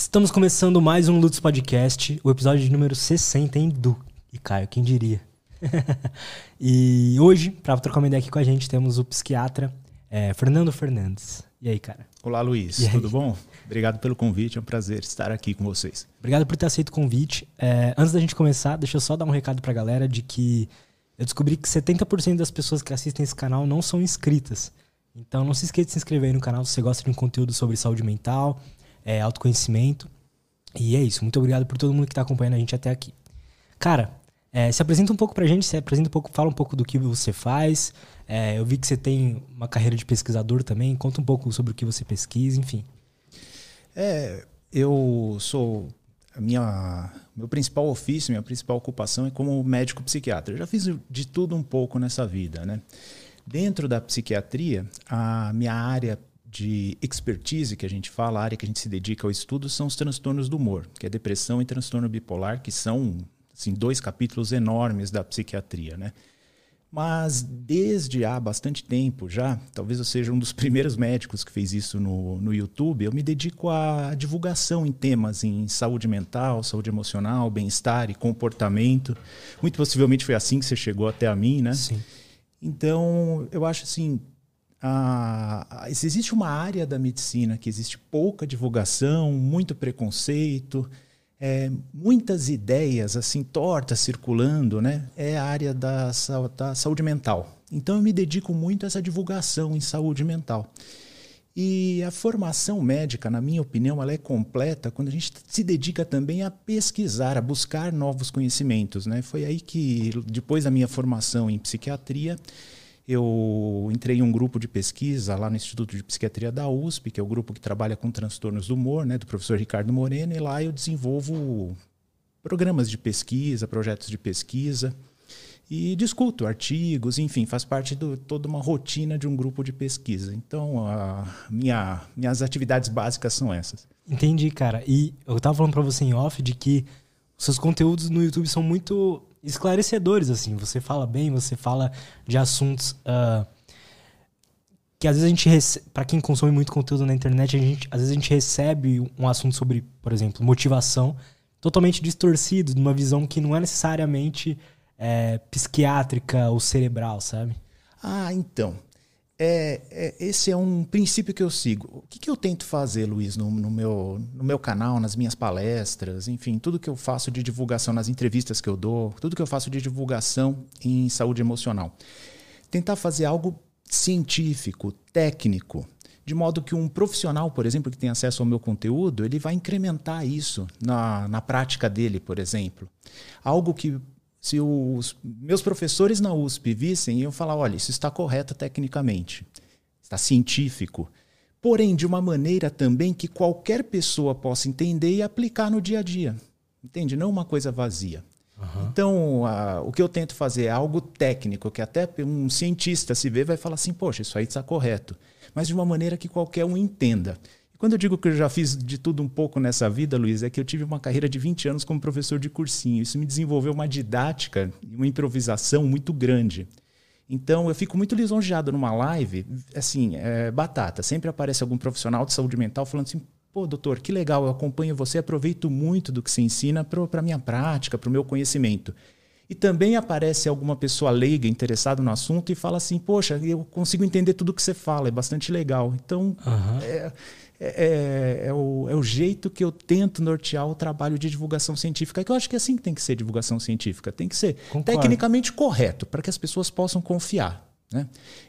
Estamos começando mais um Lutz Podcast, o episódio número 60, hein, Du? E Caio, quem diria? e hoje, para trocar uma ideia aqui com a gente, temos o psiquiatra é, Fernando Fernandes. E aí, cara? Olá, Luiz. Tudo bom? Obrigado pelo convite, é um prazer estar aqui com vocês. Obrigado por ter aceito o convite. É, antes da gente começar, deixa eu só dar um recado pra galera de que eu descobri que 70% das pessoas que assistem esse canal não são inscritas. Então não se esqueça de se inscrever aí no canal se você gosta de um conteúdo sobre saúde mental, é, autoconhecimento. E é isso. Muito obrigado por todo mundo que está acompanhando a gente até aqui. Cara, é, se apresenta um pouco pra gente, se apresenta um pouco, fala um pouco do que você faz. É, eu vi que você tem uma carreira de pesquisador também. Conta um pouco sobre o que você pesquisa, enfim. É, eu sou minha meu principal ofício, minha principal ocupação é como médico psiquiatra. Eu já fiz de tudo um pouco nessa vida, né? Dentro da psiquiatria, a minha área de expertise que a gente fala, a área que a gente se dedica ao estudo são os transtornos do humor, que é depressão e transtorno bipolar, que são assim, dois capítulos enormes da psiquiatria, né? Mas desde há bastante tempo já, talvez eu seja um dos primeiros médicos que fez isso no, no YouTube, eu me dedico à divulgação em temas em saúde mental, saúde emocional, bem-estar e comportamento. Muito possivelmente foi assim que você chegou até a mim, né? Sim. Então, eu acho assim, a, a, existe uma área da medicina que existe pouca divulgação, muito preconceito, é, muitas ideias assim tortas circulando, né? É a área da, da saúde mental. Então eu me dedico muito a essa divulgação em saúde mental. E a formação médica, na minha opinião, ela é completa quando a gente se dedica também a pesquisar, a buscar novos conhecimentos. Né? Foi aí que, depois da minha formação em psiquiatria, eu entrei em um grupo de pesquisa lá no Instituto de Psiquiatria da USP, que é o grupo que trabalha com transtornos do humor, né, do professor Ricardo Moreno, e lá eu desenvolvo programas de pesquisa, projetos de pesquisa e discuto artigos, enfim, faz parte de toda uma rotina de um grupo de pesquisa. Então, a minha, minhas atividades básicas são essas. Entendi, cara. E eu estava falando para você em off de que seus conteúdos no YouTube são muito esclarecedores, assim. Você fala bem, você fala de assuntos uh, que às vezes a gente recebe, para quem consome muito conteúdo na internet, a gente, às vezes a gente recebe um assunto sobre, por exemplo, motivação totalmente distorcido, de uma visão que não é necessariamente é, psiquiátrica ou cerebral, sabe? Ah, então é, é, esse é um princípio que eu sigo. O que, que eu tento fazer, Luiz, no, no, meu, no meu canal, nas minhas palestras, enfim, tudo que eu faço de divulgação, nas entrevistas que eu dou, tudo que eu faço de divulgação em saúde emocional. Tentar fazer algo científico, técnico, de modo que um profissional, por exemplo, que tem acesso ao meu conteúdo, ele vai incrementar isso na, na prática dele, por exemplo. Algo que se os meus professores na USP vissem, iam falar: olha, isso está correto tecnicamente, está científico, porém de uma maneira também que qualquer pessoa possa entender e aplicar no dia a dia. Entende? Não uma coisa vazia. Uhum. Então, a, o que eu tento fazer é algo técnico, que até um cientista se vê vai falar assim: poxa, isso aí está correto. Mas de uma maneira que qualquer um entenda. Quando eu digo que eu já fiz de tudo um pouco nessa vida, Luiz, é que eu tive uma carreira de 20 anos como professor de cursinho. Isso me desenvolveu uma didática e uma improvisação muito grande. Então, eu fico muito lisonjeado numa live, assim, é, batata. Sempre aparece algum profissional de saúde mental falando assim: pô, doutor, que legal, eu acompanho você, aproveito muito do que você ensina para a minha prática, para o meu conhecimento. E também aparece alguma pessoa leiga interessada no assunto e fala assim: Poxa, eu consigo entender tudo que você fala, é bastante legal. Então, uhum. é, é, é, é, o, é o jeito que eu tento nortear o trabalho de divulgação científica, que eu acho que é assim que tem que ser divulgação científica. Tem que ser Concordo. tecnicamente correto, para que as pessoas possam confiar. Né?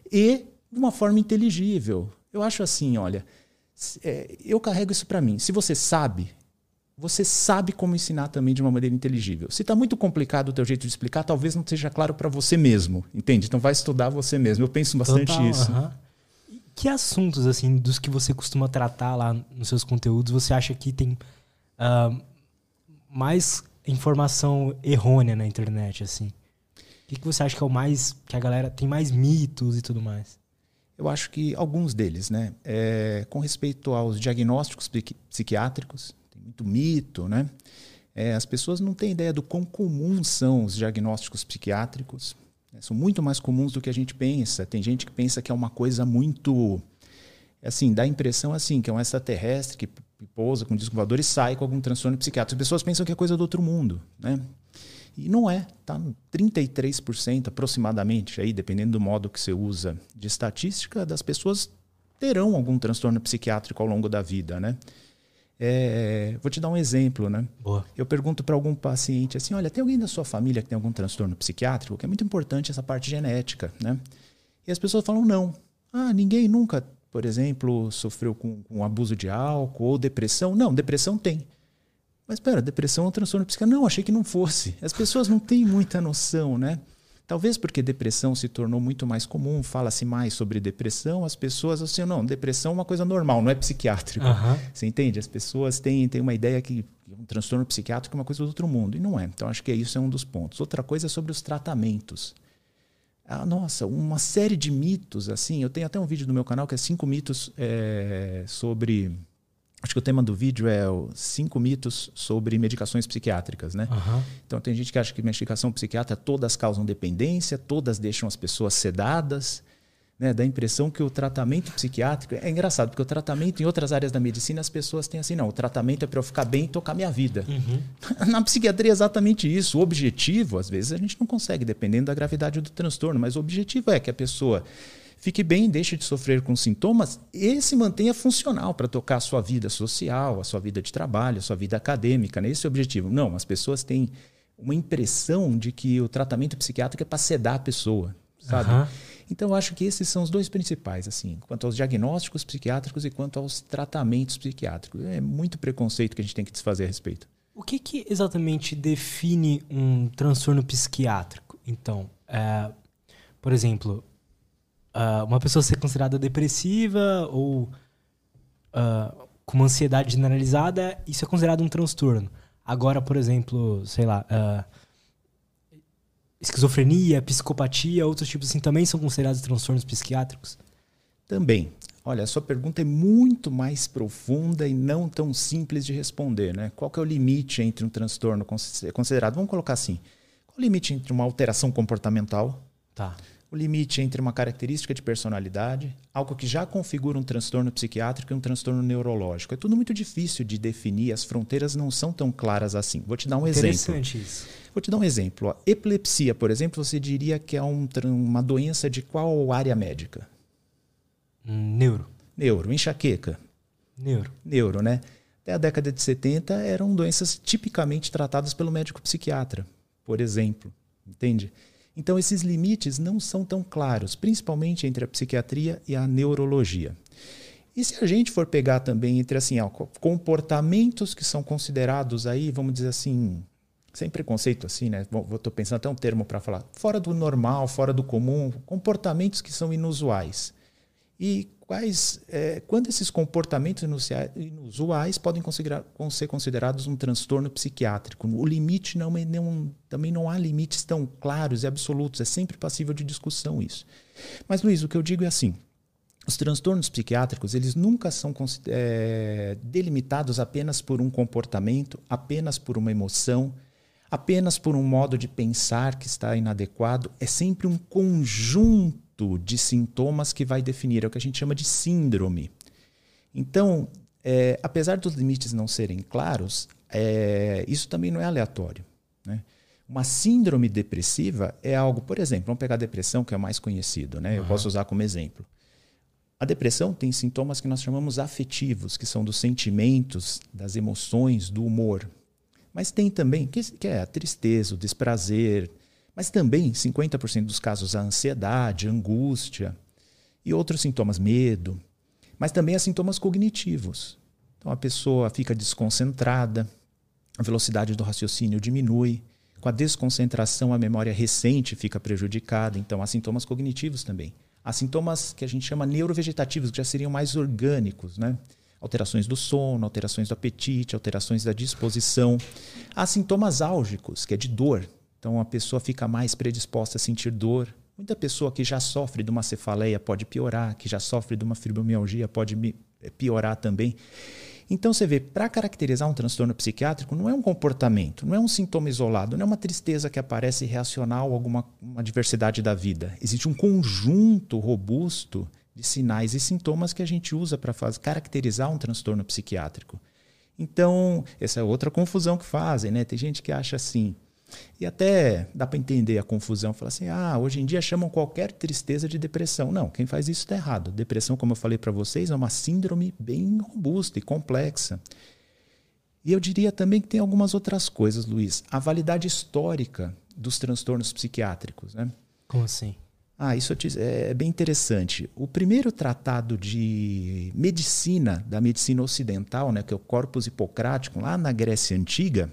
E de uma forma inteligível. Eu acho assim, olha, é, eu carrego isso para mim. Se você sabe, você sabe como ensinar também de uma maneira inteligível. Se está muito complicado o teu jeito de explicar, talvez não seja claro para você mesmo, entende? Então vai estudar você mesmo. Eu penso bastante Total, isso. Uh -huh que assuntos, assim, dos que você costuma tratar lá nos seus conteúdos, você acha que tem uh, mais informação errônea na internet, assim? O que, que você acha que é o mais. que a galera tem mais mitos e tudo mais? Eu acho que alguns deles, né? É, com respeito aos diagnósticos psiquiátricos, tem muito mito, né? É, as pessoas não têm ideia do quão comuns são os diagnósticos psiquiátricos. Né? São muito mais comuns do que a gente pensa. Tem gente que pensa que é uma coisa muito assim, dá a impressão assim, que é um extraterrestre que pousa com disco voador e sai com algum transtorno psiquiátrico. As pessoas pensam que é coisa do outro mundo, né? E não é, tá no 33% aproximadamente, aí dependendo do modo que você usa de estatística, das pessoas terão algum transtorno psiquiátrico ao longo da vida, né? É, vou te dar um exemplo, né? Boa. Eu pergunto para algum paciente assim, olha, tem alguém da sua família que tem algum transtorno psiquiátrico? Que é muito importante essa parte genética, né? E as pessoas falam não. Ah, ninguém nunca, por exemplo, sofreu com, com abuso de álcool ou depressão? Não, depressão tem. Mas espera, depressão é um transtorno psiquiátrico? Não, achei que não fosse. As pessoas não têm muita noção, né? Talvez porque depressão se tornou muito mais comum, fala-se mais sobre depressão, as pessoas assim, não, depressão é uma coisa normal, não é psiquiátrico. Uhum. Você entende? As pessoas têm, têm uma ideia que um transtorno psiquiátrico é uma coisa do outro mundo, e não é. Então acho que isso é um dos pontos. Outra coisa é sobre os tratamentos. Ah, nossa, uma série de mitos, assim, eu tenho até um vídeo no meu canal que é cinco mitos é, sobre Acho que o tema do vídeo é cinco mitos sobre medicações psiquiátricas, né? Uhum. Então tem gente que acha que medicação psiquiátrica todas causam dependência, todas deixam as pessoas sedadas, né? Dá a impressão que o tratamento psiquiátrico é engraçado porque o tratamento em outras áreas da medicina as pessoas têm assim, não, o tratamento é para eu ficar bem e tocar minha vida. Uhum. Na psiquiatria é exatamente isso. O objetivo, às vezes a gente não consegue, dependendo da gravidade do transtorno, mas o objetivo é que a pessoa fique bem, deixe de sofrer com sintomas e se mantenha funcional para tocar a sua vida social, a sua vida de trabalho, a sua vida acadêmica. Né? Esse é o objetivo. Não, as pessoas têm uma impressão de que o tratamento psiquiátrico é para sedar a pessoa, sabe? Uhum. Então, eu acho que esses são os dois principais, assim, quanto aos diagnósticos psiquiátricos e quanto aos tratamentos psiquiátricos. É muito preconceito que a gente tem que desfazer a respeito. O que, que exatamente define um transtorno psiquiátrico? Então, é, por exemplo, uh, uma pessoa ser considerada depressiva ou uh, com uma ansiedade generalizada, isso é considerado um transtorno. Agora, por exemplo, sei lá, uh, esquizofrenia, psicopatia, outros tipos assim, também são considerados transtornos psiquiátricos? Também. Olha, a sua pergunta é muito mais profunda e não tão simples de responder, né? Qual que é o limite entre um transtorno considerado? Vamos colocar assim. Qual o limite entre uma alteração comportamental? Tá o limite entre uma característica de personalidade, algo que já configura um transtorno psiquiátrico e um transtorno neurológico. É tudo muito difícil de definir, as fronteiras não são tão claras assim. Vou te dar um Interessante exemplo. isso. Vou te dar um exemplo. A epilepsia, por exemplo, você diria que é um, uma doença de qual área médica? Neuro. Neuro. Enxaqueca? Neuro. Neuro, né? Até a década de 70 eram doenças tipicamente tratadas pelo médico psiquiatra, por exemplo. Entende? Então, esses limites não são tão claros, principalmente entre a psiquiatria e a neurologia. E se a gente for pegar também entre assim, ó, comportamentos que são considerados aí, vamos dizer assim, sem preconceito assim, né? Estou pensando até um termo para falar, fora do normal, fora do comum, comportamentos que são inusuais. E quais, é, quando esses comportamentos inusuais podem considerar, ser considerados um transtorno psiquiátrico. O limite é não, também não há limites tão claros e absolutos, é sempre passível de discussão isso. Mas Luiz, o que eu digo é assim: os transtornos psiquiátricos eles nunca são é, delimitados apenas por um comportamento, apenas por uma emoção, apenas por um modo de pensar que está inadequado. É sempre um conjunto de sintomas que vai definir, é o que a gente chama de síndrome. Então, é, apesar dos limites não serem claros, é, isso também não é aleatório. Né? Uma síndrome depressiva é algo, por exemplo, vamos pegar a depressão, que é o mais conhecido, né? Uhum. eu posso usar como exemplo. A depressão tem sintomas que nós chamamos afetivos, que são dos sentimentos, das emoções, do humor. Mas tem também, que, que é a tristeza, o desprazer, mas também, 50% dos casos, a ansiedade, angústia e outros sintomas, medo. Mas também há sintomas cognitivos. Então a pessoa fica desconcentrada, a velocidade do raciocínio diminui. Com a desconcentração, a memória recente fica prejudicada. Então há sintomas cognitivos também. Há sintomas que a gente chama neurovegetativos, que já seriam mais orgânicos, né? alterações do sono, alterações do apetite, alterações da disposição. Há sintomas álgicos, que é de dor. Então a pessoa fica mais predisposta a sentir dor. Muita pessoa que já sofre de uma cefaleia pode piorar, que já sofre de uma fibromialgia pode eh, piorar também. Então você vê, para caracterizar um transtorno psiquiátrico, não é um comportamento, não é um sintoma isolado, não é uma tristeza que aparece reacional a alguma uma diversidade da vida. Existe um conjunto robusto de sinais e sintomas que a gente usa para caracterizar um transtorno psiquiátrico. Então, essa é outra confusão que fazem, né? Tem gente que acha assim, e até dá para entender a confusão, fala assim: "Ah, hoje em dia chamam qualquer tristeza de depressão". Não, quem faz isso está errado. Depressão, como eu falei para vocês, é uma síndrome bem robusta e complexa. E eu diria também que tem algumas outras coisas, Luiz. A validade histórica dos transtornos psiquiátricos, né? Como assim? Ah, isso é bem interessante. O primeiro tratado de medicina da medicina ocidental, né, que é o Corpus Hipocrático, lá na Grécia Antiga,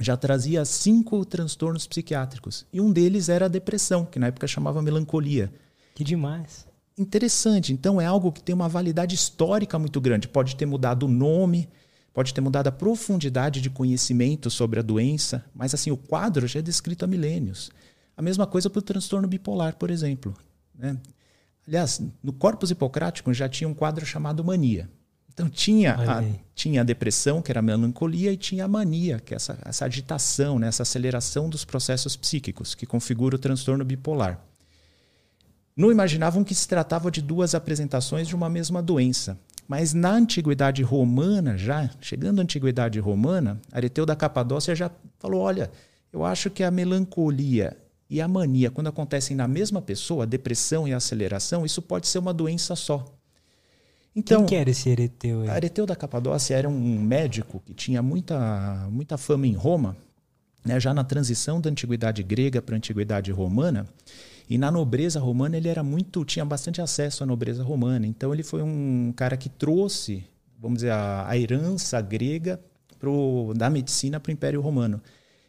já trazia cinco transtornos psiquiátricos. E um deles era a depressão, que na época chamava melancolia. Que demais. Interessante. Então é algo que tem uma validade histórica muito grande. Pode ter mudado o nome, pode ter mudado a profundidade de conhecimento sobre a doença, mas assim o quadro já é descrito há milênios. A mesma coisa para o transtorno bipolar, por exemplo. Né? Aliás, no corpus hipocrático já tinha um quadro chamado mania. Então tinha a, tinha a depressão, que era a melancolia, e tinha a mania, que é essa, essa agitação, né? essa aceleração dos processos psíquicos, que configura o transtorno bipolar. Não imaginavam que se tratava de duas apresentações de uma mesma doença. Mas na antiguidade romana, já chegando à antiguidade romana, Areteu da Capadócia já falou: olha, eu acho que a melancolia e a mania, quando acontecem na mesma pessoa, a depressão e a aceleração, isso pode ser uma doença só. Então, Quem que era esse Areteu? Aí? Areteu da Capadócia era um médico que tinha muita, muita fama em Roma, né, já na transição da antiguidade grega para a antiguidade romana. E na nobreza romana ele era muito, tinha bastante acesso à nobreza romana. Então ele foi um cara que trouxe, vamos dizer, a, a herança grega pro, da medicina para o Império Romano.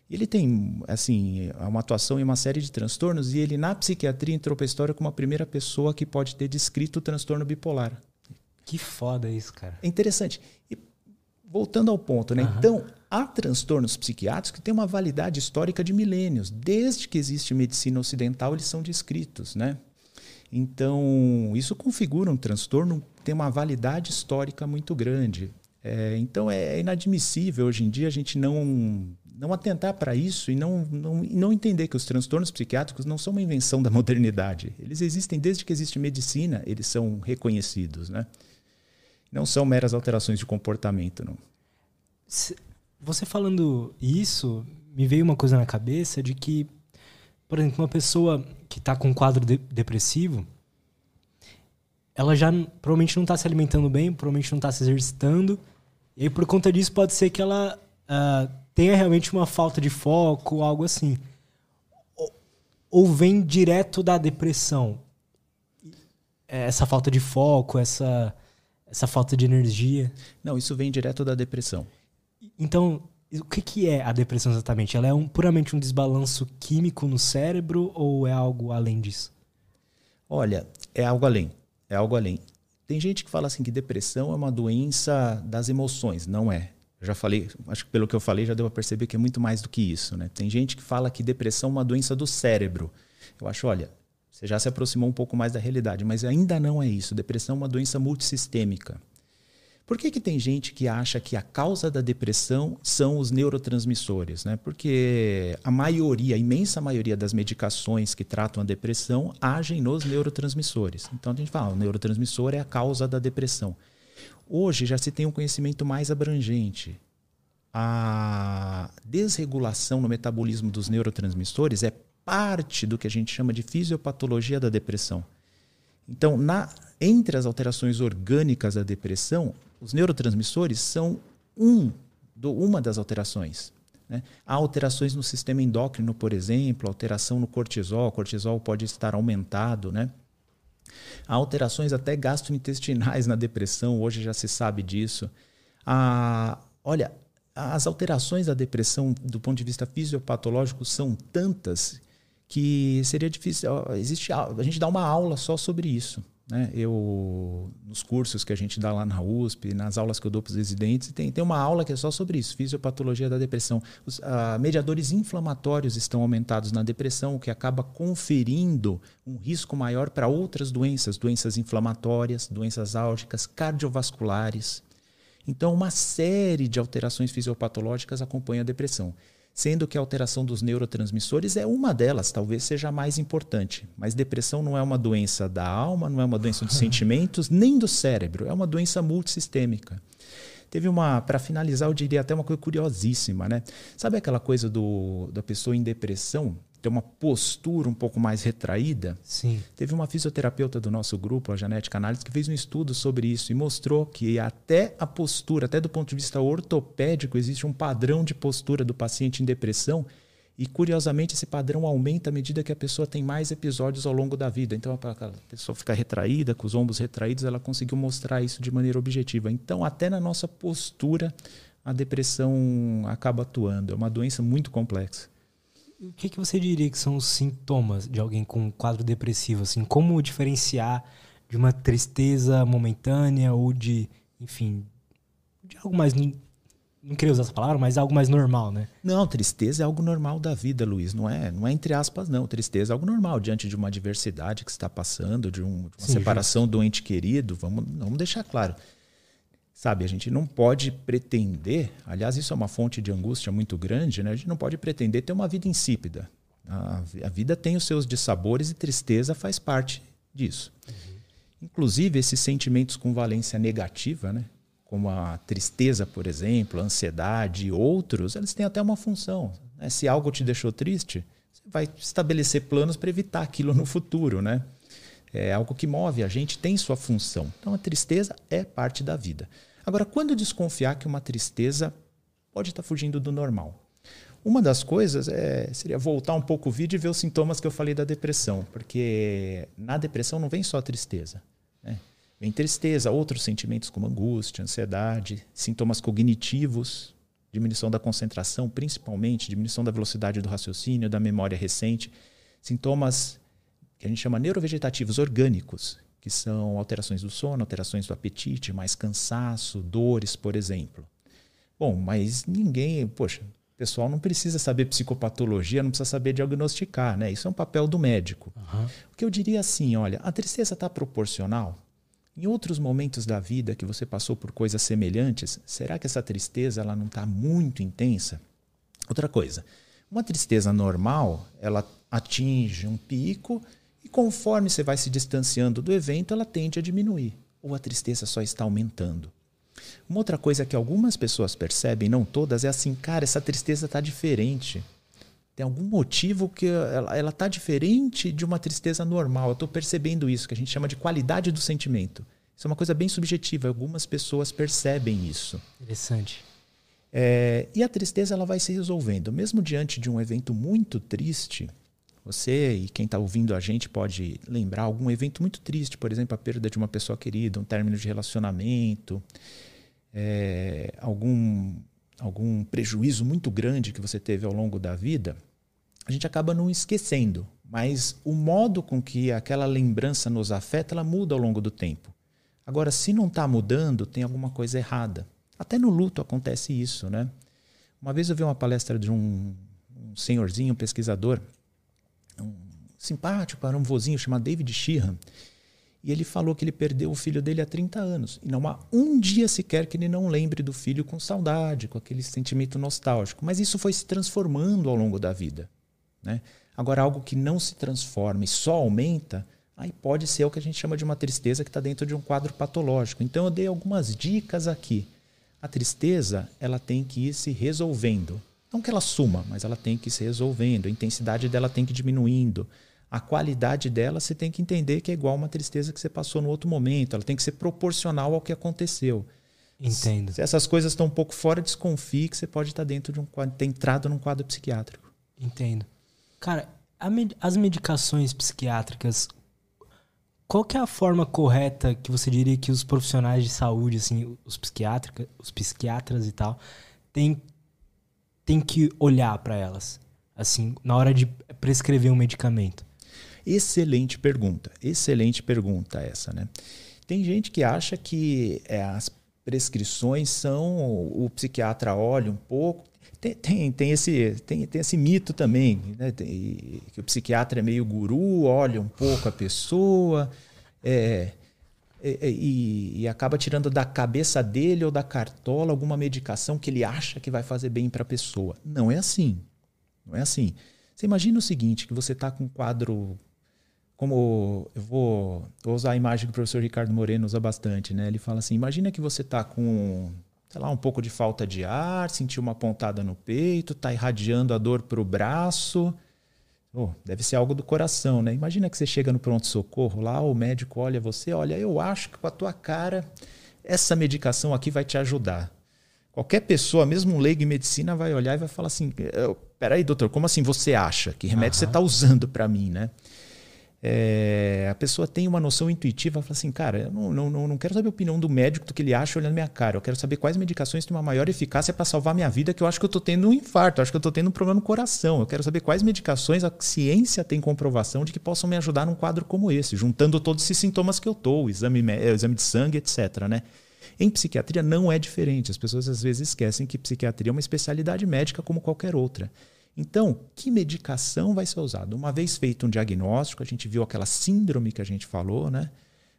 Ele tem, assim, uma atuação em uma série de transtornos e ele na psiquiatria entrou para a história como a primeira pessoa que pode ter descrito o transtorno bipolar. Que foda isso, cara. É interessante. E voltando ao ponto, né? Uhum. Então, há transtornos psiquiátricos que têm uma validade histórica de milênios. Desde que existe medicina ocidental, eles são descritos, né? Então, isso configura um transtorno que tem uma validade histórica muito grande. É, então, é inadmissível hoje em dia a gente não, não atentar para isso e não, não, não entender que os transtornos psiquiátricos não são uma invenção da modernidade. Eles existem desde que existe medicina, eles são reconhecidos, né? Não são meras alterações de comportamento, não. Você falando isso, me veio uma coisa na cabeça de que, por exemplo, uma pessoa que está com um quadro de depressivo, ela já provavelmente não está se alimentando bem, provavelmente não está se exercitando, e aí por conta disso pode ser que ela uh, tenha realmente uma falta de foco, algo assim. Ou, ou vem direto da depressão. Essa falta de foco, essa, essa falta de energia. Não, isso vem direto da depressão. Então, o que, que é a depressão exatamente? Ela é um, puramente um desbalanço químico no cérebro ou é algo além disso? Olha, é algo além. É algo além. Tem gente que fala assim que depressão é uma doença das emoções. Não é. Eu já falei, acho que pelo que eu falei já deu a perceber que é muito mais do que isso. Né? Tem gente que fala que depressão é uma doença do cérebro. Eu acho, olha, você já se aproximou um pouco mais da realidade, mas ainda não é isso. Depressão é uma doença multissistêmica. Por que, que tem gente que acha que a causa da depressão são os neurotransmissores? Né? Porque a maioria, a imensa maioria das medicações que tratam a depressão agem nos neurotransmissores. Então a gente fala, o neurotransmissor é a causa da depressão. Hoje já se tem um conhecimento mais abrangente. A desregulação no metabolismo dos neurotransmissores é parte do que a gente chama de fisiopatologia da depressão. Então, na, entre as alterações orgânicas da depressão, os neurotransmissores são um do, uma das alterações. Né? Há alterações no sistema endócrino, por exemplo, alteração no cortisol, o cortisol pode estar aumentado. Né? Há alterações até gastrointestinais na depressão, hoje já se sabe disso. Ah, olha, as alterações da depressão do ponto de vista fisiopatológico são tantas que seria difícil. Existe, a gente dá uma aula só sobre isso. Né? Eu, nos cursos que a gente dá lá na USP, nas aulas que eu dou para os residentes, tem, tem uma aula que é só sobre isso, fisiopatologia da depressão. Os uh, mediadores inflamatórios estão aumentados na depressão, o que acaba conferindo um risco maior para outras doenças, doenças inflamatórias, doenças álgicas, cardiovasculares. Então, uma série de alterações fisiopatológicas acompanha a depressão. Sendo que a alteração dos neurotransmissores é uma delas, talvez seja a mais importante. Mas depressão não é uma doença da alma, não é uma doença dos sentimentos, nem do cérebro, é uma doença multissistêmica. Teve uma, para finalizar, eu diria até uma coisa curiosíssima, né? Sabe aquela coisa do, da pessoa em depressão ter uma postura um pouco mais retraída? Sim. Teve uma fisioterapeuta do nosso grupo, a Janete Canales, que fez um estudo sobre isso e mostrou que até a postura, até do ponto de vista ortopédico, existe um padrão de postura do paciente em depressão e, curiosamente, esse padrão aumenta à medida que a pessoa tem mais episódios ao longo da vida. Então, a pessoa fica retraída, com os ombros retraídos, ela conseguiu mostrar isso de maneira objetiva. Então, até na nossa postura, a depressão acaba atuando. É uma doença muito complexa. O que, que você diria que são os sintomas de alguém com um quadro depressivo? Assim, como diferenciar de uma tristeza momentânea ou de, enfim, de algo mais não queria usar essa palavra, mas algo mais normal, né? Não, tristeza é algo normal da vida, Luiz. Não é, não é entre aspas, não. Tristeza é algo normal diante de uma adversidade que está passando, de, um, de uma Sim, separação justo. do ente querido. Vamos, vamos deixar claro. Sabe, a gente não pode pretender, aliás, isso é uma fonte de angústia muito grande, né? A gente não pode pretender ter uma vida insípida. A, a vida tem os seus dissabores e tristeza faz parte disso. Uhum. Inclusive, esses sentimentos com valência negativa, né? como a tristeza, por exemplo, a ansiedade e outros, eles têm até uma função. Né? Se algo te deixou triste, você vai estabelecer planos para evitar aquilo no futuro, né? É algo que move a gente, tem sua função. Então a tristeza é parte da vida. Agora, quando desconfiar que uma tristeza pode estar fugindo do normal? Uma das coisas é, seria voltar um pouco o vídeo e ver os sintomas que eu falei da depressão, porque na depressão não vem só tristeza. Né? Vem tristeza, outros sentimentos como angústia, ansiedade, sintomas cognitivos, diminuição da concentração, principalmente, diminuição da velocidade do raciocínio, da memória recente, sintomas que a gente chama neurovegetativos orgânicos, que são alterações do sono, alterações do apetite, mais cansaço, dores, por exemplo. Bom, mas ninguém, poxa, o pessoal não precisa saber psicopatologia, não precisa saber diagnosticar, né? Isso é um papel do médico. Uhum. O que eu diria assim, olha, a tristeza está proporcional em outros momentos da vida que você passou por coisas semelhantes, será que essa tristeza ela não está muito intensa? Outra coisa, uma tristeza normal, ela atinge um pico e conforme você vai se distanciando do evento, ela tende a diminuir. Ou a tristeza só está aumentando. Uma outra coisa que algumas pessoas percebem, não todas, é assim, cara, essa tristeza está diferente. Tem algum motivo que ela está diferente de uma tristeza normal. Eu estou percebendo isso, que a gente chama de qualidade do sentimento. Isso é uma coisa bem subjetiva. Algumas pessoas percebem isso. Interessante. É, e a tristeza ela vai se resolvendo. Mesmo diante de um evento muito triste, você e quem está ouvindo a gente pode lembrar algum evento muito triste, por exemplo, a perda de uma pessoa querida, um término de relacionamento, é, algum algum prejuízo muito grande que você teve ao longo da vida, a gente acaba não esquecendo. Mas o modo com que aquela lembrança nos afeta, ela muda ao longo do tempo. Agora, se não está mudando, tem alguma coisa errada. Até no luto acontece isso, né? Uma vez eu vi uma palestra de um, um senhorzinho, um pesquisador, simpático, para um vozinho chamado David Sheehan, e ele falou que ele perdeu o filho dele há 30 anos. E não há um dia sequer que ele não lembre do filho com saudade, com aquele sentimento nostálgico. Mas isso foi se transformando ao longo da vida. Né? Agora, algo que não se transforma e só aumenta, aí pode ser o que a gente chama de uma tristeza que está dentro de um quadro patológico. Então, eu dei algumas dicas aqui. A tristeza ela tem que ir se resolvendo. Não que ela suma, mas ela tem que ir se resolvendo. A intensidade dela tem que ir diminuindo a qualidade dela você tem que entender que é igual uma tristeza que você passou no outro momento. Ela tem que ser proporcional ao que aconteceu. Entendo. Se essas coisas estão um pouco fora, desconfie que você pode estar dentro de um quadro, ter entrado num quadro psiquiátrico. Entendo. Cara, med as medicações psiquiátricas, qual que é a forma correta que você diria que os profissionais de saúde, assim, os psiquiátricos, os psiquiatras e tal, têm tem que olhar para elas, assim, na hora de prescrever um medicamento? Excelente pergunta, excelente pergunta essa, né? Tem gente que acha que é, as prescrições são o, psiquiatra olha um pouco. Tem, tem, tem, esse, tem, tem esse mito também, né? Tem, que o psiquiatra é meio guru, olha um pouco a pessoa. É, e, e, e, acaba tirando da cabeça dele ou da cartola alguma medicação que ele acha que vai fazer bem para a pessoa. Não é assim. Não é assim. Você imagina o seguinte, que você está com um quadro como eu vou, vou, usar a imagem que o professor Ricardo Moreno usa bastante, né? Ele fala assim: imagina que você está com, sei lá, um pouco de falta de ar, sentiu uma pontada no peito, está irradiando a dor para o braço. Oh, deve ser algo do coração, né? Imagina que você chega no pronto-socorro lá, o médico olha você, olha, eu acho que com a tua cara, essa medicação aqui vai te ajudar. Qualquer pessoa, mesmo um leigo em medicina, vai olhar e vai falar assim: peraí, doutor, como assim você acha? Que remédio uhum. você está usando para mim, né? É, a pessoa tem uma noção intuitiva, fala assim, cara, eu não, não, não quero saber a opinião do médico do que ele acha olhando minha cara, eu quero saber quais medicações têm uma maior eficácia para salvar minha vida, que eu acho que eu estou tendo um infarto, eu acho que eu estou tendo um problema no coração, eu quero saber quais medicações a ciência tem comprovação de que possam me ajudar num quadro como esse, juntando todos esses sintomas que eu estou, exame, exame de sangue, etc. Né? Em psiquiatria não é diferente, as pessoas às vezes esquecem que psiquiatria é uma especialidade médica como qualquer outra. Então, que medicação vai ser usada? Uma vez feito um diagnóstico, a gente viu aquela síndrome que a gente falou, né?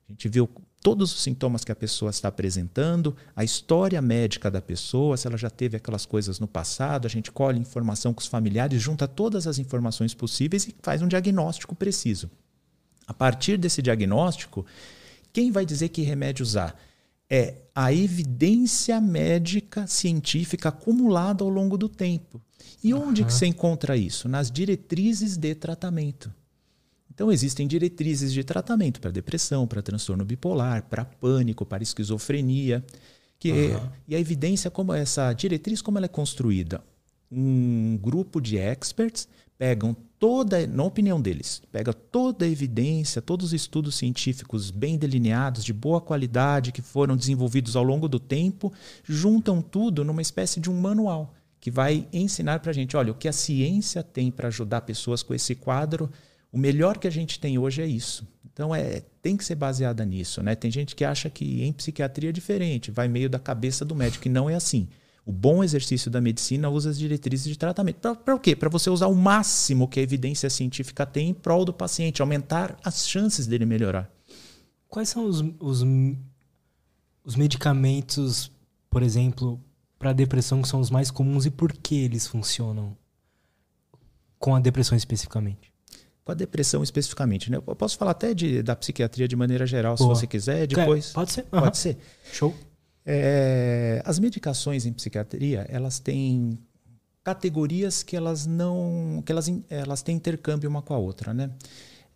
A gente viu todos os sintomas que a pessoa está apresentando, a história médica da pessoa, se ela já teve aquelas coisas no passado, a gente colhe informação com os familiares, junta todas as informações possíveis e faz um diagnóstico preciso. A partir desse diagnóstico, quem vai dizer que remédio usar? É a evidência médica científica acumulada ao longo do tempo. E onde uhum. que você encontra isso? Nas diretrizes de tratamento. Então existem diretrizes de tratamento para depressão, para transtorno bipolar, para pânico, para esquizofrenia, que uhum. é, e a evidência como essa diretriz como ela é construída, um grupo de experts pegam toda, na opinião deles, pega toda a evidência, todos os estudos científicos bem delineados, de boa qualidade, que foram desenvolvidos ao longo do tempo, juntam tudo numa espécie de um manual que vai ensinar para a gente, olha, o que a ciência tem para ajudar pessoas com esse quadro, o melhor que a gente tem hoje é isso. Então é, tem que ser baseada nisso, né? Tem gente que acha que em psiquiatria é diferente, vai meio da cabeça do médico, e não é assim. O bom exercício da medicina usa as diretrizes de tratamento. Para o quê? Para você usar o máximo que a evidência científica tem em prol do paciente, aumentar as chances dele melhorar. Quais são os, os, os medicamentos, por exemplo, para depressão que são os mais comuns e por que eles funcionam com a depressão especificamente? Com a depressão especificamente, né? Eu posso falar até de, da psiquiatria de maneira geral, Boa. se você quiser, depois. Pode ser. Uhum. Pode ser. Show. É, as medicações em psiquiatria, elas têm categorias que elas não, que elas, elas têm intercâmbio uma com a outra, né?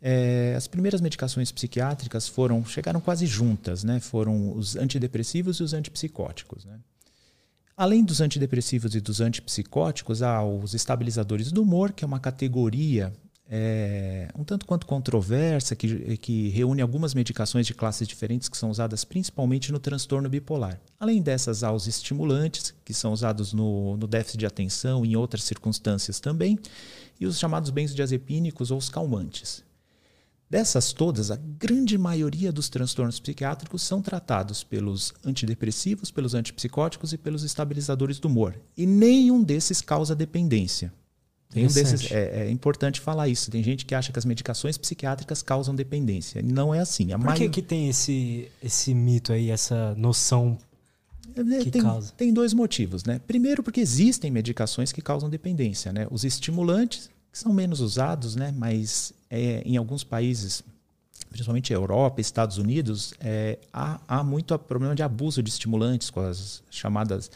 É, as primeiras medicações psiquiátricas foram chegaram quase juntas, né? Foram os antidepressivos e os antipsicóticos, né? Além dos antidepressivos e dos antipsicóticos, há os estabilizadores do humor, que é uma categoria é, um tanto quanto controversa, que, que reúne algumas medicações de classes diferentes que são usadas principalmente no transtorno bipolar. Além dessas, há os estimulantes, que são usados no, no déficit de atenção e em outras circunstâncias também, e os chamados benzodiazepínicos ou os calmantes. Dessas todas, a grande maioria dos transtornos psiquiátricos são tratados pelos antidepressivos, pelos antipsicóticos e pelos estabilizadores do humor. E nenhum desses causa dependência. Nenhum desses, é, é, importante falar isso. Tem gente que acha que as medicações psiquiátricas causam dependência. Não é assim. A Por que, que tem esse, esse mito aí, essa noção é, que tem, causa? Tem dois motivos. Né? Primeiro, porque existem medicações que causam dependência. Né? Os estimulantes, que são menos usados, né? mas é, em alguns países, principalmente Europa, Estados Unidos, é, há, há muito problema de abuso de estimulantes com as chamadas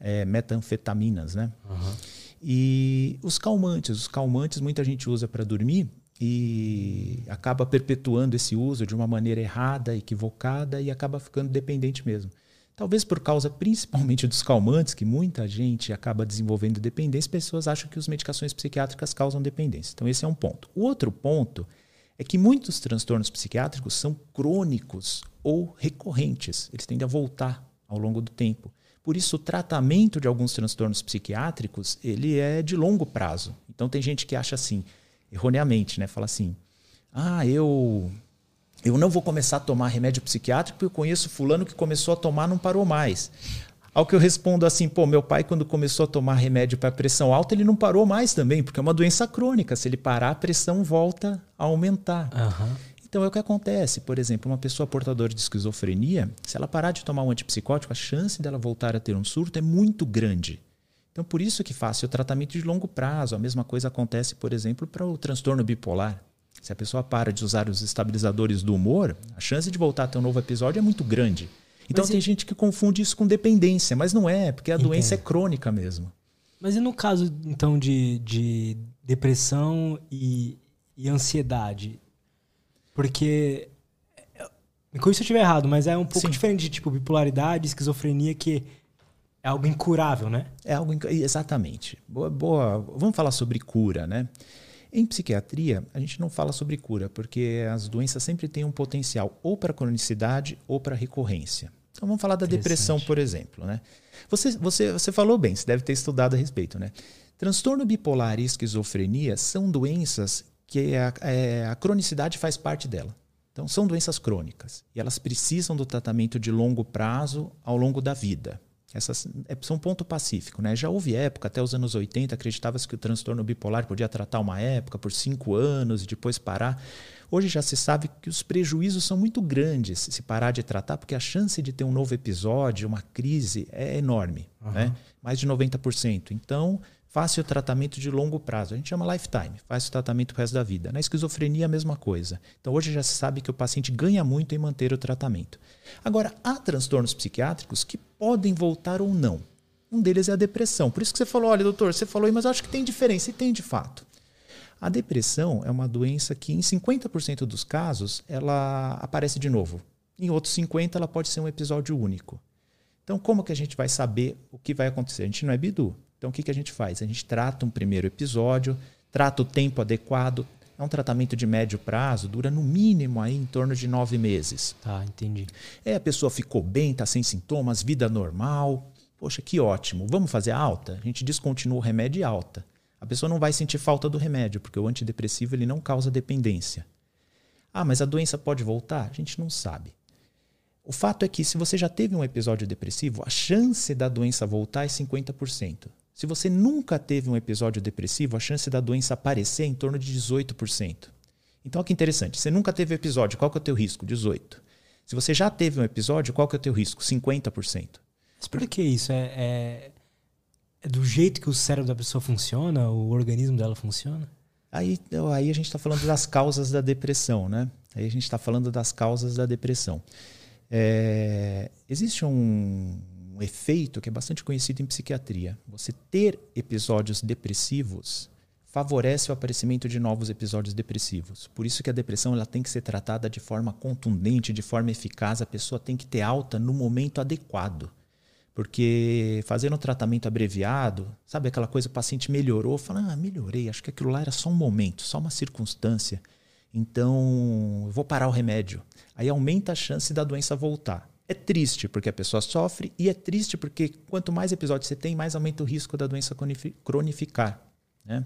é, metanfetaminas, né? Uhum. E os calmantes, os calmantes muita gente usa para dormir e acaba perpetuando esse uso de uma maneira errada, equivocada e acaba ficando dependente mesmo. Talvez por causa principalmente dos calmantes, que muita gente acaba desenvolvendo dependência, pessoas acham que as medicações psiquiátricas causam dependência. Então, esse é um ponto. O outro ponto é que muitos transtornos psiquiátricos são crônicos ou recorrentes. Eles tendem a voltar ao longo do tempo. Por isso, o tratamento de alguns transtornos psiquiátricos ele é de longo prazo. Então, tem gente que acha assim, erroneamente, né? Fala assim: ah, eu eu não vou começar a tomar remédio psiquiátrico porque eu conheço fulano que começou a tomar não parou mais. Ao que eu respondo assim, pô, meu pai quando começou a tomar remédio para pressão alta, ele não parou mais também, porque é uma doença crônica. Se ele parar, a pressão volta a aumentar. Uhum. Então é o que acontece. Por exemplo, uma pessoa portadora de esquizofrenia, se ela parar de tomar um antipsicótico, a chance dela voltar a ter um surto é muito grande. Então, por isso que faz o tratamento de longo prazo. A mesma coisa acontece, por exemplo, para o transtorno bipolar. Se a pessoa para de usar os estabilizadores do humor, a chance de voltar a ter um novo episódio é muito grande. Então mas tem e... gente que confunde isso com dependência, mas não é, porque a Entendo. doença é crônica mesmo. Mas e no caso, então, de, de depressão e, e ansiedade? Porque. Me corrija se eu estiver errado, mas é um pouco Sim. diferente de tipo bipolaridade, esquizofrenia, que é algo incurável, né? É algo exatamente. Boa, boa. Vamos falar sobre cura, né? Em psiquiatria, a gente não fala sobre cura, porque as doenças sempre têm um potencial ou para cronicidade ou para recorrência. Então vamos falar da depressão, por exemplo. Né? Você, você, você falou bem, você deve ter estudado a respeito. Né? Transtorno bipolar e esquizofrenia são doenças que a, é, a cronicidade faz parte dela. Então são doenças crônicas e elas precisam do tratamento de longo prazo ao longo da vida. Essas é, são um ponto pacífico. Né? Já houve época, até os anos 80, acreditava-se que o transtorno bipolar podia tratar uma época por cinco anos e depois parar. Hoje já se sabe que os prejuízos são muito grandes se parar de tratar, porque a chance de ter um novo episódio, uma crise, é enorme. Uhum. Né? Mais de 90%. Então, faça o tratamento de longo prazo. A gente chama lifetime, faz o tratamento pro resto da vida. Na esquizofrenia, a mesma coisa. Então, hoje já se sabe que o paciente ganha muito em manter o tratamento. Agora, há transtornos psiquiátricos que podem voltar ou não. Um deles é a depressão. Por isso que você falou, olha, doutor, você falou aí, mas eu acho que tem diferença. E tem de fato. A depressão é uma doença que, em 50% dos casos, ela aparece de novo. Em outros 50%, ela pode ser um episódio único. Então, como que a gente vai saber o que vai acontecer? A gente não é bidu. Então, o que, que a gente faz? A gente trata um primeiro episódio, trata o tempo adequado. É um tratamento de médio prazo, dura no mínimo aí em torno de nove meses. Tá, entendi. É, a pessoa ficou bem, está sem sintomas, vida normal. Poxa, que ótimo. Vamos fazer alta? A gente descontinua o remédio e alta. A pessoa não vai sentir falta do remédio, porque o antidepressivo ele não causa dependência. Ah, mas a doença pode voltar? A gente não sabe. O fato é que se você já teve um episódio depressivo, a chance da doença voltar é 50%. Se você nunca teve um episódio depressivo, a chance da doença aparecer é em torno de 18%. Então, olha que interessante. Você nunca teve episódio, qual que é o teu risco? 18%. Se você já teve um episódio, qual que é o teu risco? 50%. Mas por que isso? É, é, é do jeito que o cérebro da pessoa funciona, o organismo dela funciona? Aí, aí a gente está falando das causas da depressão, né? Aí a gente está falando das causas da depressão. É, existe um, um efeito que é bastante conhecido em psiquiatria. Você ter episódios depressivos favorece o aparecimento de novos episódios depressivos. Por isso que a depressão ela tem que ser tratada de forma contundente, de forma eficaz. A pessoa tem que ter alta no momento adequado. Porque fazendo um tratamento abreviado, sabe aquela coisa, o paciente melhorou, fala, ah, melhorei, acho que aquilo lá era só um momento, só uma circunstância. Então, eu vou parar o remédio. Aí aumenta a chance da doença voltar. É triste porque a pessoa sofre e é triste porque quanto mais episódios você tem, mais aumenta o risco da doença cronificar. Né?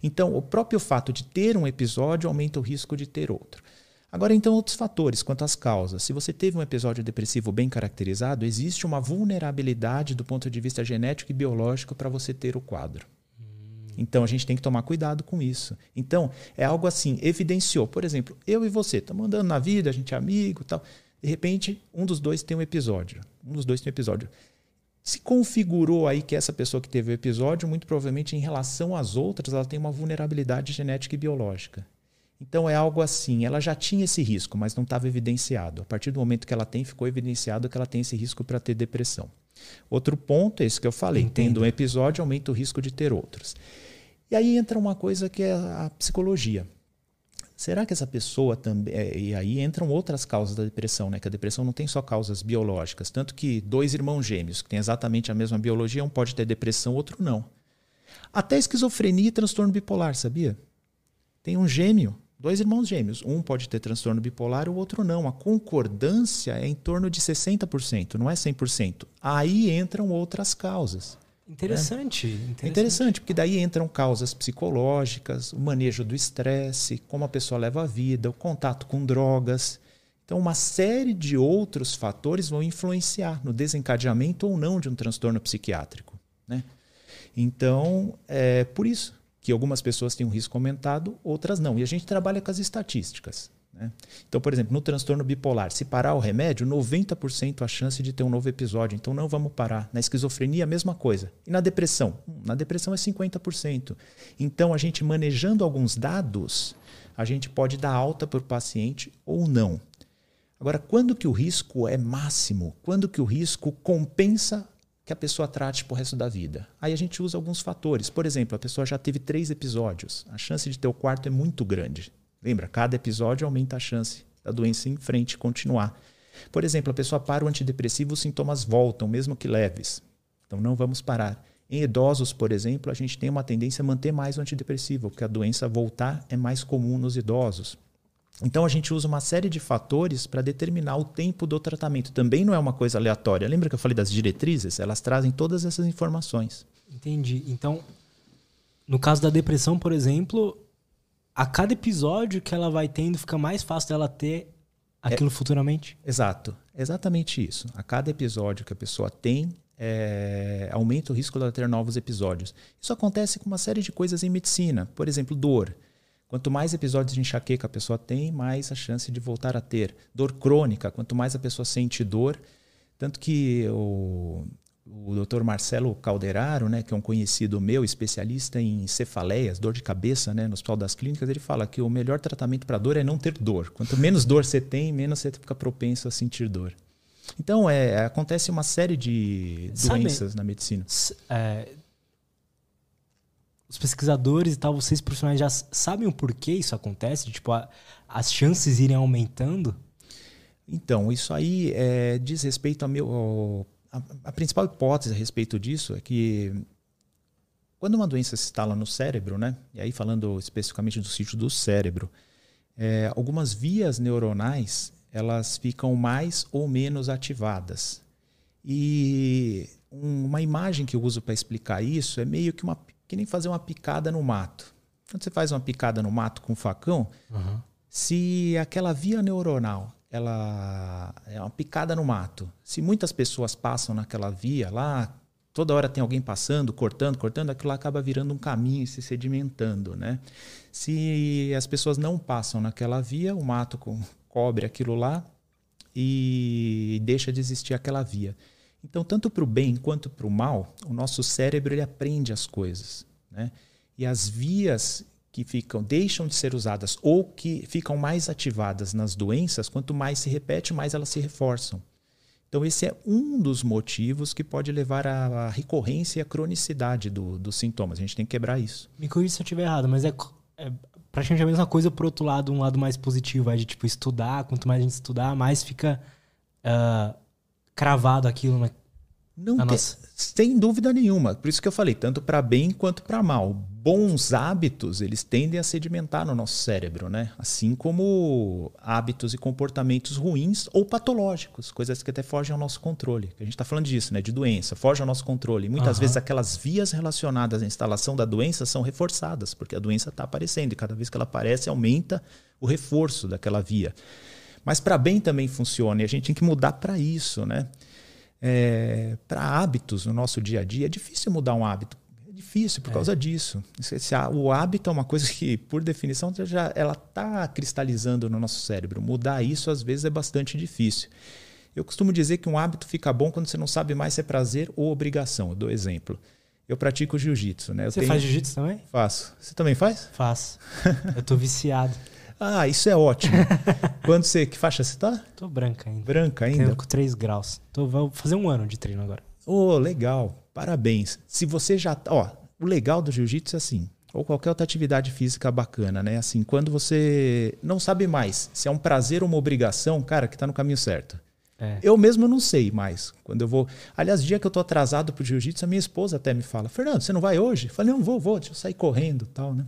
Então, o próprio fato de ter um episódio aumenta o risco de ter outro. Agora, então, outros fatores quanto às causas. Se você teve um episódio depressivo bem caracterizado, existe uma vulnerabilidade do ponto de vista genético e biológico para você ter o quadro. Então, a gente tem que tomar cuidado com isso. Então, é algo assim, evidenciou. Por exemplo, eu e você, estamos andando na vida, a gente é amigo tal. De repente, um dos dois tem um episódio. Um dos dois tem um episódio. Se configurou aí que essa pessoa que teve o episódio, muito provavelmente em relação às outras, ela tem uma vulnerabilidade genética e biológica. Então é algo assim, ela já tinha esse risco, mas não estava evidenciado. A partir do momento que ela tem, ficou evidenciado que ela tem esse risco para ter depressão. Outro ponto é isso que eu falei, Entendo. tendo um episódio aumenta o risco de ter outros. E aí entra uma coisa que é a psicologia. Será que essa pessoa também. É, e aí entram outras causas da depressão, né? Que a depressão não tem só causas biológicas. Tanto que dois irmãos gêmeos que têm exatamente a mesma biologia, um pode ter depressão, outro não. Até esquizofrenia e transtorno bipolar, sabia? Tem um gêmeo Dois irmãos gêmeos, um pode ter transtorno bipolar, o outro não. A concordância é em torno de 60%, não é 100%. Aí entram outras causas. Interessante, né? interessante. Interessante, porque daí entram causas psicológicas, o manejo do estresse, como a pessoa leva a vida, o contato com drogas. Então, uma série de outros fatores vão influenciar no desencadeamento ou não de um transtorno psiquiátrico. Né? Então, é por isso que algumas pessoas têm um risco aumentado, outras não. E a gente trabalha com as estatísticas. Né? Então, por exemplo, no transtorno bipolar, se parar o remédio, 90% a chance de ter um novo episódio. Então, não vamos parar. Na esquizofrenia, a mesma coisa. E na depressão? Hum, na depressão é 50%. Então, a gente manejando alguns dados, a gente pode dar alta para o paciente ou não. Agora, quando que o risco é máximo? Quando que o risco compensa que a pessoa trate para o resto da vida? Aí a gente usa alguns fatores. Por exemplo, a pessoa já teve três episódios. A chance de ter o quarto é muito grande. Lembra, cada episódio aumenta a chance da doença em frente continuar. Por exemplo, a pessoa para o antidepressivo, os sintomas voltam, mesmo que leves. Então não vamos parar. Em idosos, por exemplo, a gente tem uma tendência a manter mais o antidepressivo, porque a doença voltar é mais comum nos idosos. Então a gente usa uma série de fatores para determinar o tempo do tratamento. Também não é uma coisa aleatória. Lembra que eu falei das diretrizes? Elas trazem todas essas informações. Entendi. Então, no caso da depressão, por exemplo, a cada episódio que ela vai tendo, fica mais fácil dela ter aquilo é, futuramente? Exato. Exatamente isso. A cada episódio que a pessoa tem, é, aumenta o risco dela ter novos episódios. Isso acontece com uma série de coisas em medicina. Por exemplo, dor. Quanto mais episódios de enxaqueca a pessoa tem, mais a chance de voltar a ter. Dor crônica, quanto mais a pessoa sente dor. Tanto que o, o Dr. Marcelo Calderaro, né, que é um conhecido meu, especialista em cefaleias, dor de cabeça, né, no Hospital das Clínicas, ele fala que o melhor tratamento para dor é não ter dor. Quanto menos dor você tem, menos você fica propenso a sentir dor. Então, é, acontece uma série de doenças Sabe, na medicina. É, os pesquisadores e tal, vocês profissionais já sabem o porquê isso acontece? Tipo, a, as chances irem aumentando? Então, isso aí é, diz respeito ao meu, ao a, a principal hipótese a respeito disso é que quando uma doença se instala no cérebro, né, e aí falando especificamente do sítio do cérebro, é, algumas vias neuronais elas ficam mais ou menos ativadas. E uma imagem que eu uso para explicar isso é meio que, uma, que nem fazer uma picada no mato. Quando você faz uma picada no mato com um facão, uhum. se aquela via neuronal ela é uma picada no mato. Se muitas pessoas passam naquela via lá, toda hora tem alguém passando, cortando, cortando, aquilo acaba virando um caminho e se sedimentando, né? Se as pessoas não passam naquela via, o mato cobre aquilo lá e deixa de existir aquela via. Então, tanto para o bem quanto para o mal, o nosso cérebro ele aprende as coisas, né? E as vias que ficam deixam de ser usadas ou que ficam mais ativadas nas doenças, quanto mais se repete, mais elas se reforçam. Então, esse é um dos motivos que pode levar à recorrência e à cronicidade do, dos sintomas. A gente tem que quebrar isso. Me corrija se eu estiver errado, mas é, é praticamente a mesma coisa por outro lado, um lado mais positivo, é de tipo estudar, quanto mais a gente estudar, mais fica uh, cravado aquilo na, não tem, nossa... sem dúvida nenhuma. Por isso que eu falei, tanto para bem quanto para mal. Bons hábitos, eles tendem a sedimentar no nosso cérebro, né? Assim como hábitos e comportamentos ruins ou patológicos, coisas que até fogem ao nosso controle. A gente está falando disso, né? De doença, foge ao nosso controle. Muitas uhum. vezes aquelas vias relacionadas à instalação da doença são reforçadas, porque a doença está aparecendo e cada vez que ela aparece, aumenta o reforço daquela via. Mas para bem também funciona e a gente tem que mudar para isso, né? É, para hábitos no nosso dia a dia, é difícil mudar um hábito. É difícil por é. causa disso. O hábito é uma coisa que, por definição, já ela está cristalizando no nosso cérebro. Mudar isso, às vezes, é bastante difícil. Eu costumo dizer que um hábito fica bom quando você não sabe mais se é prazer ou obrigação. Eu dou exemplo. Eu pratico jiu-jitsu, né? Eu você tenho... faz jiu-jitsu também? Faço. Você também faz? Faço. Eu tô viciado. Ah, isso é ótimo. Quando você. Que faixa você tá? Tô branca ainda. Branca ainda? Tenho com 3 graus. Tô, vou fazer um ano de treino agora. Ô, oh, legal. Parabéns. Se você já. Tá, ó, o legal do jiu-jitsu é assim. Ou qualquer outra atividade física bacana, né? Assim, quando você não sabe mais se é um prazer ou uma obrigação, cara, que tá no caminho certo. É. Eu mesmo não sei mais. Quando eu vou. Aliás, dia que eu tô atrasado pro jiu-jitsu, a minha esposa até me fala: Fernando, você não vai hoje? Eu falei: não, vou, vou, deixa eu sair correndo tal, né?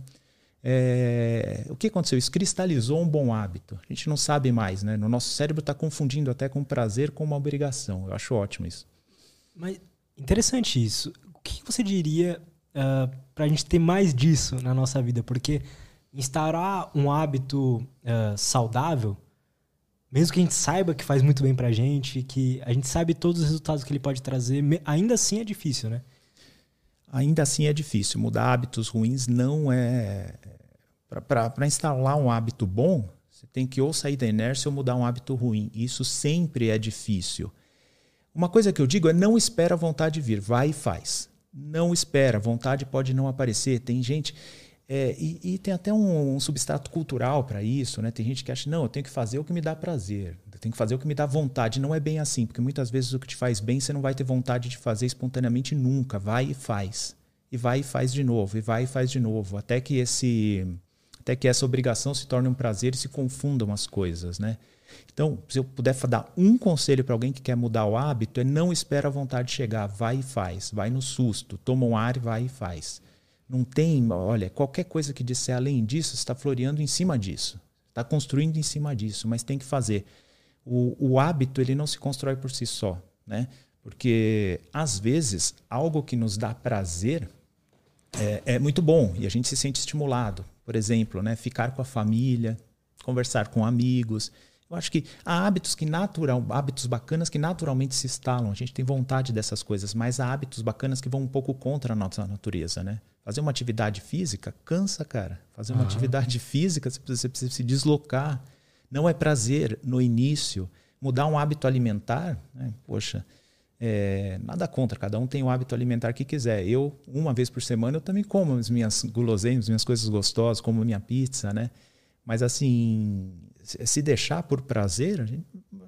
É, o que aconteceu? Isso cristalizou um bom hábito. A gente não sabe mais, né? No nosso cérebro está confundindo até com prazer com uma obrigação. Eu acho ótimo isso. Mas interessante isso. O que você diria uh, ah, para a gente ter mais disso na nossa vida? Porque instaurar um hábito uh, saudável, mesmo que a gente saiba que faz muito bem para a gente, que a gente sabe todos os resultados que ele pode trazer, ainda assim é difícil, né? Ainda assim é difícil. Mudar hábitos ruins não é. Para instalar um hábito bom, Você tem que ou sair da inércia ou mudar um hábito ruim. Isso sempre é difícil. Uma coisa que eu digo é não espera a vontade vir, vai e faz. Não espera, vontade pode não aparecer. Tem gente. É, e, e, tem até um, um substrato cultural para isso, né? Tem gente que acha, não, eu tenho que fazer o que me dá prazer, tenho que fazer o que me dá vontade. Não é bem assim, porque muitas vezes o que te faz bem você não vai ter vontade de fazer espontaneamente nunca. Vai e faz. E vai e faz de novo, e vai e faz de novo. Até que esse. Até que essa obrigação se torne um prazer e se confundam as coisas, né? Então, se eu puder dar um conselho para alguém que quer mudar o hábito, é não espera a vontade chegar, vai e faz, vai no susto, toma um ar e vai e faz. Não tem, olha, qualquer coisa que disser além disso, está floreando em cima disso, está construindo em cima disso, mas tem que fazer. O, o hábito ele não se constrói por si só, né? Porque às vezes algo que nos dá prazer é, é muito bom e a gente se sente estimulado. Por exemplo, né, ficar com a família, conversar com amigos eu acho que há hábitos que natural, hábitos bacanas que naturalmente se instalam. A gente tem vontade dessas coisas, mas há hábitos bacanas que vão um pouco contra a nossa natureza, né? Fazer uma atividade física cansa, cara. Fazer uma atividade física, você precisa, você precisa se deslocar. Não é prazer no início. Mudar um hábito alimentar, né? poxa, é, nada contra, cada um tem o hábito alimentar que quiser. Eu, uma vez por semana, eu também como as minhas guloseimas, minhas coisas gostosas, como minha pizza, né? Mas assim, se deixar por prazer, a gente,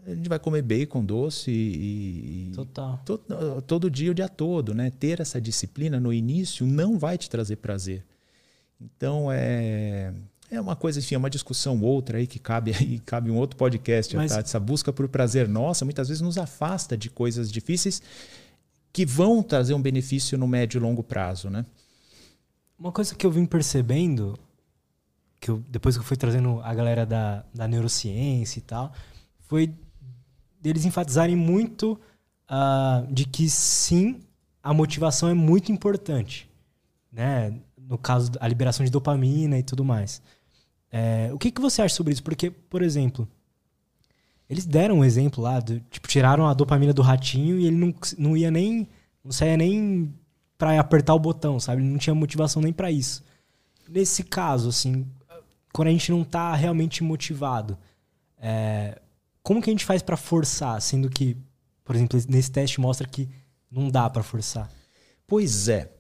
a gente vai comer bacon doce e. Total. Todo, todo dia, o dia todo, né? Ter essa disciplina no início não vai te trazer prazer. Então é. É uma coisa, enfim, é uma discussão outra aí que cabe aí, cabe um outro podcast, Mas... tá? Essa busca por prazer nossa muitas vezes nos afasta de coisas difíceis que vão trazer um benefício no médio e longo prazo, né? Uma coisa que eu vim percebendo que eu, depois que eu fui trazendo a galera da, da neurociência e tal, foi deles enfatizarem muito uh, de que sim, a motivação é muito importante, né? No caso, a liberação de dopamina e tudo mais. É, o que, que você acha sobre isso? Porque, por exemplo, eles deram um exemplo lá, do, tipo, tiraram a dopamina do ratinho e ele não, não ia nem. Não saía nem para apertar o botão, sabe? Ele não tinha motivação nem para isso. Nesse caso, assim, quando a gente não está realmente motivado, é, como que a gente faz para forçar, sendo que, por exemplo, nesse teste mostra que não dá para forçar? Pois é.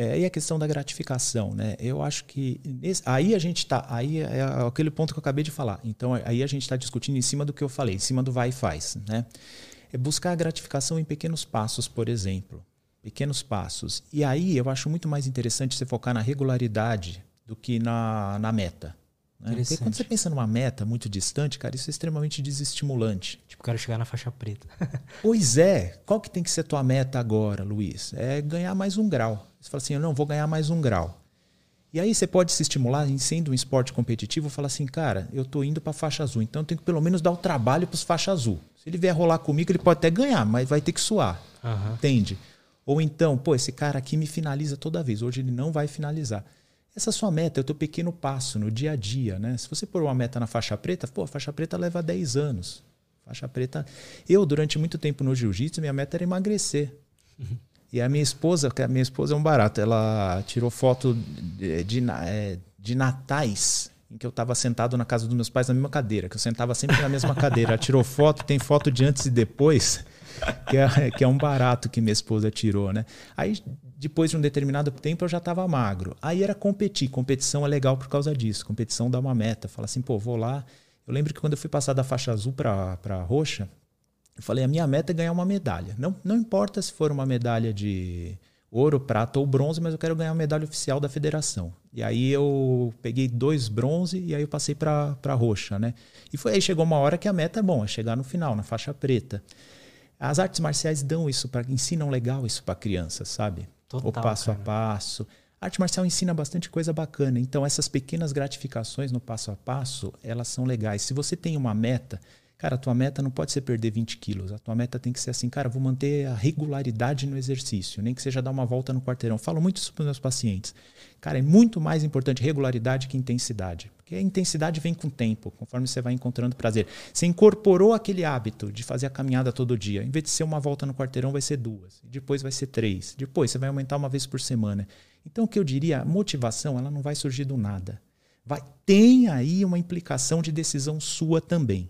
É, e a questão da gratificação, né? Eu acho que nesse, aí a gente está, aí é aquele ponto que eu acabei de falar. Então aí a gente está discutindo em cima do que eu falei, em cima do vai e faz, né? É buscar a gratificação em pequenos passos, por exemplo, pequenos passos. E aí eu acho muito mais interessante você focar na regularidade do que na, na meta. Né? Porque quando você pensa numa meta muito distante, cara, isso é extremamente desestimulante. Tipo, quero chegar na faixa preta. pois é. Qual que tem que ser tua meta agora, Luiz? É ganhar mais um grau. Você fala assim, eu não, vou ganhar mais um grau. E aí você pode se estimular em sendo um esporte competitivo, falar assim, cara, eu tô indo para faixa azul, então eu tenho que pelo menos dar o trabalho para os faixa azul. Se ele vier rolar comigo, ele pode até ganhar, mas vai ter que suar. Uhum. Entende? Ou então, pô, esse cara aqui me finaliza toda vez, hoje ele não vai finalizar. Essa é a sua meta, é o teu pequeno passo no dia a dia. Né? Se você pôr uma meta na faixa preta, pô, a faixa preta leva 10 anos. Faixa preta. Eu, durante muito tempo no jiu-jitsu, minha meta era emagrecer. Uhum. E a minha esposa, que a minha esposa é um barato, ela tirou foto de, de, é, de natais em que eu estava sentado na casa dos meus pais na mesma cadeira, que eu sentava sempre na mesma cadeira. Ela tirou foto, tem foto de antes e depois, que é, que é um barato que minha esposa tirou, né? Aí depois de um determinado tempo eu já estava magro. Aí era competir. Competição é legal por causa disso. Competição dá uma meta. Fala assim, pô, vou lá. Eu lembro que quando eu fui passar da faixa azul para roxa, eu falei, a minha meta é ganhar uma medalha. Não, não importa se for uma medalha de ouro, prata ou bronze, mas eu quero ganhar a medalha oficial da federação. E aí eu peguei dois bronze e aí eu passei para roxa, né? E foi aí chegou uma hora que a meta é bom, é chegar no final, na faixa preta. As artes marciais dão isso para ensinam legal isso para crianças, sabe? Total, o passo cara. a passo. A arte marcial ensina bastante coisa bacana. Então, essas pequenas gratificações no passo a passo, elas são legais. Se você tem uma meta, cara, a tua meta não pode ser perder 20 quilos. A tua meta tem que ser assim, cara, vou manter a regularidade no exercício, nem que seja dar uma volta no quarteirão. Falo muito isso para os meus pacientes. Cara, é muito mais importante regularidade que intensidade. Porque a intensidade vem com o tempo, conforme você vai encontrando prazer. Você incorporou aquele hábito de fazer a caminhada todo dia. Em vez de ser uma volta no quarteirão, vai ser duas. Depois vai ser três. Depois você vai aumentar uma vez por semana. Então, o que eu diria, a motivação ela não vai surgir do nada Vai, tem aí uma implicação de decisão sua também.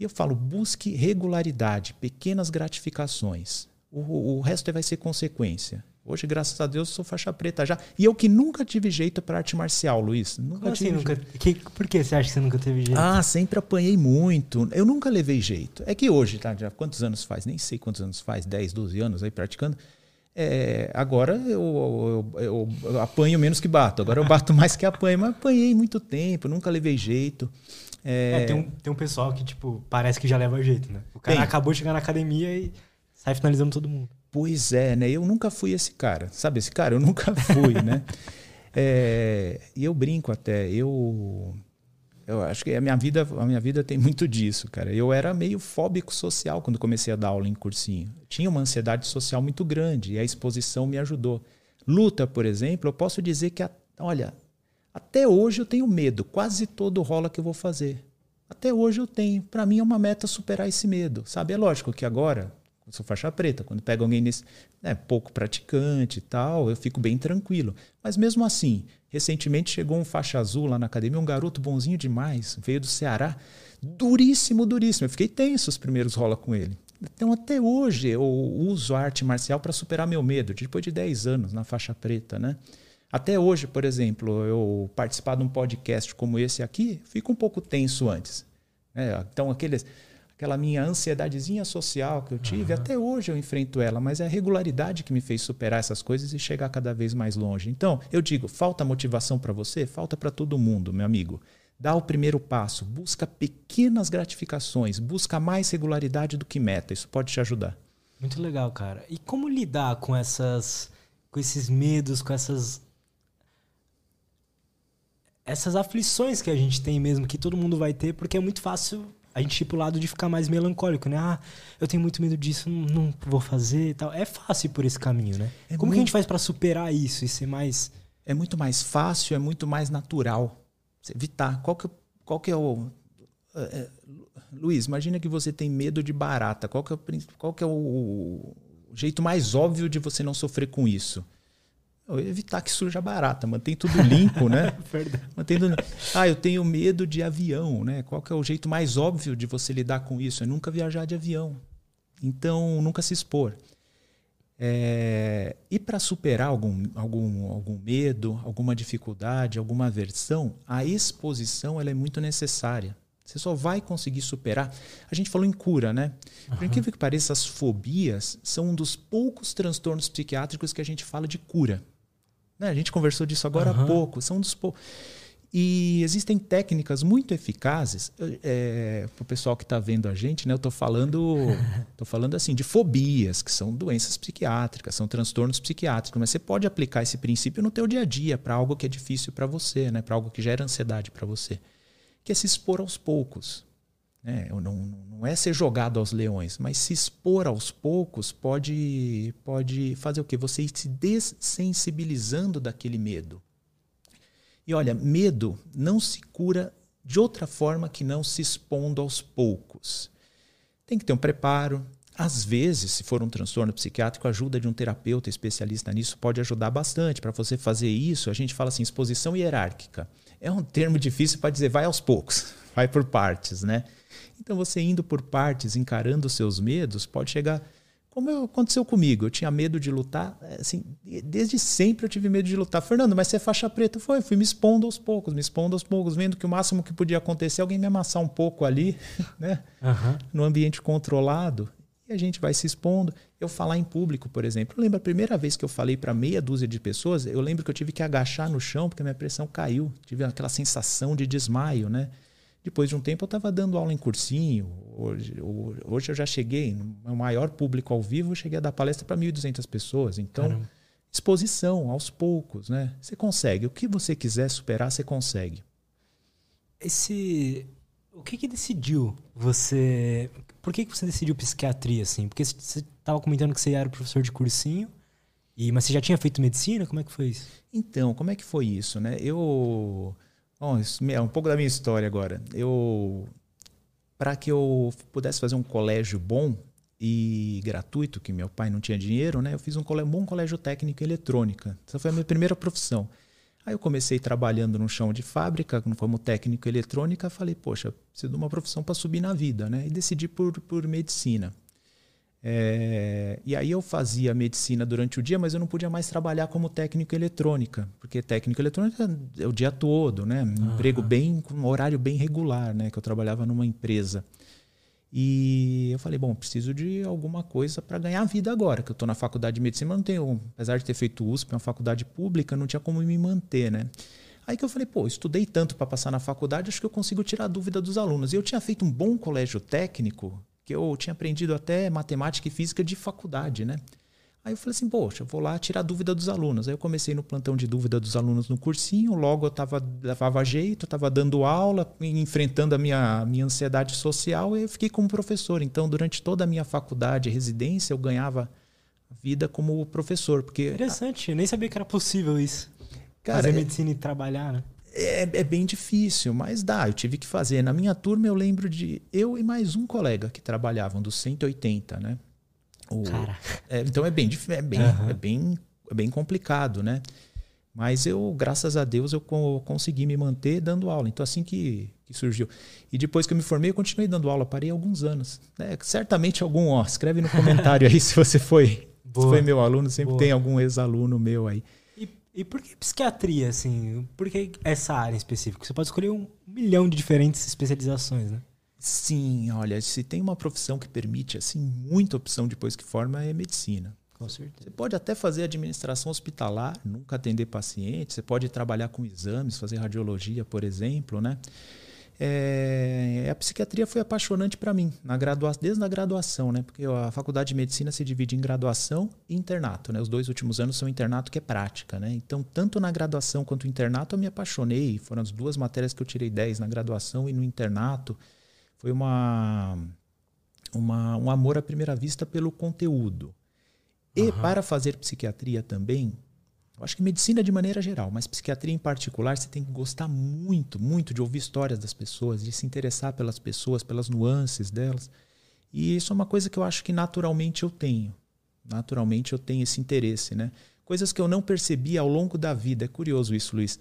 E eu falo, busque regularidade, pequenas gratificações. O, o resto vai ser consequência. Hoje, graças a Deus, eu sou faixa preta já. E eu que nunca tive jeito para arte marcial, Luiz. Nunca Como tive assim, nunca... Que, por que você acha que você nunca teve jeito? Ah, sempre apanhei muito. Eu nunca levei jeito. É que hoje, tá? Já quantos anos faz? Nem sei quantos anos faz, 10, 12 anos aí praticando. É, agora eu, eu, eu, eu, apanho menos que bato. Agora eu bato mais que apanho, mas apanhei muito tempo, nunca levei jeito. É... É, tem, um, tem um pessoal que, tipo, parece que já leva jeito, né? O cara tem. acabou de chegar na academia e sai finalizando todo mundo. Pois é, né? Eu nunca fui esse cara. Sabe esse cara? Eu nunca fui, né? É, e eu brinco até. Eu, eu acho que a minha vida, a minha vida tem muito disso, cara. Eu era meio fóbico social quando comecei a dar aula em cursinho. Tinha uma ansiedade social muito grande e a exposição me ajudou. Luta, por exemplo, eu posso dizer que, olha, até hoje eu tenho medo. Quase todo rola que eu vou fazer. Até hoje eu tenho. Para mim é uma meta superar esse medo, sabe? É lógico que agora eu sou faixa preta. Quando pega alguém nesse, né, pouco praticante e tal, eu fico bem tranquilo. Mas mesmo assim, recentemente chegou um faixa azul lá na academia, um garoto bonzinho demais, veio do Ceará, duríssimo, duríssimo. Eu fiquei tenso os primeiros rola com ele. Então, até hoje, eu uso a arte marcial para superar meu medo, depois de 10 anos na faixa preta, né? Até hoje, por exemplo, eu participar de um podcast como esse aqui, fico um pouco tenso antes. É, então, aqueles aquela minha ansiedadezinha social que eu tive, uhum. até hoje eu enfrento ela, mas é a regularidade que me fez superar essas coisas e chegar cada vez mais longe. Então, eu digo, falta motivação para você? Falta para todo mundo, meu amigo. Dá o primeiro passo, busca pequenas gratificações, busca mais regularidade do que meta. Isso pode te ajudar. Muito legal, cara. E como lidar com essas com esses medos, com essas essas aflições que a gente tem mesmo, que todo mundo vai ter, porque é muito fácil a gente ir pro lado de ficar mais melancólico, né? Ah, eu tenho muito medo disso, não, não vou fazer e tal. É fácil por esse caminho, né? É Como muito... que a gente faz para superar isso e ser mais. É muito mais fácil, é muito mais natural. Você evitar. Qual que, qual que é o. É, é Luiz, imagina que você tem medo de barata. Qual que é, qual que é o, o jeito mais óbvio de você não sofrer com isso? Evitar que surja barata, mantém tudo limpo, né? mantém tudo... Ah, eu tenho medo de avião, né? Qual que é o jeito mais óbvio de você lidar com isso? É nunca viajar de avião. Então, nunca se expor. É... E para superar algum, algum, algum medo, alguma dificuldade, alguma aversão, a exposição ela é muito necessária. Você só vai conseguir superar. A gente falou em cura, né? Uhum. Por incrível que pareça, as fobias são um dos poucos transtornos psiquiátricos que a gente fala de cura. Né? A gente conversou disso agora uhum. há pouco. São dos poucos. E existem técnicas muito eficazes. É, para o pessoal que está vendo a gente, né, eu estou falando, tô falando assim de fobias, que são doenças psiquiátricas, são transtornos psiquiátricos. Mas você pode aplicar esse princípio no teu dia a dia para algo que é difícil para você, né, para algo que gera ansiedade para você, que é se expor aos poucos. Né? Não, não é ser jogado aos leões, mas se expor aos poucos pode, pode fazer o quê? Você ir se dessensibilizando daquele medo. E olha, medo não se cura de outra forma que não se expondo aos poucos. Tem que ter um preparo. Às vezes, se for um transtorno psiquiátrico, a ajuda de um terapeuta especialista nisso pode ajudar bastante. Para você fazer isso, a gente fala assim, exposição hierárquica. É um termo difícil para dizer vai aos poucos, vai por partes, né? Então você indo por partes, encarando os seus medos, pode chegar. Como aconteceu comigo, eu tinha medo de lutar, é, assim, desde sempre eu tive medo de lutar. Fernando, mas você é faixa preta? Foi, fui me expondo aos poucos, me expondo aos poucos, vendo que o máximo que podia acontecer é alguém me amassar um pouco ali, né? Uhum. No ambiente controlado. E a gente vai se expondo. Eu falar em público, por exemplo. Eu lembro a primeira vez que eu falei para meia dúzia de pessoas, eu lembro que eu tive que agachar no chão porque minha pressão caiu. Tive aquela sensação de desmaio, né? Depois de um tempo eu estava dando aula em cursinho. Hoje, hoje eu já cheguei, no maior público ao vivo, eu cheguei a dar palestra para 1.200 pessoas. Então, Caramba. exposição aos poucos, né? Você consegue. O que você quiser superar, você consegue. Esse. O que que decidiu você. Por que, que você decidiu psiquiatria, assim? Porque você estava comentando que você era professor de cursinho. E, mas você já tinha feito medicina? Como é que foi isso? Então, como é que foi isso, né? Eu Bom, isso é um pouco da minha história agora. Eu, para que eu pudesse fazer um colégio bom e gratuito, que meu pai não tinha dinheiro, né? Eu fiz um, colégio, um bom colégio técnico em eletrônica. Essa foi a minha primeira profissão. Aí eu comecei trabalhando no chão de fábrica, como técnico em eletrônica, falei, poxa, preciso de uma profissão para subir na vida, né? E decidi por, por medicina. É, e aí eu fazia medicina durante o dia, mas eu não podia mais trabalhar como técnico eletrônica, porque técnico eletrônica é o dia todo, né? Um uhum. emprego bem, com um horário bem regular, né? Que eu trabalhava numa empresa. E eu falei, bom, preciso de alguma coisa para ganhar vida agora, que eu estou na faculdade de medicina, mas não tenho, apesar de ter feito USP, uma faculdade pública, não tinha como me manter, né? Aí que eu falei, pô, estudei tanto para passar na faculdade, acho que eu consigo tirar a dúvida dos alunos. E eu tinha feito um bom colégio técnico, eu tinha aprendido até matemática e física de faculdade, né? Aí eu falei assim, poxa, vou lá tirar dúvida dos alunos. Aí eu comecei no plantão de dúvida dos alunos no cursinho, logo eu tava, levava jeito, estava dando aula, enfrentando a minha, minha ansiedade social e eu fiquei como professor. Então, durante toda a minha faculdade e residência, eu ganhava vida como professor. Porque, Interessante, eu nem sabia que era possível isso. Cara, Fazer é, medicina e trabalhar, né? É, é bem difícil, mas dá, eu tive que fazer. Na minha turma, eu lembro de eu e mais um colega que trabalhavam, dos 180, né? O, Cara. É, então é bem, é, bem, uhum. é, bem, é bem complicado, né? Mas eu, graças a Deus, eu consegui me manter dando aula. Então, assim que, que surgiu. E depois que eu me formei, eu continuei dando aula. Parei alguns anos. É, certamente algum, ó, escreve no comentário aí se você foi, se foi meu aluno. Sempre Boa. tem algum ex-aluno meu aí. E, por que psiquiatria, assim? Por que essa área em específico? Você pode escolher um milhão de diferentes especializações, né? Sim, olha, se tem uma profissão que permite assim muita opção depois que forma é medicina. Com certeza. Você pode até fazer administração hospitalar, nunca atender paciente. Você pode trabalhar com exames, fazer radiologia, por exemplo, né? É, a psiquiatria foi apaixonante para mim, na gradua desde a graduação, né? Porque a faculdade de medicina se divide em graduação e internato, né? Os dois últimos anos são internato, que é prática, né? Então, tanto na graduação quanto no internato, eu me apaixonei. Foram as duas matérias que eu tirei 10 na graduação e no internato foi uma, uma, um amor à primeira vista pelo conteúdo. E uhum. para fazer psiquiatria também, eu acho que medicina de maneira geral, mas psiquiatria em particular, você tem que gostar muito, muito de ouvir histórias das pessoas, de se interessar pelas pessoas, pelas nuances delas. E isso é uma coisa que eu acho que naturalmente eu tenho. Naturalmente eu tenho esse interesse, né? Coisas que eu não percebi ao longo da vida. É curioso isso, Luiz.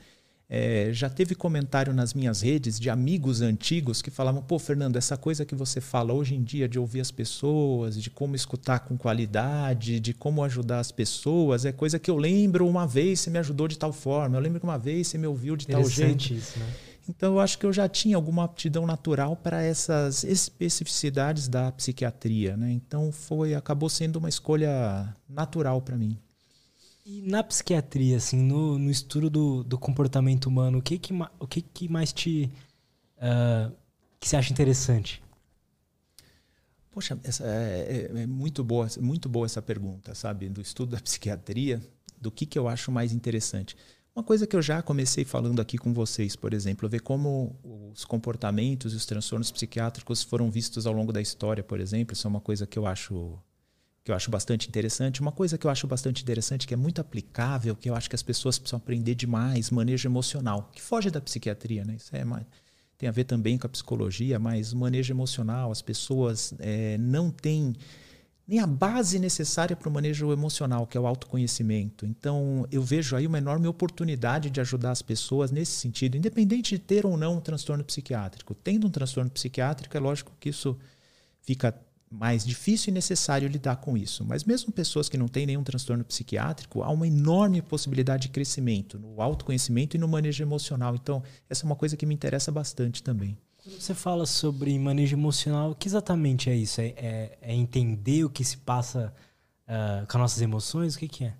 É, já teve comentário nas minhas redes de amigos antigos que falavam: pô, Fernando, essa coisa que você fala hoje em dia de ouvir as pessoas, de como escutar com qualidade, de como ajudar as pessoas, é coisa que eu lembro uma vez você me ajudou de tal forma, eu lembro que uma vez você me ouviu de tal jeito. Isso, né? Então eu acho que eu já tinha alguma aptidão natural para essas especificidades da psiquiatria, né? Então foi acabou sendo uma escolha natural para mim. E na psiquiatria, assim, no, no estudo do, do comportamento humano, o que que, o que, que mais te... Uh, que você acha interessante? Poxa, essa é, é, é, muito boa, muito boa essa pergunta, sabe? Do estudo da psiquiatria, do que, que eu acho mais interessante. Uma coisa que eu já comecei falando aqui com vocês, por exemplo, ver como os comportamentos e os transtornos psiquiátricos foram vistos ao longo da história, por exemplo. Isso é uma coisa que eu acho que eu acho bastante interessante. Uma coisa que eu acho bastante interessante, que é muito aplicável, que eu acho que as pessoas precisam aprender demais, manejo emocional, que foge da psiquiatria, né? Isso é mais, tem a ver também com a psicologia, mas manejo emocional, as pessoas é, não têm nem a base necessária para o manejo emocional, que é o autoconhecimento. Então, eu vejo aí uma enorme oportunidade de ajudar as pessoas nesse sentido, independente de ter ou não um transtorno psiquiátrico. Tendo um transtorno psiquiátrico, é lógico que isso fica mais difícil e necessário lidar com isso. Mas mesmo pessoas que não têm nenhum transtorno psiquiátrico, há uma enorme possibilidade de crescimento no autoconhecimento e no manejo emocional. Então, essa é uma coisa que me interessa bastante também. Quando você fala sobre manejo emocional, o que exatamente é isso? É, é, é entender o que se passa uh, com as nossas emoções? O que, que é?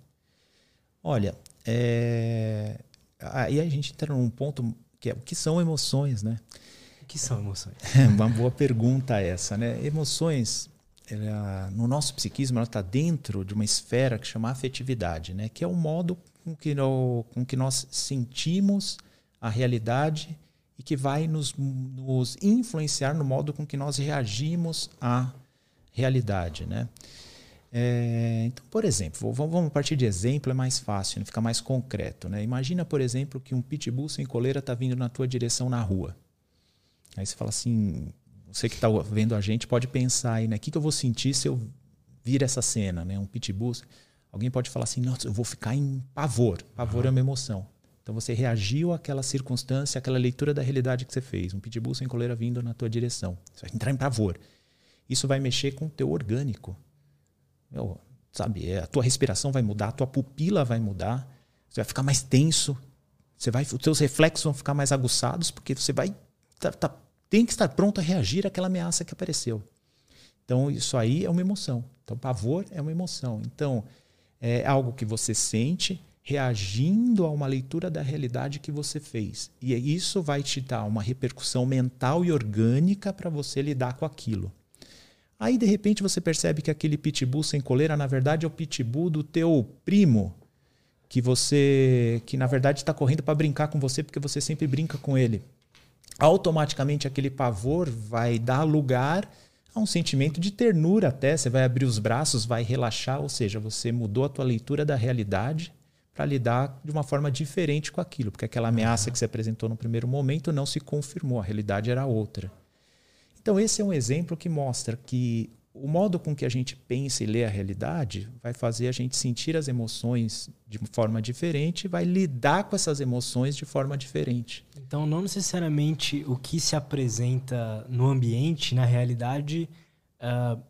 Olha, é... aí a gente entra num ponto que é o que são emoções, né? Que são emoções? Uma boa pergunta essa, né? Emoções, ela, no nosso psiquismo, ela está dentro de uma esfera que chama afetividade, né? Que é o modo com que, no, com que nós sentimos a realidade e que vai nos, nos influenciar no modo com que nós reagimos à realidade, né? É, então, por exemplo, vamos partir de exemplo, é mais fácil, né? fica mais concreto. Né? Imagina, por exemplo, que um pitbull sem coleira está vindo na tua direção na rua. Aí você fala assim, você que está vendo a gente pode pensar aí, né? O que, que eu vou sentir se eu vir essa cena, né? Um pitbull. Alguém pode falar assim, nossa, eu vou ficar em pavor. Pavor uhum. é uma emoção. Então você reagiu àquela circunstância, àquela leitura da realidade que você fez. Um pitbull sem coleira vindo na tua direção. Você vai entrar em pavor. Isso vai mexer com o teu orgânico. Meu, sabe, é, a tua respiração vai mudar, a tua pupila vai mudar, você vai ficar mais tenso, você vai, os teus reflexos vão ficar mais aguçados, porque você vai tá, tá, tem que estar pronto a reagir àquela ameaça que apareceu. Então, isso aí é uma emoção. Então, pavor é uma emoção. Então, é algo que você sente reagindo a uma leitura da realidade que você fez. E isso vai te dar uma repercussão mental e orgânica para você lidar com aquilo. Aí, de repente, você percebe que aquele pitbull sem coleira, na verdade, é o pitbull do teu primo, que você, que na verdade está correndo para brincar com você, porque você sempre brinca com ele. Automaticamente, aquele pavor vai dar lugar a um sentimento de ternura até. Você vai abrir os braços, vai relaxar, ou seja, você mudou a tua leitura da realidade para lidar de uma forma diferente com aquilo, porque aquela ameaça que se apresentou no primeiro momento não se confirmou, a realidade era outra. Então, esse é um exemplo que mostra que o modo com que a gente pensa e lê a realidade vai fazer a gente sentir as emoções de forma diferente, vai lidar com essas emoções de forma diferente. Então, não necessariamente o que se apresenta no ambiente, na realidade, uh,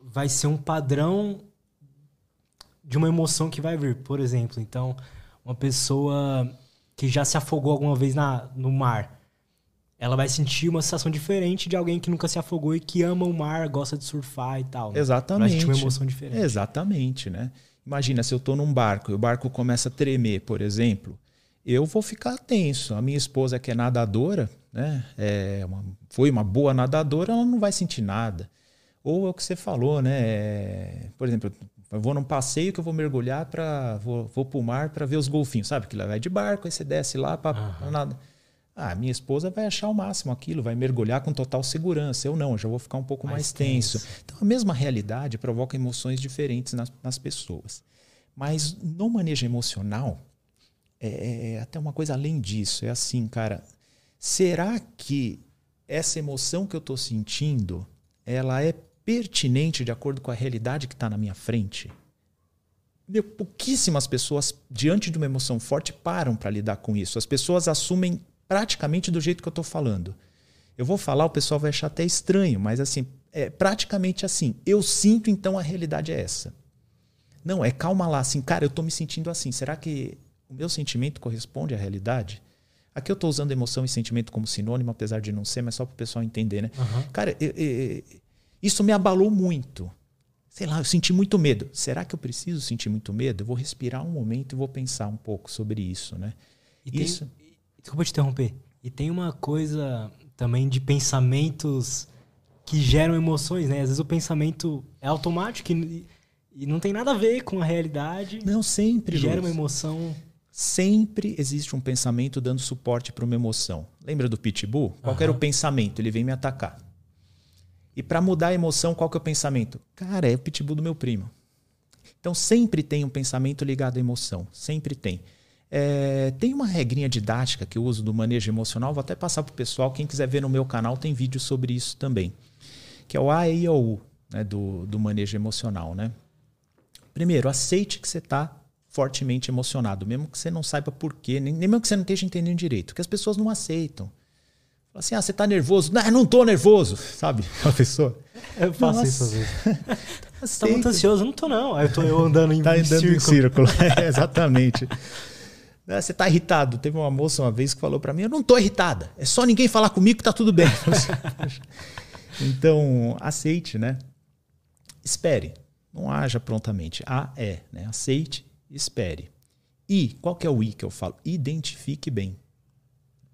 vai ser um padrão de uma emoção que vai vir. Por exemplo, então, uma pessoa que já se afogou alguma vez na, no mar ela vai sentir uma sensação diferente de alguém que nunca se afogou e que ama o mar, gosta de surfar e tal. Né? Exatamente. Vai sentir uma emoção diferente. Exatamente, né? Imagina se eu estou num barco e o barco começa a tremer, por exemplo, eu vou ficar tenso. A minha esposa que é nadadora, né? É uma, foi uma boa nadadora, ela não vai sentir nada. Ou é o que você falou, né? É, por exemplo, eu vou num passeio que eu vou mergulhar para vou, vou pro mar para ver os golfinhos, sabe? Que lá vai de barco, aí você desce lá para uhum. nada. Ah, minha esposa vai achar o máximo aquilo, vai mergulhar com total segurança. Eu não, eu já vou ficar um pouco mais, mais tenso. tenso. Então, a mesma realidade provoca emoções diferentes nas, nas pessoas. Mas no manejo emocional, é, é, é até uma coisa além disso. É assim, cara, será que essa emoção que eu estou sentindo, ela é pertinente de acordo com a realidade que está na minha frente? Meu, pouquíssimas pessoas, diante de uma emoção forte, param para lidar com isso. As pessoas assumem praticamente do jeito que eu estou falando. Eu vou falar, o pessoal vai achar até estranho, mas assim, é praticamente assim. Eu sinto, então a realidade é essa. Não, é calma lá, assim, cara, eu estou me sentindo assim. Será que o meu sentimento corresponde à realidade? Aqui eu estou usando emoção e sentimento como sinônimo, apesar de não ser, mas só para o pessoal entender, né? Uhum. Cara, eu, eu, isso me abalou muito. Sei lá, eu senti muito medo. Será que eu preciso sentir muito medo? Eu vou respirar um momento e vou pensar um pouco sobre isso, né? E isso. Tem Desculpa te interromper. E tem uma coisa também de pensamentos que geram emoções, né? Às vezes o pensamento é automático e, e não tem nada a ver com a realidade. Não, sempre. Gera uma emoção. Sempre existe um pensamento dando suporte para uma emoção. Lembra do pitbull? Qual uhum. era o pensamento? Ele vem me atacar. E para mudar a emoção, qual que é o pensamento? Cara, é o pitbull do meu primo. Então sempre tem um pensamento ligado à emoção. Sempre tem. É, tem uma regrinha didática que eu uso do manejo emocional, vou até passar para o pessoal. Quem quiser ver no meu canal, tem vídeo sobre isso também. Que é o A, E, O, U né, do, do manejo emocional. Né? Primeiro, aceite que você está fortemente emocionado, mesmo que você não saiba por quê, nem, nem mesmo que você não esteja entendendo direito, que as pessoas não aceitam. Fala assim, ah, você está nervoso? Não, não estou nervoso, sabe? A pessoa. Eu faço isso às vezes. você está muito ansioso? Não estou não. Aí eu tô eu andando em, tá andando círculo. em círculo. É, exatamente. Né? Você está irritado. Teve uma moça uma vez que falou para mim: Eu não estou irritada. É só ninguém falar comigo que está tudo bem. então, aceite, né? Espere. Não haja prontamente. A é, né? Aceite espere. E, qual que é o I que eu falo? Identifique bem.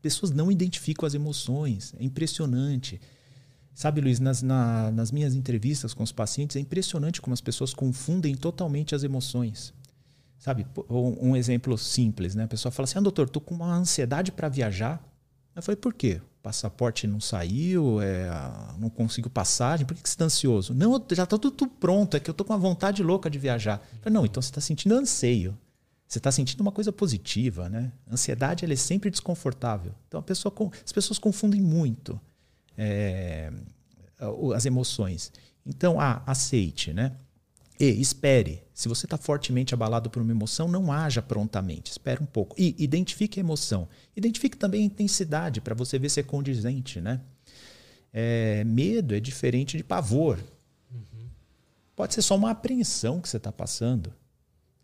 Pessoas não identificam as emoções. É impressionante. Sabe, Luiz, nas, na, nas minhas entrevistas com os pacientes, é impressionante como as pessoas confundem totalmente as emoções. Sabe, um exemplo simples, né? A pessoa fala assim: ah, doutor, tô com uma ansiedade para viajar. Eu falei: por quê? O passaporte não saiu, é, não consigo passagem, por que, que você está ansioso? Não, já está tudo pronto, é que eu tô com uma vontade louca de viajar. Eu falei, não, então você está sentindo anseio. Você está sentindo uma coisa positiva, né? Ansiedade ela é sempre desconfortável. Então pessoa, as pessoas confundem muito é, as emoções. Então, ah, aceite, né? E espere. Se você está fortemente abalado por uma emoção, não haja prontamente. Espere um pouco. E identifique a emoção. Identifique também a intensidade para você ver se é condizente, né? É, medo é diferente de pavor. Uhum. Pode ser só uma apreensão que você está passando.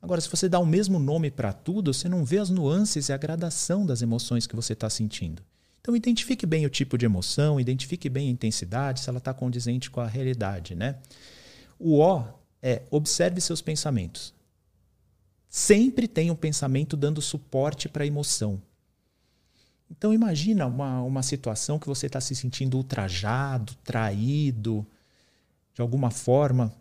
Agora, se você dá o mesmo nome para tudo, você não vê as nuances e a gradação das emoções que você está sentindo. Então, identifique bem o tipo de emoção, identifique bem a intensidade, se ela está condizente com a realidade. Né? O O é observe seus pensamentos. Sempre tem um pensamento dando suporte para a emoção. Então imagina uma, uma situação que você está se sentindo ultrajado, traído, de alguma forma.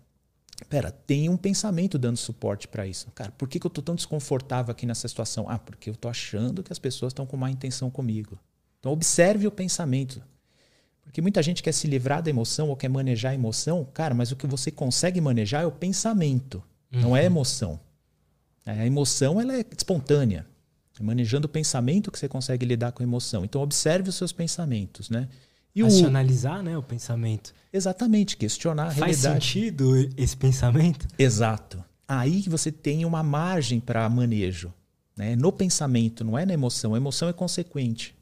Pera, tem um pensamento dando suporte para isso. Cara, por que, que eu estou tão desconfortável aqui nessa situação? Ah, porque eu estou achando que as pessoas estão com má intenção comigo. Então observe o pensamento. Porque muita gente quer se livrar da emoção ou quer manejar a emoção, cara, mas o que você consegue manejar é o pensamento, uhum. não é a uhum. emoção. A emoção ela é espontânea. É manejando o pensamento que você consegue lidar com a emoção. Então observe os seus pensamentos, né? E Racionalizar, o... né, o pensamento. Exatamente, questionar a Faz realidade. Faz sentido esse pensamento? Exato. Aí que você tem uma margem para manejo. Né? No pensamento, não é na emoção. A emoção é consequente.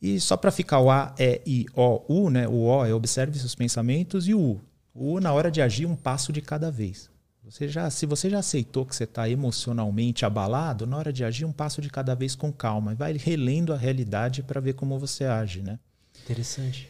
E só para ficar o A, E, I, O, U, né? O O é observe seus pensamentos e o U. O U, na hora de agir, um passo de cada vez. Você já, se você já aceitou que você está emocionalmente abalado, na hora de agir, um passo de cada vez com calma. Vai relendo a realidade para ver como você age, né? Interessante.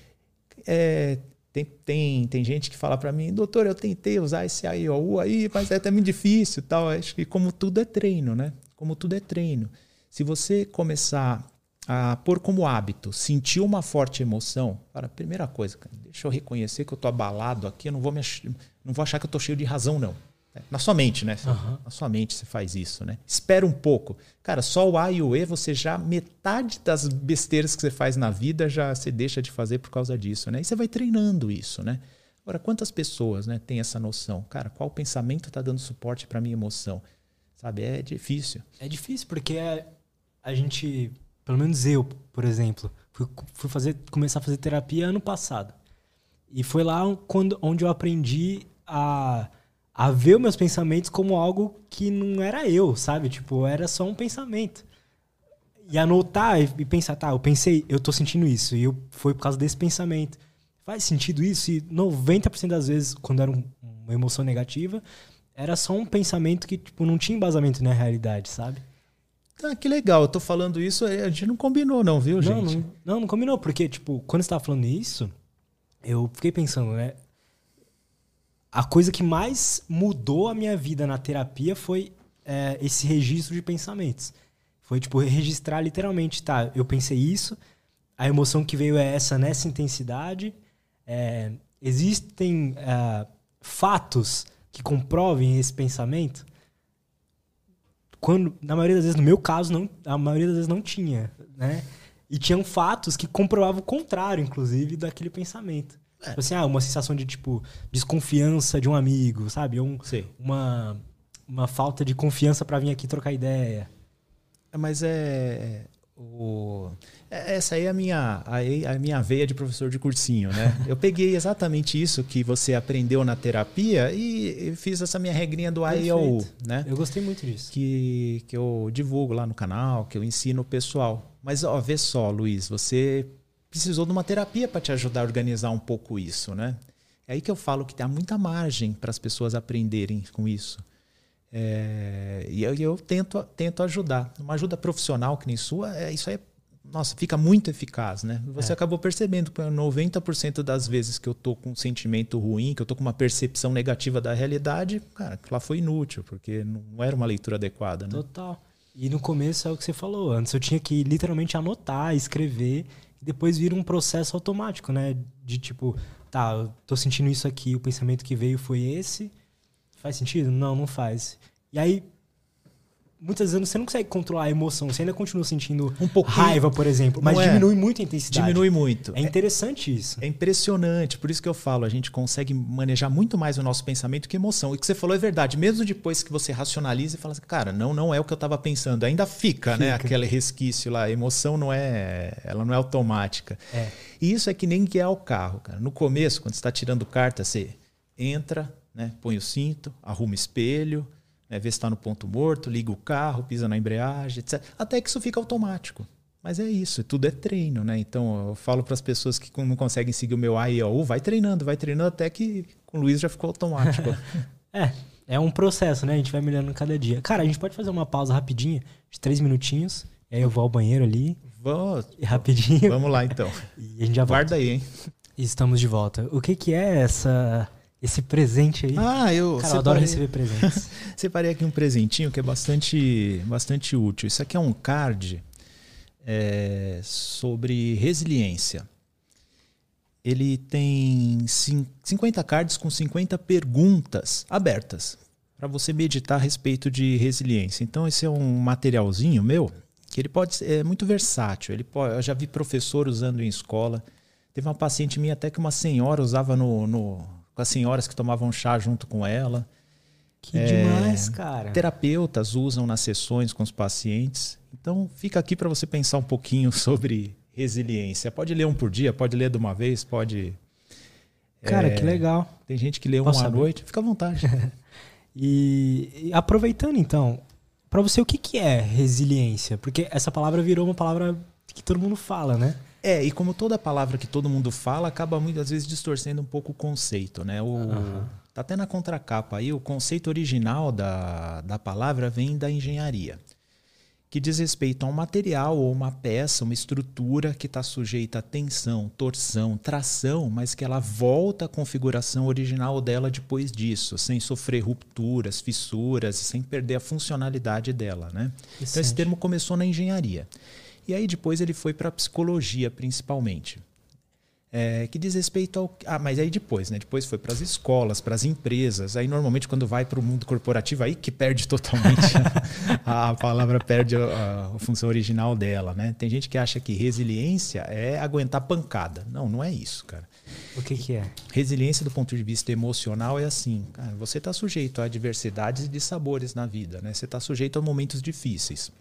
É, tem, tem, tem gente que fala para mim, doutor, eu tentei usar esse A, I, O, U aí, mas é até muito difícil tal. Acho que como tudo é treino, né? Como tudo é treino. Se você começar a pôr como hábito, sentir uma forte emoção, para primeira coisa, deixa eu reconhecer que eu estou abalado aqui, eu não vou, me ach... não vou achar que eu estou cheio de razão, não. É, na sua mente, né? Uhum. Na sua mente você faz isso, né? Espera um pouco. Cara, só o A e o E, você já, metade das besteiras que você faz na vida, já você deixa de fazer por causa disso, né? E você vai treinando isso, né? Agora, quantas pessoas né, têm essa noção? Cara, qual pensamento está dando suporte para minha emoção? Sabe, é difícil. É difícil porque a gente pelo menos eu, por exemplo, fui, fui fazer, começar a fazer terapia ano passado. E foi lá quando, onde eu aprendi a, a ver meus pensamentos como algo que não era eu, sabe? Tipo, era só um pensamento. E anotar e, pensar, tá, eu pensei, eu tô sentindo isso. E eu, foi por causa desse pensamento. Faz sentido isso? E 90% das vezes, quando era um, uma emoção negativa, era só um pensamento que tipo, não tinha embasamento na realidade, sabe? Ah, que legal, eu tô falando isso, a gente não combinou, não, viu, gente? Não, não, não combinou, porque, tipo, quando você tava falando isso, eu fiquei pensando, né? A coisa que mais mudou a minha vida na terapia foi é, esse registro de pensamentos. Foi, tipo, registrar literalmente, tá, eu pensei isso, a emoção que veio é essa nessa intensidade. É, existem é, fatos que comprovem esse pensamento quando na maioria das vezes no meu caso não a maioria das vezes não tinha né? E tinham fatos que comprovavam o contrário inclusive daquele pensamento. É. Tipo assim ah uma sensação de tipo desconfiança de um amigo sabe? Um, uma uma falta de confiança para vir aqui trocar ideia. É, mas é o é, essa aí é a minha, a, a, minha veia de professor de cursinho, né? Eu peguei exatamente isso que você aprendeu na terapia e, fiz essa minha regrinha do A e ao U, né? Eu gostei muito disso. Que, que eu divulgo lá no canal, que eu ensino o pessoal. Mas, ó, vê só, Luiz, você precisou de uma terapia para te ajudar a organizar um pouco isso, né? É aí que eu falo que há muita margem para as pessoas aprenderem com isso. É, e eu, eu, tento, tento ajudar. Uma ajuda profissional que nem sua, é, isso aí é nossa, fica muito eficaz, né? Você é. acabou percebendo que 90% das vezes que eu tô com um sentimento ruim, que eu tô com uma percepção negativa da realidade, cara, lá foi inútil, porque não era uma leitura adequada, né? Total. E no começo é o que você falou, antes eu tinha que literalmente anotar, escrever, e depois vira um processo automático, né? De tipo, tá, eu tô sentindo isso aqui, o pensamento que veio foi esse. Faz sentido? Não, não faz. E aí muitas vezes você não consegue controlar a emoção, você ainda continua sentindo um raiva, por exemplo, mas é. diminui muito a intensidade. Diminui muito. É interessante isso. É impressionante, por isso que eu falo, a gente consegue manejar muito mais o nosso pensamento que emoção. E o que você falou é verdade, mesmo depois que você racionaliza e fala assim, cara, não, não é o que eu estava pensando, ainda fica, né, fica, né, aquele resquício lá, a emoção não é, ela não é automática. É. E isso é que nem guiar o carro, cara. No começo, quando você está tirando carta, você entra, né? põe o cinto, arruma o espelho, né? vê se está no ponto morto, liga o carro, pisa na embreagem, etc. Até que isso fica automático. Mas é isso, tudo é treino, né? Então eu falo para as pessoas que não conseguem seguir o meu A e o vai treinando, vai treinando até que com o Luiz já ficou automático. é, é um processo, né? A gente vai melhorando cada dia. Cara, a gente pode fazer uma pausa rapidinha, de três minutinhos, e aí eu vou ao banheiro ali. Vamos. Rapidinho. Vamos lá então. e a gente já volta. Guarda aí, hein? Estamos de volta. O que que é essa esse presente aí? Ah, eu, Cara, eu adoro receber presentes. Separei aqui um presentinho que é bastante, bastante útil. Isso aqui é um card é, sobre resiliência. Ele tem 50 cards com 50 perguntas abertas para você meditar a respeito de resiliência. Então, esse é um materialzinho meu que ele pode ser é muito versátil. Ele pode, eu já vi professor usando em escola. Teve uma paciente minha até que uma senhora usava no, no com as senhoras que tomavam chá junto com ela. Que é, demais, cara. Terapeutas usam nas sessões com os pacientes. Então, fica aqui para você pensar um pouquinho sobre resiliência. Pode ler um por dia, pode ler de uma vez, pode. Cara, é, que legal. Tem gente que lê um à noite, fica à vontade. e, e, aproveitando então, para você o que, que é resiliência? Porque essa palavra virou uma palavra que todo mundo fala, né? É, e como toda palavra que todo mundo fala, acaba muitas vezes distorcendo um pouco o conceito, né? O, uhum. Tá até na contracapa aí, o conceito original da, da palavra vem da engenharia, que diz respeito a um material ou uma peça, uma estrutura que está sujeita a tensão, torção, tração, mas que ela volta à configuração original dela depois disso, sem sofrer rupturas, fissuras, sem perder a funcionalidade dela, né? Então esse termo começou na engenharia. E aí depois ele foi para a psicologia, principalmente. É, que diz respeito ao. Ah, mas aí depois, né? Depois foi para as escolas, para as empresas. Aí normalmente quando vai para o mundo corporativo, aí que perde totalmente a, a, palavra perde a, a, função original dela, né? Tem gente que acha que resiliência é aguentar pancada. Não, não é isso, cara. O que, que é? Resiliência do ponto de vista emocional é assim, cara, você está sujeito a adversidades e de sabores na vida, né? Você está sujeito a momentos difíceis.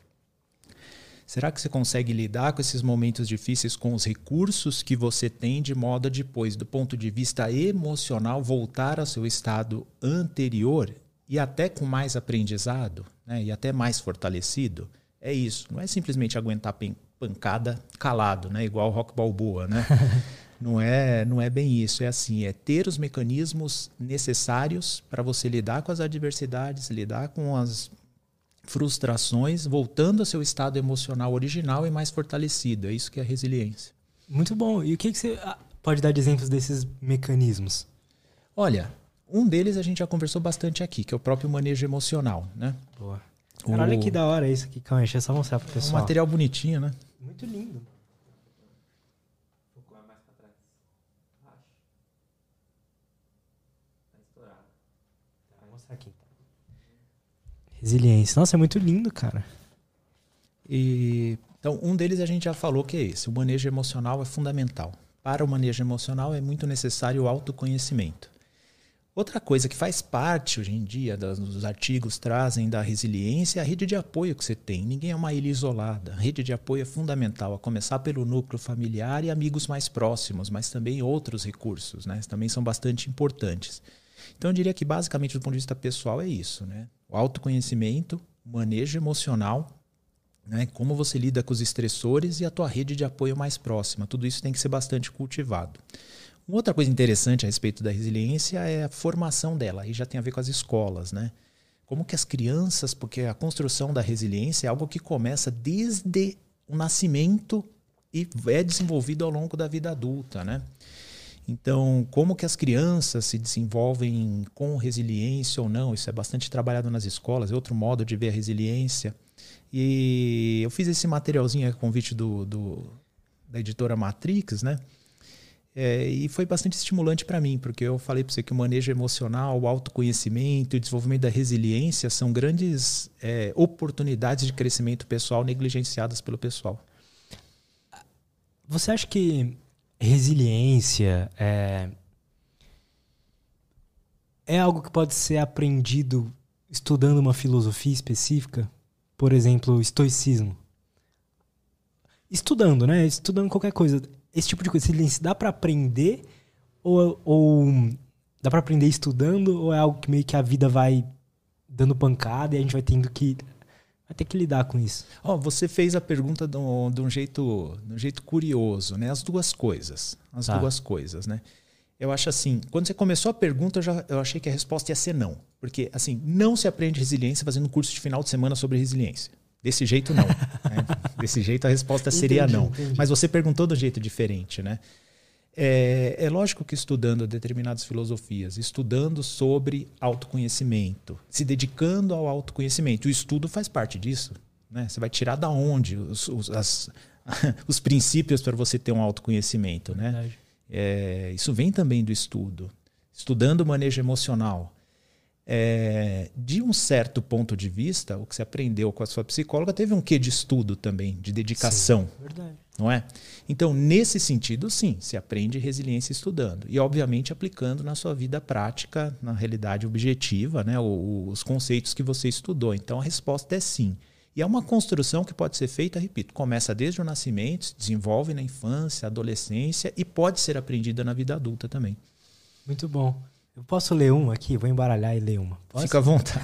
Será que você consegue lidar com esses momentos difíceis com os recursos que você tem de modo a depois, do ponto de vista emocional, voltar ao seu estado anterior e até com mais aprendizado, né? e até mais fortalecido? É isso. Não é simplesmente aguentar pancada calado, né? igual o rock balboa, né? não é, não é bem isso. É assim, é ter os mecanismos necessários para você lidar com as adversidades, lidar com as frustrações, voltando ao seu estado emocional original e mais fortalecido. É isso que é resiliência. Muito bom. E o que, que você ah, pode dar de exemplos desses mecanismos? Olha, um deles a gente já conversou bastante aqui, que é o próprio manejo emocional, né? Boa. Cara, o... olha que da hora isso aqui, deixa eu só mostrar pro pessoal. É um material bonitinho, né? Muito lindo. Vou mostrar aqui. Resiliência. Nossa, é muito lindo, cara. E, então, um deles a gente já falou que é esse. O manejo emocional é fundamental. Para o manejo emocional é muito necessário o autoconhecimento. Outra coisa que faz parte hoje em dia, dos artigos trazem da resiliência, é a rede de apoio que você tem. Ninguém é uma ilha isolada. A rede de apoio é fundamental, a começar pelo núcleo familiar e amigos mais próximos, mas também outros recursos, né? Também são bastante importantes. Então eu diria que basicamente do ponto de vista pessoal é isso, né? O autoconhecimento, manejo emocional, né? Como você lida com os estressores e a tua rede de apoio mais próxima. Tudo isso tem que ser bastante cultivado. Uma outra coisa interessante a respeito da resiliência é a formação dela. Aí já tem a ver com as escolas, né? Como que as crianças, porque a construção da resiliência é algo que começa desde o nascimento e é desenvolvido ao longo da vida adulta, né? Então, como que as crianças se desenvolvem com resiliência ou não? Isso é bastante trabalhado nas escolas, é outro modo de ver a resiliência. E eu fiz esse materialzinho a convite do, do da editora Matrix, né? É, e foi bastante estimulante para mim, porque eu falei para você que o manejo emocional, o autoconhecimento e o desenvolvimento da resiliência são grandes é, oportunidades de crescimento pessoal negligenciadas pelo pessoal. Você acha que resiliência é, é algo que pode ser aprendido estudando uma filosofia específica? Por exemplo, estoicismo. Estudando, né? Estudando qualquer coisa. Esse tipo de coisa, dá para aprender ou, ou dá para aprender estudando ou é algo que meio que a vida vai dando pancada e a gente vai tendo que vai ter que lidar com isso? Oh, você fez a pergunta de um, de um jeito, de um jeito curioso, né? As duas coisas, as tá. duas coisas, né? Eu acho assim, quando você começou a pergunta, eu, já, eu achei que a resposta ia ser não. Porque, assim, não se aprende resiliência fazendo um curso de final de semana sobre resiliência. Desse jeito, não. né? Desse jeito, a resposta seria entendi, não. Entendi. Mas você perguntou de um jeito diferente, né? É, é, lógico que estudando determinadas filosofias, estudando sobre autoconhecimento, se dedicando ao autoconhecimento, o estudo faz parte disso. Né? Você vai tirar da onde os, os, as, os princípios para você ter um autoconhecimento. Né? É, isso vem também do estudo. Estudando manejo emocional. É, de um certo ponto de vista, o que você aprendeu com a sua psicóloga teve um quê de estudo também, de dedicação. Sim, verdade. Não é? Então, nesse sentido, sim, se aprende resiliência estudando. E, obviamente, aplicando na sua vida prática, na realidade objetiva, né, os conceitos que você estudou. Então, a resposta é sim. E é uma construção que pode ser feita, repito, começa desde o nascimento, se desenvolve na infância, adolescência e pode ser aprendida na vida adulta também. Muito bom. Eu posso ler um aqui? Vou embaralhar e ler uma. Posso? Fica à vontade.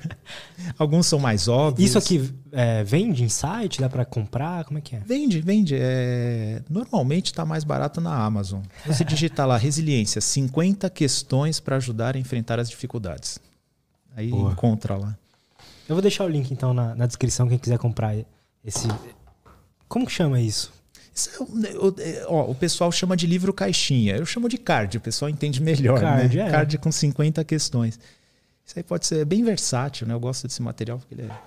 Alguns são mais óbvios. Isso aqui é, vende em site? Dá para comprar? Como é que é? Vende, vende. É, normalmente está mais barato na Amazon. Você digita lá resiliência, 50 questões para ajudar a enfrentar as dificuldades. Aí Boa. encontra lá. Eu vou deixar o link então na, na descrição, quem quiser comprar esse. Como que chama isso? É, o, é, ó, o pessoal chama de livro caixinha. Eu chamo de card, o pessoal entende melhor. Card, né? é. card com 50 questões. Isso aí pode ser bem versátil, né? Eu gosto desse material porque ele é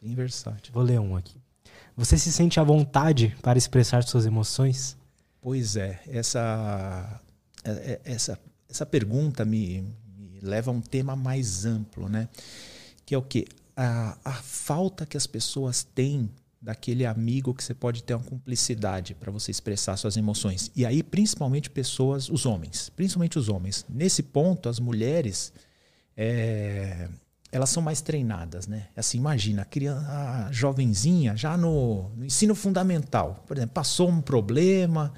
bem versátil. Vou ler um aqui. Você se sente à vontade para expressar suas emoções? Pois é, essa, é, essa, essa pergunta me, me leva a um tema mais amplo, né? Que é o quê? a, a falta que as pessoas têm daquele amigo que você pode ter uma cumplicidade para você expressar suas emoções. E aí, principalmente pessoas, os homens, principalmente os homens. Nesse ponto, as mulheres, é, elas são mais treinadas, né? Assim, imagina, a, criança, a jovenzinha já no, no ensino fundamental, por exemplo, passou um problema,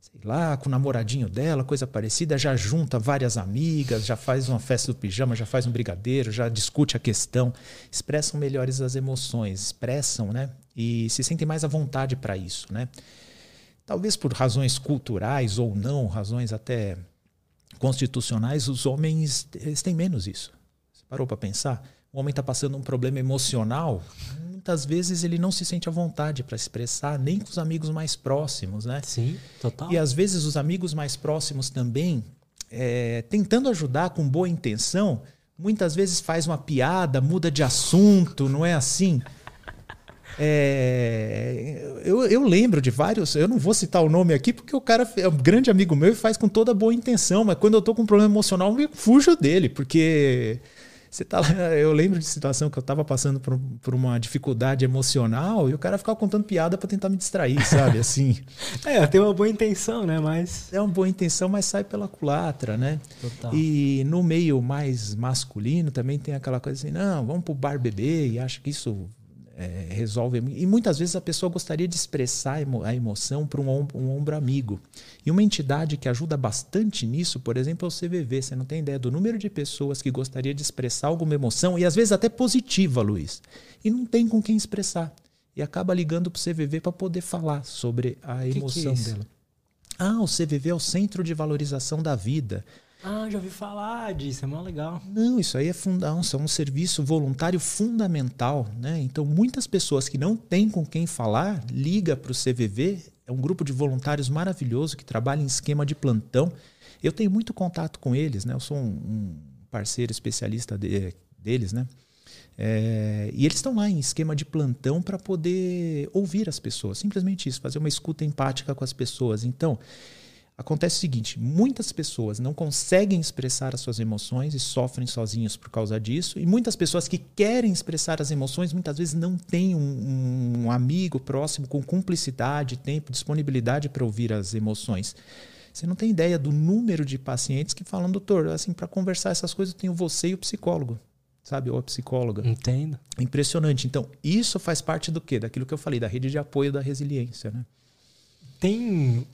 sei lá, com o namoradinho dela, coisa parecida, já junta várias amigas, já faz uma festa do pijama, já faz um brigadeiro, já discute a questão, expressam melhores as emoções, expressam, né? E se sentem mais à vontade para isso, né? Talvez por razões culturais ou não, razões até constitucionais, os homens eles têm menos isso. Você parou para pensar? O homem está passando um problema emocional, muitas vezes ele não se sente à vontade para expressar, nem com os amigos mais próximos, né? Sim, total. E às vezes os amigos mais próximos também, é, tentando ajudar com boa intenção, muitas vezes faz uma piada, muda de assunto, não é assim? É, eu, eu, lembro de vários, eu não vou citar o nome aqui porque o cara é um grande amigo meu e faz com toda boa intenção, mas quando eu tô com um problema emocional, eu fujo dele, porque você tá lá, eu lembro de situação que eu tava passando por, por uma dificuldade emocional e o cara ficava contando piada para tentar me distrair, sabe? Assim. é, tem uma boa intenção, né? Mas. É uma boa intenção, mas sai pela culatra, né? Total. E no meio mais masculino também tem aquela coisa assim: não, vamos pro bar beber e acho que isso é, resolve. E muitas vezes a pessoa gostaria de expressar a emoção para um, um, ombro amigo. E uma entidade que ajuda bastante nisso, por exemplo, é o CVV. Você não tem ideia do número de pessoas que gostaria de expressar alguma emoção, e às vezes até positiva, Luiz, e não tem com quem expressar. E acaba ligando para o CVV para poder falar sobre a emoção que que é dela. Ah, o CVV é o Centro de Valorização da Vida. Ah, já ouvi falar disso, é muito legal. Não, isso aí é fundação, é um serviço voluntário fundamental, né? Então, muitas pessoas que não têm com quem falar, liga para o CVV, é um grupo de voluntários maravilhoso que trabalha em esquema de plantão. Eu tenho muito contato com eles, né? Eu sou um, parceiro especialista de, deles, né? É, e eles estão lá em esquema de plantão para poder ouvir as pessoas, simplesmente isso, fazer uma escuta empática com as pessoas. Então, Acontece o seguinte: muitas pessoas não conseguem expressar as suas emoções e sofrem sozinhos por causa disso, e muitas pessoas que querem expressar as emoções muitas vezes não têm um, um amigo próximo com cumplicidade, tempo, disponibilidade para ouvir as emoções. Você não tem ideia do número de pacientes que falam, doutor, assim, para conversar essas coisas eu tenho você e o psicólogo, sabe? Ou a psicóloga. Entendo. Impressionante. Então, isso faz parte do quê? Daquilo que eu falei, da rede de apoio da resiliência, né? Tem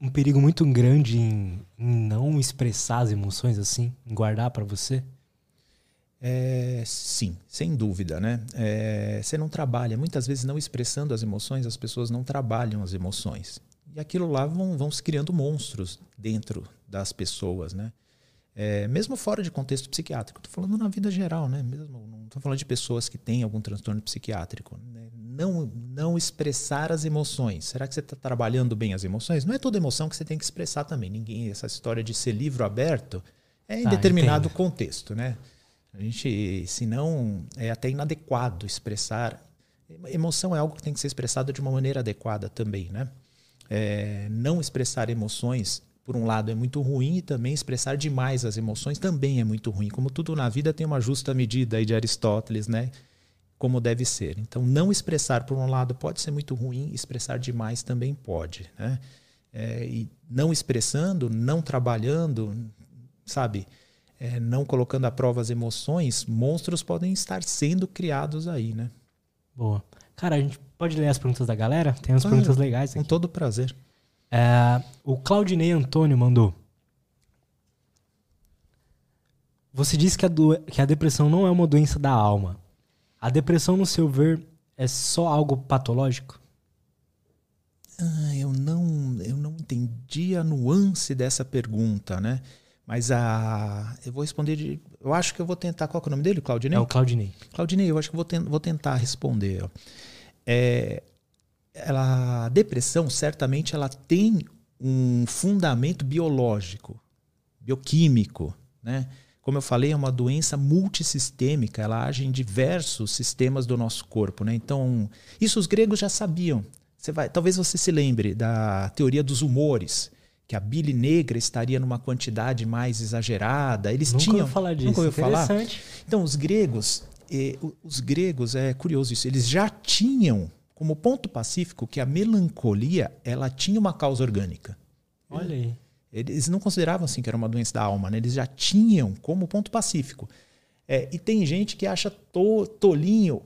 um perigo muito grande em, em não expressar as emoções assim, em guardar para você? É, sim, sem dúvida, né? É, você não trabalha, muitas vezes não expressando as emoções, as pessoas não trabalham as emoções. E aquilo lá vão, vão se criando monstros dentro das pessoas, né? É, mesmo fora de contexto psiquiátrico, estou falando na vida geral, né? Mesmo, não estou falando de pessoas que têm algum transtorno psiquiátrico. Né? Não, não expressar as emoções. Será que você está trabalhando bem as emoções? Não é toda emoção que você tem que expressar também. Ninguém, essa história de ser livro aberto é em ah, determinado entendo. contexto, né? A gente, senão, é até inadequado expressar. Emoção é algo que tem que ser expressado de uma maneira adequada também, né? É, não expressar emoções por um lado, é muito ruim e também expressar demais as emoções também é muito ruim. Como tudo na vida tem uma justa medida aí de Aristóteles, né? Como deve ser. Então, não expressar por um lado pode ser muito ruim, expressar demais também pode, né? É, e não expressando, não trabalhando, sabe? É, não colocando à prova as emoções, monstros podem estar sendo criados aí, né? Boa. Cara, a gente pode ler as perguntas da galera? Tem umas perguntas legais aqui. Com todo prazer. É, o Claudinei Antônio mandou. Você disse que a, que a depressão não é uma doença da alma. A depressão, no seu ver, é só algo patológico? Ah, eu não, eu não entendi a nuance dessa pergunta, né? Mas a, eu vou responder de, eu acho que eu vou tentar. Qual é o nome dele, Claudinei? É o Claudinei. Claudinei, eu acho que vou, ten, vou tentar responder. É, ela, a depressão certamente ela tem um fundamento biológico, bioquímico, né? Como eu falei, é uma doença multissistêmica, ela age em diversos sistemas do nosso corpo, né? Então, isso os gregos já sabiam. Você vai, talvez você se lembre da teoria dos humores, que a bile negra estaria numa quantidade mais exagerada. Eles Nunca tinham. Ouvi falar disso. Nunca ouviu falar? Então, os gregos, eh, os gregos é curioso isso. Eles já tinham como ponto pacífico que a melancolia ela tinha uma causa orgânica. Olha aí. Eles não consideravam assim que era uma doença da alma, né? eles já tinham como ponto pacífico. É, e tem gente que acha to, tolinho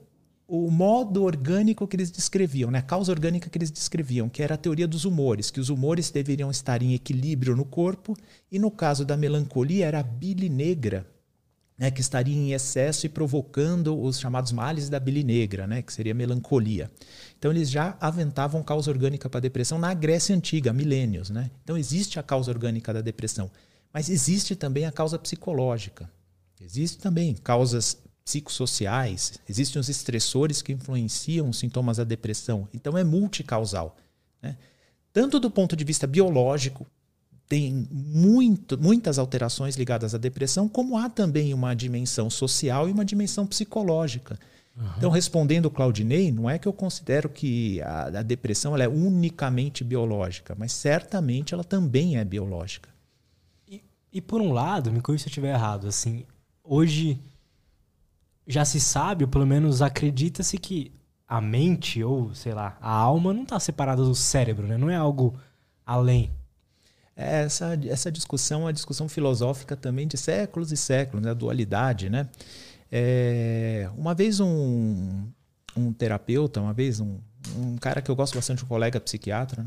o modo orgânico que eles descreviam, né? a causa orgânica que eles descreviam, que era a teoria dos humores, que os humores deveriam estar em equilíbrio no corpo, e no caso da melancolia era a bile negra, né, que estaria em excesso e provocando os chamados males da bile negra, né, que seria melancolia. Então eles já aventavam causa orgânica para a depressão na Grécia antiga, milênios, né? Então existe a causa orgânica da depressão, mas existe também a causa psicológica. Existe também causas psicossociais, existem os estressores que influenciam os sintomas da depressão. Então é multicausal, né? Tanto do ponto de vista biológico, tem muito, muitas alterações ligadas à depressão, como há também uma dimensão social e uma dimensão psicológica. Uhum. Então, respondendo o Claudinei, não é que eu considero que a, a depressão é unicamente biológica, mas certamente ela também é biológica. E, e por um lado, me corrija se eu estiver errado, assim, hoje já se sabe, ou pelo menos acredita-se que a mente, ou sei lá, a alma não está separada do cérebro, né? não é algo além essa, essa discussão é uma discussão filosófica também de séculos e séculos, né? a dualidade. Né? É, uma vez um, um terapeuta, uma vez um, um cara que eu gosto bastante, um colega psiquiatra,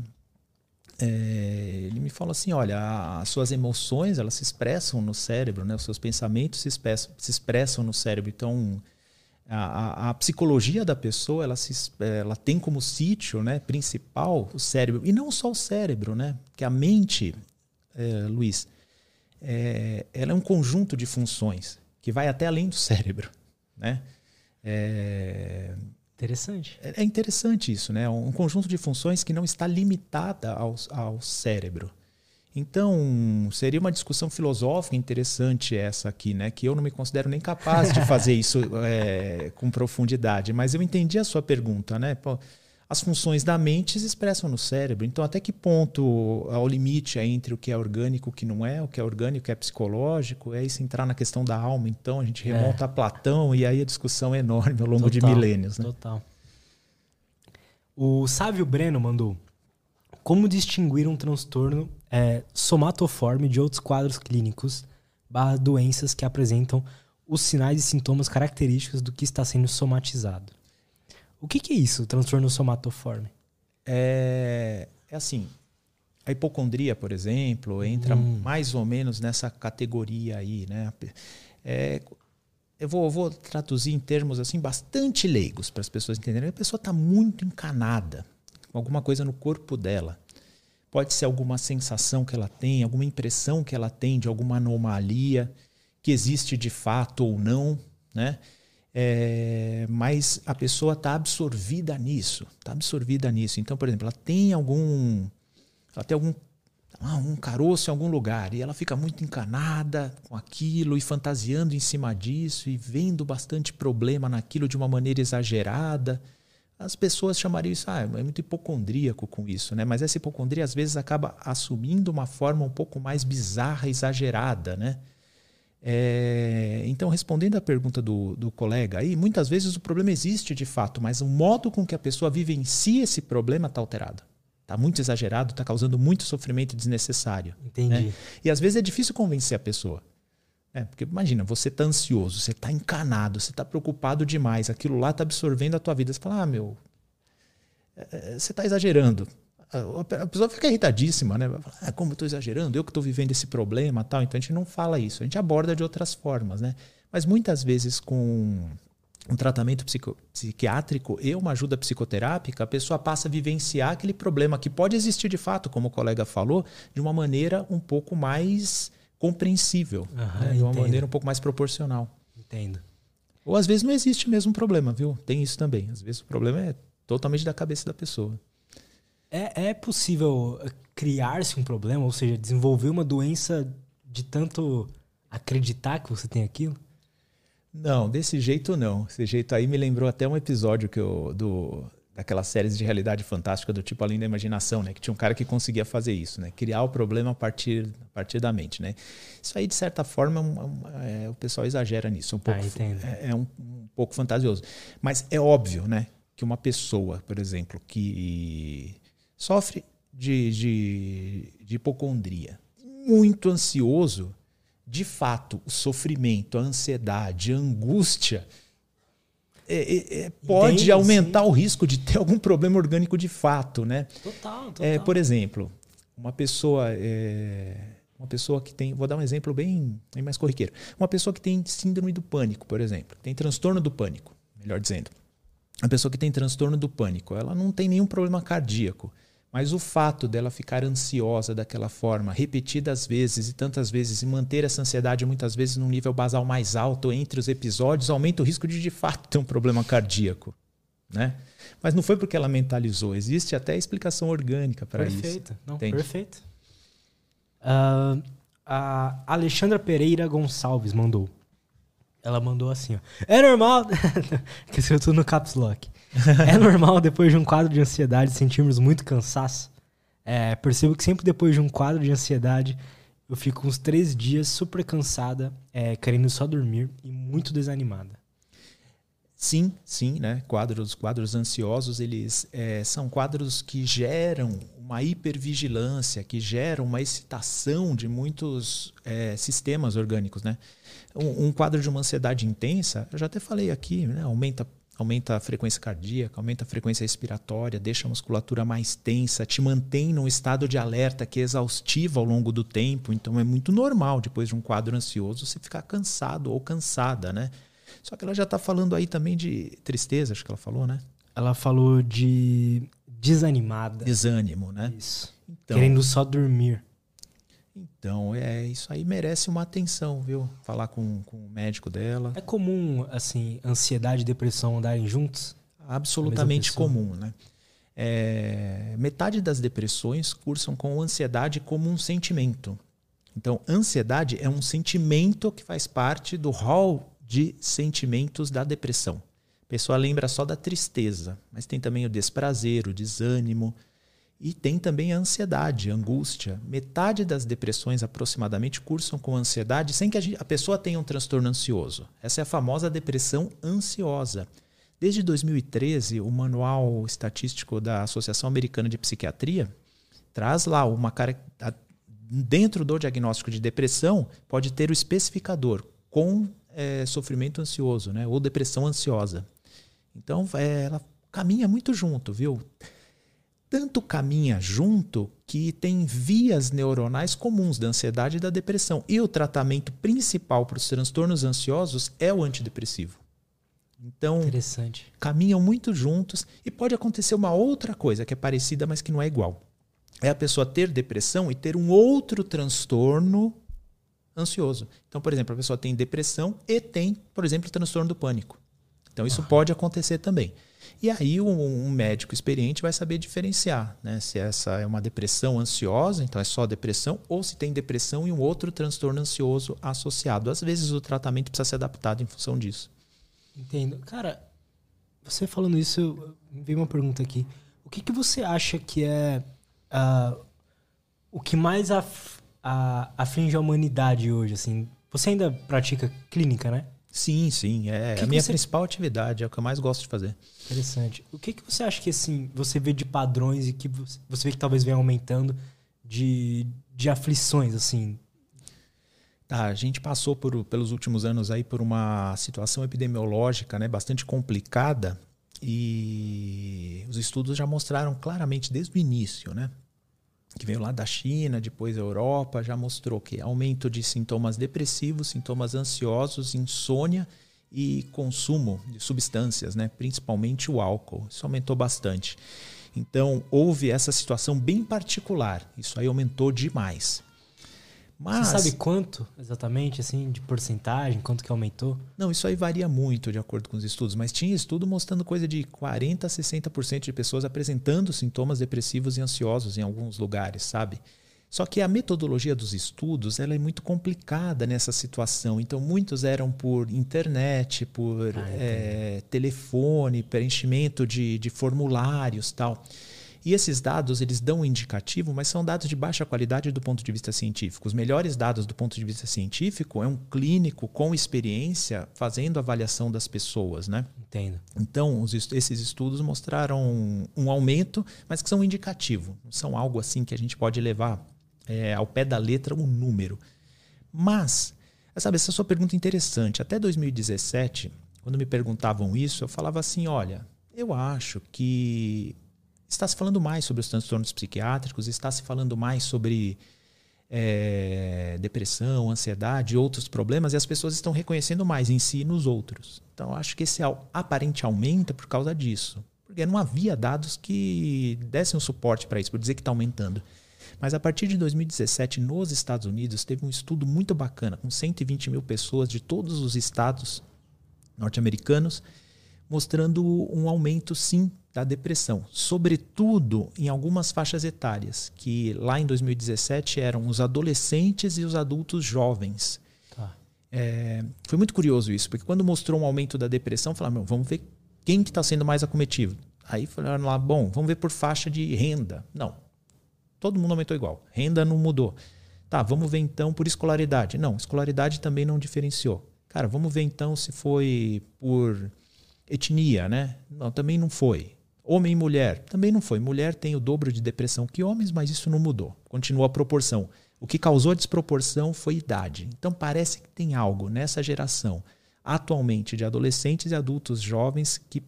é, ele me falou assim, olha, as suas emoções elas se expressam no cérebro, né? os seus pensamentos se expressam, se expressam no cérebro. Então, a, a, psicologia da pessoa ela, se, ela tem como sítio né, principal o cérebro. E não só o cérebro, né? Que a mente, é, Luiz, é, ela é um conjunto de funções que vai até além do cérebro. Né? É, interessante. É, é interessante isso, né? Um conjunto de funções que não está limitada ao, ao cérebro. Então, seria uma discussão filosófica interessante essa aqui, né? Que eu não me considero nem capaz de fazer isso é, com profundidade, mas eu entendi a sua pergunta, né? Pô, as funções da mente se expressam no cérebro. Então, até que ponto há o limite é entre o que é orgânico e o que não é, o que é orgânico e o que é psicológico? É isso entrar na questão da alma. Então, a gente remonta é. a Platão e aí a discussão é enorme ao longo total, de milênios. Né? Total. O Sávio Breno mandou: Como distinguir um transtorno é, somatoforme de outros quadros clínicos barra doenças que apresentam os sinais e sintomas característicos do que está sendo somatizado. O que, que é isso, transtorno somatoforme? É, é assim, A hipocondria, por exemplo, entra hum. mais ou menos nessa categoria aí, né? É, eu vou, vou, traduzir em termos assim bastante leigos para as pessoas entenderem. A pessoa está muito encanada alguma coisa no corpo dela. Pode ser alguma sensação que ela tem, alguma impressão que ela tem de alguma anomalia que existe de fato ou não, né? É, mas a pessoa está absorvida nisso, está absorvida nisso. Então, por exemplo, ela tem algum, ela tem algum ah, um caroço em algum lugar e ela fica muito encanada com aquilo e fantasiando em cima disso e vendo bastante problema naquilo de uma maneira exagerada as pessoas chamariam isso, ah, é muito hipocondríaco com isso, né? Mas essa hipocondria às vezes acaba assumindo uma forma um pouco mais bizarra, exagerada, né? É, então, respondendo à pergunta do, do colega aí, muitas vezes o problema existe de fato, mas o modo com que a pessoa vivencia esse problema está alterado. Está muito exagerado, está causando muito sofrimento desnecessário. Entendi. Né? E às vezes é difícil convencer a pessoa. É, porque imagina, você está ansioso, você está encanado, você está preocupado demais, aquilo lá está absorvendo a tua vida. Você fala, ah, meu, é, é você está exagerando. A pessoa fica irritadíssima, né? Fala, ah, como eu estou exagerando? Eu que estou vivendo esse problema tal. Então a gente não fala isso, a gente aborda de outras formas, né? Mas muitas vezes com um tratamento psico, psiquiátrico e uma ajuda psicoterápica, a pessoa passa a vivenciar aquele problema que pode existir de fato, como o colega falou, de uma maneira um pouco mais compreensível, uhum, né? de uma maneira um pouco mais proporcional. Entendo. Ou às vezes não existe mesmo problema, viu? Tem isso também. Às vezes o problema é totalmente da cabeça da pessoa. É, é possível criar-se um problema, ou seja, desenvolver uma doença de tanto acreditar que você tem aquilo? Não, desse jeito não. Desse jeito aí me lembrou até um episódio que eu, do, daquelas séries de realidade fantástica do tipo Além da Imaginação, né? Que tinha um cara que conseguia fazer isso, né? Criar o problema a partir, a partir da mente, né? Isso aí, de certa forma, é, é, o pessoal exagera nisso. Um ah, pouco, ah, é, é um, um, pouco fantasioso. Mas é óbvio, né? Que uma pessoa, por exemplo, que sofre de, de, de hipocondria, muito ansioso, de fato, o sofrimento, a ansiedade, a angústia é, é, é, pode Entendi, aumentar sim. o risco de ter algum problema orgânico de fato, né? Total, total. É, por exemplo, uma pessoa, é, uma pessoa que tem, vou dar um exemplo bem, bem mais corriqueiro, uma pessoa que tem síndrome do pânico, por exemplo, tem transtorno do pânico, melhor dizendo, uma pessoa que tem transtorno do pânico, ela não tem nenhum problema cardíaco, mas o fato dela ficar ansiosa daquela forma, repetidas vezes e tantas vezes, e manter essa ansiedade muitas vezes num nível basal mais alto entre os episódios, aumenta o risco de de fato ter um problema cardíaco. Né? Mas não foi porque ela mentalizou, existe até explicação orgânica para isso. Perfeito, não, perfeito. Uh, a Alexandra Pereira Gonçalves mandou. Ela mandou assim, ó. É normal. que tudo no caps lock é normal, depois de um quadro de ansiedade, sentirmos muito cansaço? É, percebo que sempre depois de um quadro de ansiedade, eu fico uns três dias super cansada, é, querendo só dormir e muito desanimada. Sim, sim, né? Quadros, quadros ansiosos, eles é, são quadros que geram uma hipervigilância, que geram uma excitação de muitos é, sistemas orgânicos, né? Um, um, quadro de uma ansiedade intensa, eu já até falei aqui, né? aumenta aumenta a frequência cardíaca, aumenta a frequência respiratória, deixa a musculatura mais tensa, te mantém num estado de alerta que é exaustivo ao longo do tempo. Então é muito normal, depois de um quadro ansioso, você ficar cansado ou cansada, né? Só que ela já está falando aí também de tristeza, acho que ela falou, né? Ela falou de desanimada. Desânimo, né? Isso. Então, Querendo só dormir. Então, é, isso aí merece uma atenção, viu? Falar com, com o médico dela. É comum, assim, ansiedade e depressão andarem juntos? Absolutamente comum, né? É, metade das depressões cursam com ansiedade como um sentimento. Então, ansiedade é um sentimento que faz parte do hall de sentimentos da depressão. A pessoa lembra só da tristeza, mas tem também o desprazer, o desânimo, e tem também a ansiedade, a angústia. Metade das depressões aproximadamente cursam com ansiedade sem que a, pessoa tenha um transtorno ansioso. Essa é a famosa depressão ansiosa. Desde 2013, o Manual Estatístico da Associação Americana de Psiquiatria traz lá uma dentro do diagnóstico de depressão pode ter o especificador com é, sofrimento ansioso, né, ou depressão ansiosa. Então, é, ela caminha muito junto, viu? Tanto caminha junto que tem vias neuronais comuns da ansiedade e da depressão. E o tratamento principal para os transtornos ansiosos é o antidepressivo. Então, caminham muito juntos e pode acontecer uma outra coisa que é parecida, mas que não é igual. É a pessoa ter depressão e ter um outro transtorno ansioso. Então, por exemplo, a pessoa tem depressão e tem, por exemplo, transtorno do pânico. Então, isso ah. pode acontecer também. E aí um, um, médico experiente vai saber diferenciar, né? Se essa é uma depressão ansiosa, então é só depressão, ou se tem depressão e um outro transtorno ansioso associado. Às vezes o tratamento precisa ser adaptado em função disso. Entendo. Cara, você falando isso, veio uma pergunta aqui. O que, que você acha que é uh, o que mais af, uh, aflige a humanidade hoje? Assim, você ainda pratica clínica, né? Sim, sim. É que a minha você... principal atividade, é o que eu mais gosto de fazer. Interessante. O que, que você acha que assim, você vê de padrões e que você vê que talvez venha aumentando de, de aflições, assim? Tá, a gente passou por, pelos últimos anos aí por uma situação epidemiológica né, bastante complicada e os estudos já mostraram claramente desde o início, né? Que veio lá da China, depois da Europa, já mostrou que aumento de sintomas depressivos, sintomas ansiosos, insônia e consumo de substâncias, né? principalmente o álcool. Isso aumentou bastante. Então, houve essa situação bem particular. Isso aí aumentou demais. Mas, Você sabe quanto exatamente, assim, de porcentagem, quanto que aumentou? Não, isso aí varia muito de acordo com os estudos, mas tinha estudo mostrando coisa de 40% a 60% de pessoas apresentando sintomas depressivos e ansiosos em alguns lugares, sabe? Só que a metodologia dos estudos ela é muito complicada nessa situação. Então, muitos eram por internet, por ah, é, telefone, preenchimento de, de formulários tal. E esses dados, eles dão um indicativo, mas são dados de baixa qualidade do ponto de vista científico. Os melhores dados do ponto de vista científico é um clínico com experiência fazendo avaliação das pessoas, né? Entendo. Então, os, esses estudos mostraram um, um aumento, mas que são indicativo. Não são algo assim que a gente pode levar é, ao pé da letra um número. Mas, sabe, essa sua pergunta é interessante. Até 2017, quando me perguntavam isso, eu falava assim, olha, eu acho que está se falando mais sobre os transtornos psiquiátricos, está se falando mais sobre é, depressão, ansiedade outros problemas, e as pessoas estão reconhecendo mais em si e nos outros. Então, acho que esse aparente aumenta por causa disso. Porque não havia dados que dessem um suporte para isso, por dizer que está aumentando. Mas a partir de 2017, nos Estados Unidos, teve um estudo muito bacana, com 120 mil pessoas de todos os estados norte-americanos, mostrando um aumento, sim, da depressão, sobretudo em algumas faixas etárias, que lá em 2017 eram os adolescentes e os adultos jovens. Tá. É, foi muito curioso isso, porque quando mostrou um aumento da depressão, falaram, vamos ver quem que está sendo mais acometido. Aí falaram lá, bom, vamos ver por faixa de renda. Não, todo mundo aumentou igual, renda não mudou. Tá, vamos ver então por escolaridade. Não, escolaridade também não diferenciou. Cara, vamos ver então se foi por etnia, né? Não, também não foi. Homem e mulher, também não foi. Mulher tem o dobro de depressão que homens, mas isso não mudou. Continua a proporção. O que causou a desproporção foi idade. Então parece que tem algo nessa geração, atualmente, de adolescentes e adultos jovens que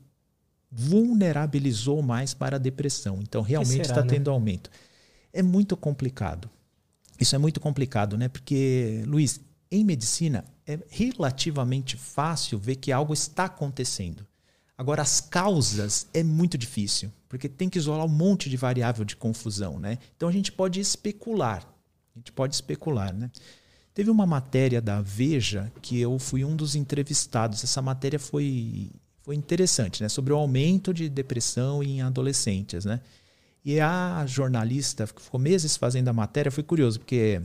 vulnerabilizou mais para a depressão. Então realmente está né? tendo aumento. É muito complicado. Isso é muito complicado, né? Porque, Luiz, em medicina é relativamente fácil ver que algo está acontecendo. Agora, as causas é muito difícil, porque tem que isolar um monte de variável de confusão. Né? Então, a gente pode especular. A gente pode especular. Né? Teve uma matéria da Veja que eu fui um dos entrevistados. Essa matéria foi, foi interessante, né? sobre o aumento de depressão em adolescentes. Né? E a jornalista que ficou meses fazendo a matéria, foi curioso, porque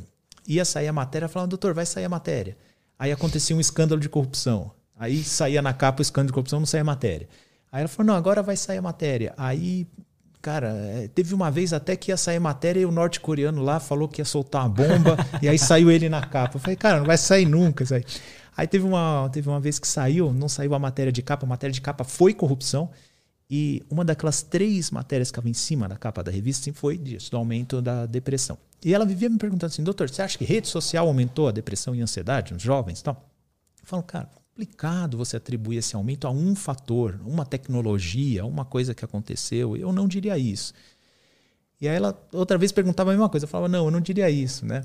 ia sair a matéria falando, doutor, vai sair a matéria. Aí acontecia um escândalo de corrupção. Aí saía na capa o escândalo de corrupção, não saía matéria. Aí ela falou: não, agora vai sair a matéria. Aí, cara, é, teve uma vez até que ia sair matéria e o norte-coreano lá falou que ia soltar uma bomba, e aí saiu ele na capa. Eu falei, cara, não vai sair nunca isso aí. Aí teve uma, teve uma vez que saiu, não saiu a matéria de capa, a matéria de capa foi corrupção. E uma daquelas três matérias que estava em cima da capa da revista sim, foi disso, do aumento da depressão. E ela vivia me perguntando assim, doutor, você acha que rede social aumentou a depressão e ansiedade nos jovens? Então, eu falo, cara, complicado você atribuir esse aumento a um fator, uma tecnologia, uma coisa que aconteceu. Eu não diria isso. E aí ela outra vez perguntava a mesma coisa. Eu falava, não, eu não diria isso, né?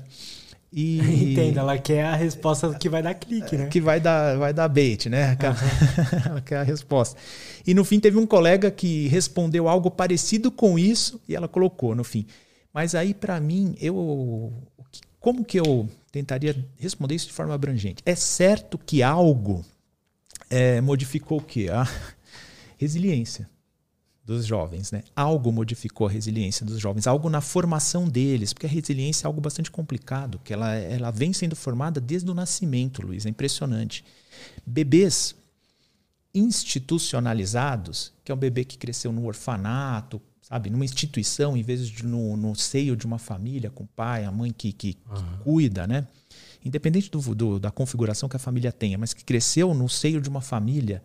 E... Entenda, ela quer a resposta que vai dar clique, né? Que vai dar, vai dar bait, né? Uhum. ela quer a resposta. E no fim teve um colega que respondeu algo parecido com isso e ela colocou no fim. Mas aí, para mim, eu. Como que eu tentaria responder isso de forma abrangente? É certo que algo é, modificou o quê? A resiliência dos jovens, né? Algo modificou a resiliência dos jovens, algo na formação deles, porque a resiliência é algo bastante complicado, que ela, ela vem sendo formada desde o nascimento, Luiz, é impressionante. Bebês institucionalizados, que é um bebê que cresceu no orfanato, sabe, numa instituição, em vez de no, no seio de uma família, com o pai, a mãe que, que, uhum. que cuida, né? Independente do, do, da configuração que a família tenha, mas que cresceu no seio de uma família,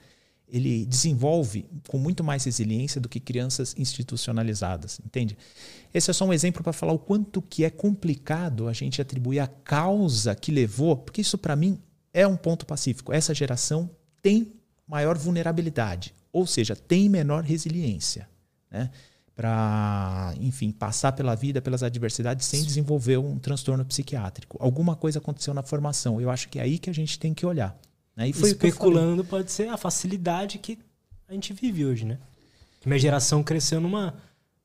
ele desenvolve com muito mais resiliência do que crianças institucionalizadas, entende? Esse é só um exemplo para falar o quanto que é complicado a gente atribuir a causa que levou, porque isso para mim é um ponto pacífico. Essa geração tem maior vulnerabilidade, ou seja, tem menor resiliência, né? Para, enfim, passar pela vida, pelas adversidades sem desenvolver um transtorno psiquiátrico. Alguma coisa aconteceu na formação. Eu acho que é aí que a gente tem que olhar. Né? E foi Especulando pode ser a facilidade que a gente vive hoje, né? Que minha geração cresceu numa,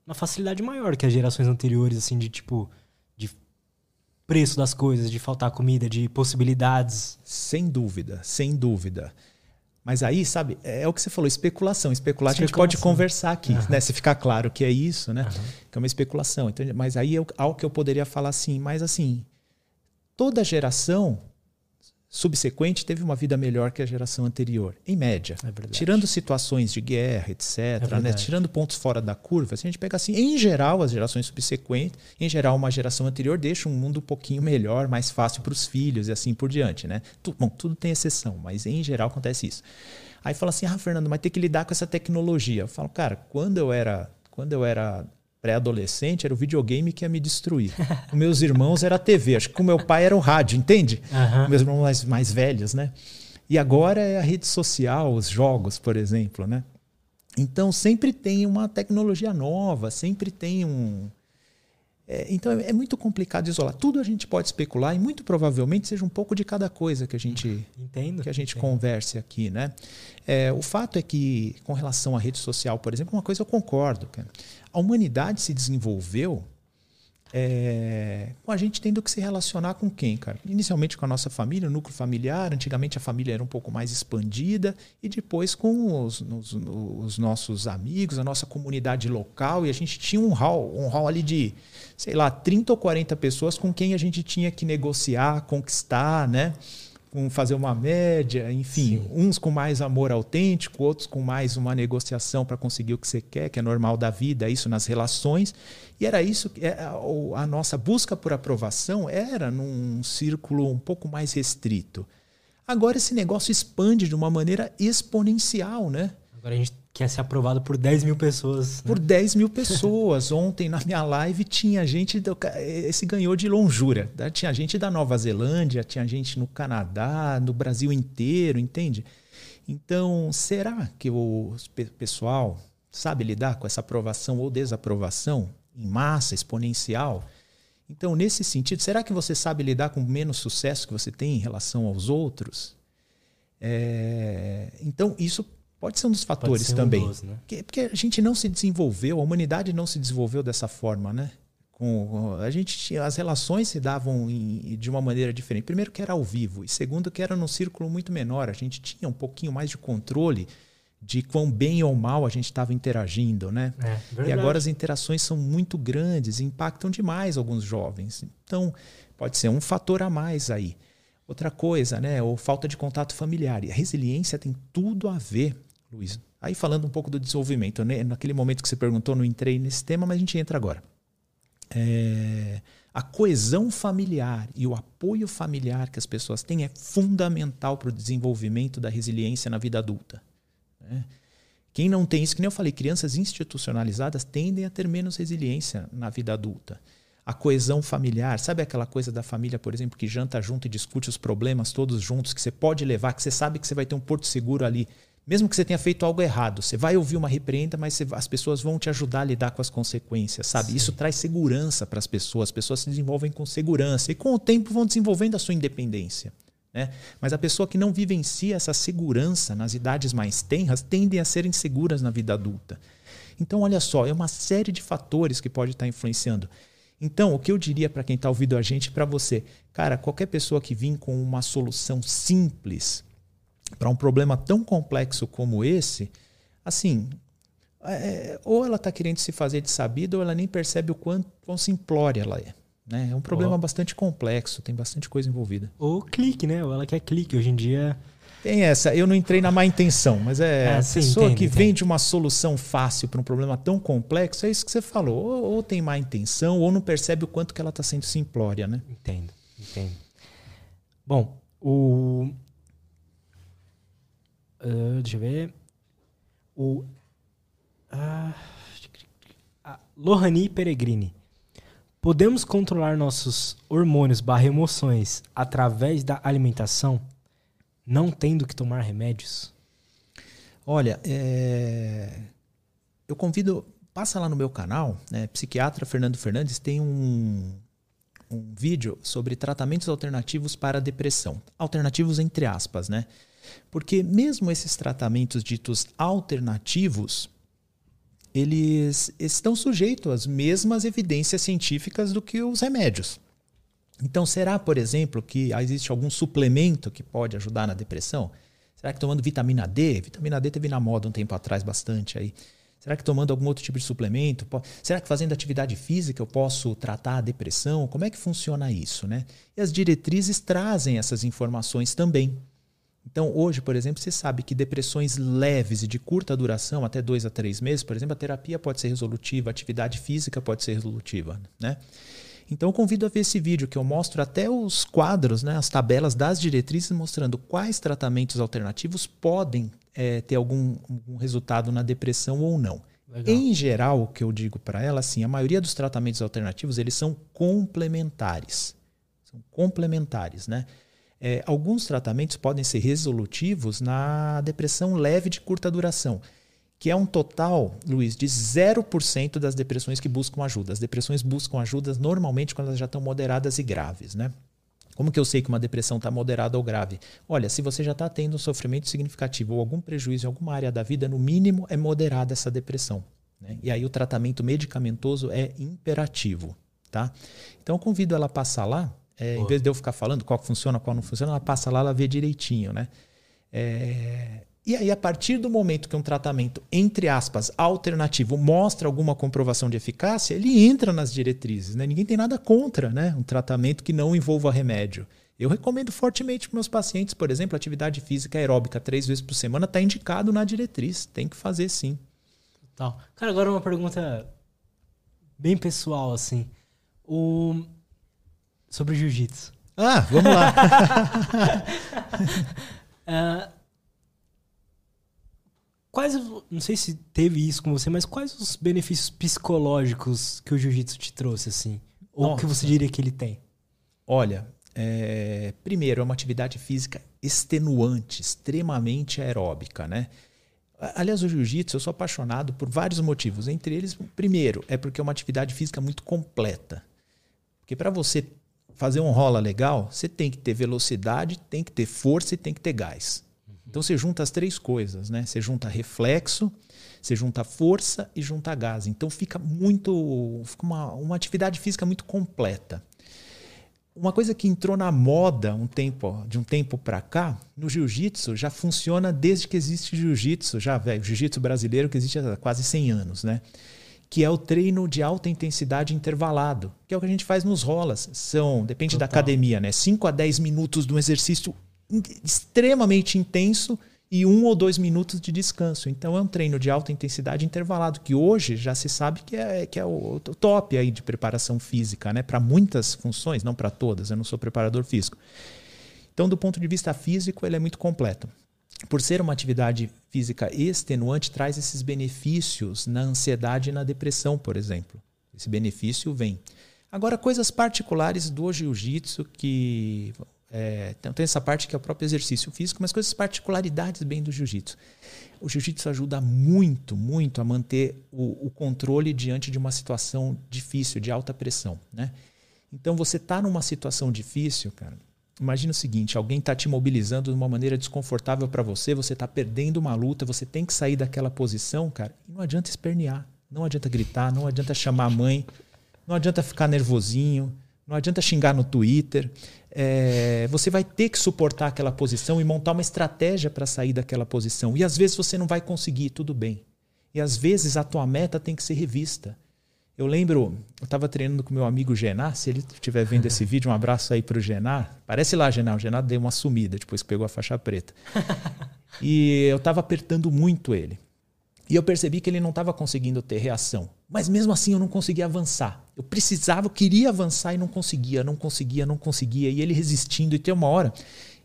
numa facilidade maior que as gerações anteriores, assim, de tipo de preço das coisas, de faltar comida, de possibilidades. Sem dúvida, sem dúvida. Mas aí, sabe, é, é o que você falou, especulação. Especular especulação. a gente pode conversar aqui, uhum. né? Se ficar claro que é isso, né? Uhum. Que é uma especulação. Então, mas aí é algo que eu poderia falar assim, mas assim, toda geração subsequente teve uma vida melhor que a geração anterior, em média. É tirando situações de guerra, etc., é né? tirando pontos fora da curva, se a gente pega assim, em geral, as gerações subsequentes, em geral, uma geração anterior deixa um mundo um pouquinho melhor, mais fácil para os filhos e assim por diante. Né? bom, tudo tem exceção, mas em geral acontece isso. Aí fala assim, ah, Fernando, mas tem que lidar com essa tecnologia. Eu falo, cara, quando eu era, quando eu era pré-adolescente, era o videogame que ia me destruir. Com meus irmãos era a TV, acho que com meu pai era o rádio, entende? Uhum. Meus irmãos mais, mais velhos, né? E agora é a rede social, os jogos, por exemplo, né? Então sempre tem uma tecnologia nova, sempre tem um. É, então é, é, muito complicado isolar. Tudo a gente pode especular e muito provavelmente seja um pouco de cada coisa que a gente Entendo. que a gente Entendo. converse aqui, né? É, o fato é que com relação à rede social, por exemplo, uma coisa eu concordo. Cara a humanidade se desenvolveu é, com a gente tendo que se relacionar com quem, cara? Inicialmente com a nossa família, o núcleo familiar. Antigamente a família era um pouco mais expandida e depois com os, os, os nossos amigos, a nossa comunidade local. E a gente tinha um hall, um hall ali de, sei lá, 30 ou 40 pessoas com quem a gente tinha que negociar, conquistar, né? Com fazer uma média, enfim, Sim. uns com mais amor autêntico, outros com mais uma negociação para conseguir o que você quer, que é normal da vida, isso nas relações. E era isso que é, a nossa busca por aprovação era num círculo um pouco mais restrito. Agora esse negócio expande de uma maneira exponencial, né? Agora a gente quer ser aprovado por 10 mil pessoas. Né? Por 10 mil pessoas. Ontem na minha live tinha gente. Do, esse ganhou de lonjura. Tá? Tinha gente da Nova Zelândia, tinha gente no Canadá, no Brasil inteiro, entende? Então, será que o pessoal sabe lidar com essa aprovação ou desaprovação em massa, exponencial? Então, nesse sentido, será que você sabe lidar com menos sucesso que você tem em relação aos outros? É, então, isso Pode ser um dos fatores também. Um dos, né? porque, porque a gente não se desenvolveu, a humanidade não se desenvolveu dessa forma, né? Com, a gente tinha, as relações se davam em, de uma maneira diferente. Primeiro que era ao vivo e segundo que era num círculo muito menor. A gente tinha um pouquinho mais de controle de quão bem ou mal a gente estava interagindo, né? É, e agora as interações são muito grandes, impactam demais alguns jovens. Então pode ser um fator a mais aí. Outra coisa, né? Ou falta de contato familiar. E a resiliência tem tudo a ver Luiz. Aí falando um pouco do desenvolvimento, né? naquele momento que você perguntou, não entrei nesse tema, mas a gente entra agora. É, a coesão familiar e o apoio familiar que as pessoas têm é fundamental para o desenvolvimento da resiliência na vida adulta. Né? Quem não tem isso, que nem eu falei, crianças institucionalizadas tendem a ter menos resiliência na vida adulta. A coesão familiar, sabe aquela coisa da família, por exemplo, que janta junto e discute os problemas todos juntos, que você pode levar, que você sabe que você vai ter um porto seguro ali Mesmo que você tenha feito algo errado, você vai ouvir uma repreenda, mas você, as pessoas vão te ajudar a lidar com as consequências, sabe? Sim. Isso traz segurança para as pessoas, as pessoas se desenvolvem com segurança e com o tempo vão desenvolvendo a sua independência. Né? Mas a pessoa que não vivencia essa segurança nas idades mais tenras tendem a ser inseguras na vida adulta. Então, olha só, é uma série de fatores que pode estar influenciando. Então, o que eu diria para quem está ouvindo a gente, para você, cara, qualquer pessoa que vir com uma solução simples para um problema tão complexo como esse, assim, é, ou ela está querendo se fazer de sabida, ou ela nem percebe o quanto quão simplória ela é. Né? É um problema oh. bastante complexo, tem bastante coisa envolvida. Ou clique, né? Ou ela quer clique. Hoje em dia. Tem essa, eu não entrei na má intenção, mas é, é a sim, pessoa entendo, que entendo. vende uma solução fácil para um problema tão complexo, é isso que você falou. Ou, ou tem má intenção, ou não percebe o quanto que ela está sendo simplória, né? Entendo, entendo. Bom, o, Uh, deixa eu ver. O. Uh, Lohani Peregrini. Podemos controlar nossos hormônios barra emoções através da alimentação, não tendo que tomar remédios? Olha, é... eu convido, passa lá no meu canal, né, psiquiatra Fernando Fernandes tem um, um vídeo sobre tratamentos alternativos para depressão. Alternativos entre aspas, né? Porque mesmo esses tratamentos ditos alternativos, eles estão sujeitos às mesmas evidências científicas do que os remédios. Então, será, por exemplo, que existe algum suplemento que pode ajudar na depressão? Será que tomando vitamina D? Vitamina D teve na moda um tempo atrás bastante aí. Será que tomando algum outro tipo de suplemento? Será que fazendo atividade física eu posso tratar a depressão? Como é que funciona isso, né? E as diretrizes trazem essas informações também. Então, hoje, por exemplo, você sabe que depressões leves e de curta duração, até dois a três meses, por exemplo, a terapia pode ser resolutiva, a atividade física pode ser resolutiva. Né? Então, eu convido a ver esse vídeo que eu mostro até os quadros, né, as tabelas das diretrizes, mostrando quais tratamentos alternativos podem é, ter algum, algum, resultado na depressão ou não. Legal. Em geral, o que eu digo para ela, assim, a maioria dos tratamentos alternativos eles são complementares. São complementares, né? É, alguns tratamentos podem ser resolutivos na depressão leve de curta duração, que é um total, Luiz, de 0% das depressões que buscam ajuda. As depressões buscam ajuda normalmente quando elas já estão moderadas e graves, né? Como que eu sei que uma depressão está moderada ou grave? Olha, se você já está tendo um sofrimento significativo ou algum prejuízo em alguma área da vida, no mínimo é moderada essa depressão. Né? E aí o tratamento medicamentoso é imperativo. Tá? Então eu convido ela a passar lá é, em vez de eu ficar falando qual funciona, qual não funciona, ela passa lá, ela vê direitinho, né? É, e aí, a partir do momento que um tratamento, entre aspas, alternativo, mostra alguma comprovação de eficácia, ele entra nas diretrizes. Né? Ninguém tem nada contra né? um tratamento que não envolva remédio. Eu recomendo fortemente para meus pacientes, por exemplo, atividade física aeróbica três vezes por semana está indicado na diretriz. Tem que fazer sim. Total. Cara, agora uma pergunta bem pessoal, assim. O sobre jiu-jitsu. Ah, vamos lá. uh, quais, não sei se teve isso com você, mas quais os benefícios psicológicos que o jiu-jitsu te trouxe, assim? Ou Nossa. que você diria que ele tem? Olha, é, primeiro, é uma atividade física extenuante, extremamente aeróbica, né? Aliás, o jiu-jitsu eu sou apaixonado por vários motivos. Entre eles, primeiro, é porque é uma atividade física muito completa. Porque para você fazer um rola legal, você tem que ter velocidade, tem que ter força e tem que ter gás. Então você junta as três coisas, né? Você junta reflexo, você junta força e junta gás. Então fica muito, fica uma, uma atividade física muito completa. Uma coisa que entrou na moda um tempo, de um tempo para cá, no jiu-jitsu já funciona desde que existe jiu-jitsu, já velho, jiu-jitsu brasileiro que existe há quase 100 anos, né? Que é o treino de alta intensidade intervalado, que é o que a gente faz nos rolas. São, depende Total. da academia, né? 5 a 10 minutos de um exercício extremamente intenso e um ou dois minutos de descanso. Então é um treino de alta intensidade intervalado, que hoje já se sabe que é, que é o, o top aí de preparação física, né? Para muitas funções, não para todas, eu não sou preparador físico. Então, do ponto de vista físico, ele é muito completo por ser uma atividade física extenuante, traz esses benefícios na ansiedade e na depressão, por exemplo. Esse benefício vem. Agora, coisas particulares do jiu-jitsu que É, tem essa parte que é o próprio exercício físico, mas com essas particularidades bem do jiu-jitsu. O jiu-jitsu ajuda muito, muito a manter o, o, controle diante de uma situação difícil, de alta pressão. Né? Então você está numa situação difícil, cara. Imagina o seguinte: alguém está te mobilizando de uma maneira desconfortável para você, você está perdendo uma luta, você tem que sair daquela posição, cara. E não adianta espernear, não adianta gritar, não adianta chamar a mãe, não adianta ficar nervosinho, não adianta xingar no Twitter. É, você vai ter que suportar aquela posição e montar uma estratégia para sair daquela posição. E às vezes você não vai conseguir, tudo bem. E às vezes a tua meta tem que ser revista. Eu lembro, eu estava treinando com meu amigo Genar, se ele estiver vendo esse vídeo, um abraço aí para o Genar. Parece lá, Genar, o Genar deu uma sumida depois que pegou a faixa preta. e eu estava apertando muito ele. E eu percebi que ele não estava conseguindo ter reação. Mas mesmo assim eu não conseguia avançar. Eu precisava, eu queria avançar e não conseguia, não conseguia, não conseguia. E ele resistindo. E tem uma hora,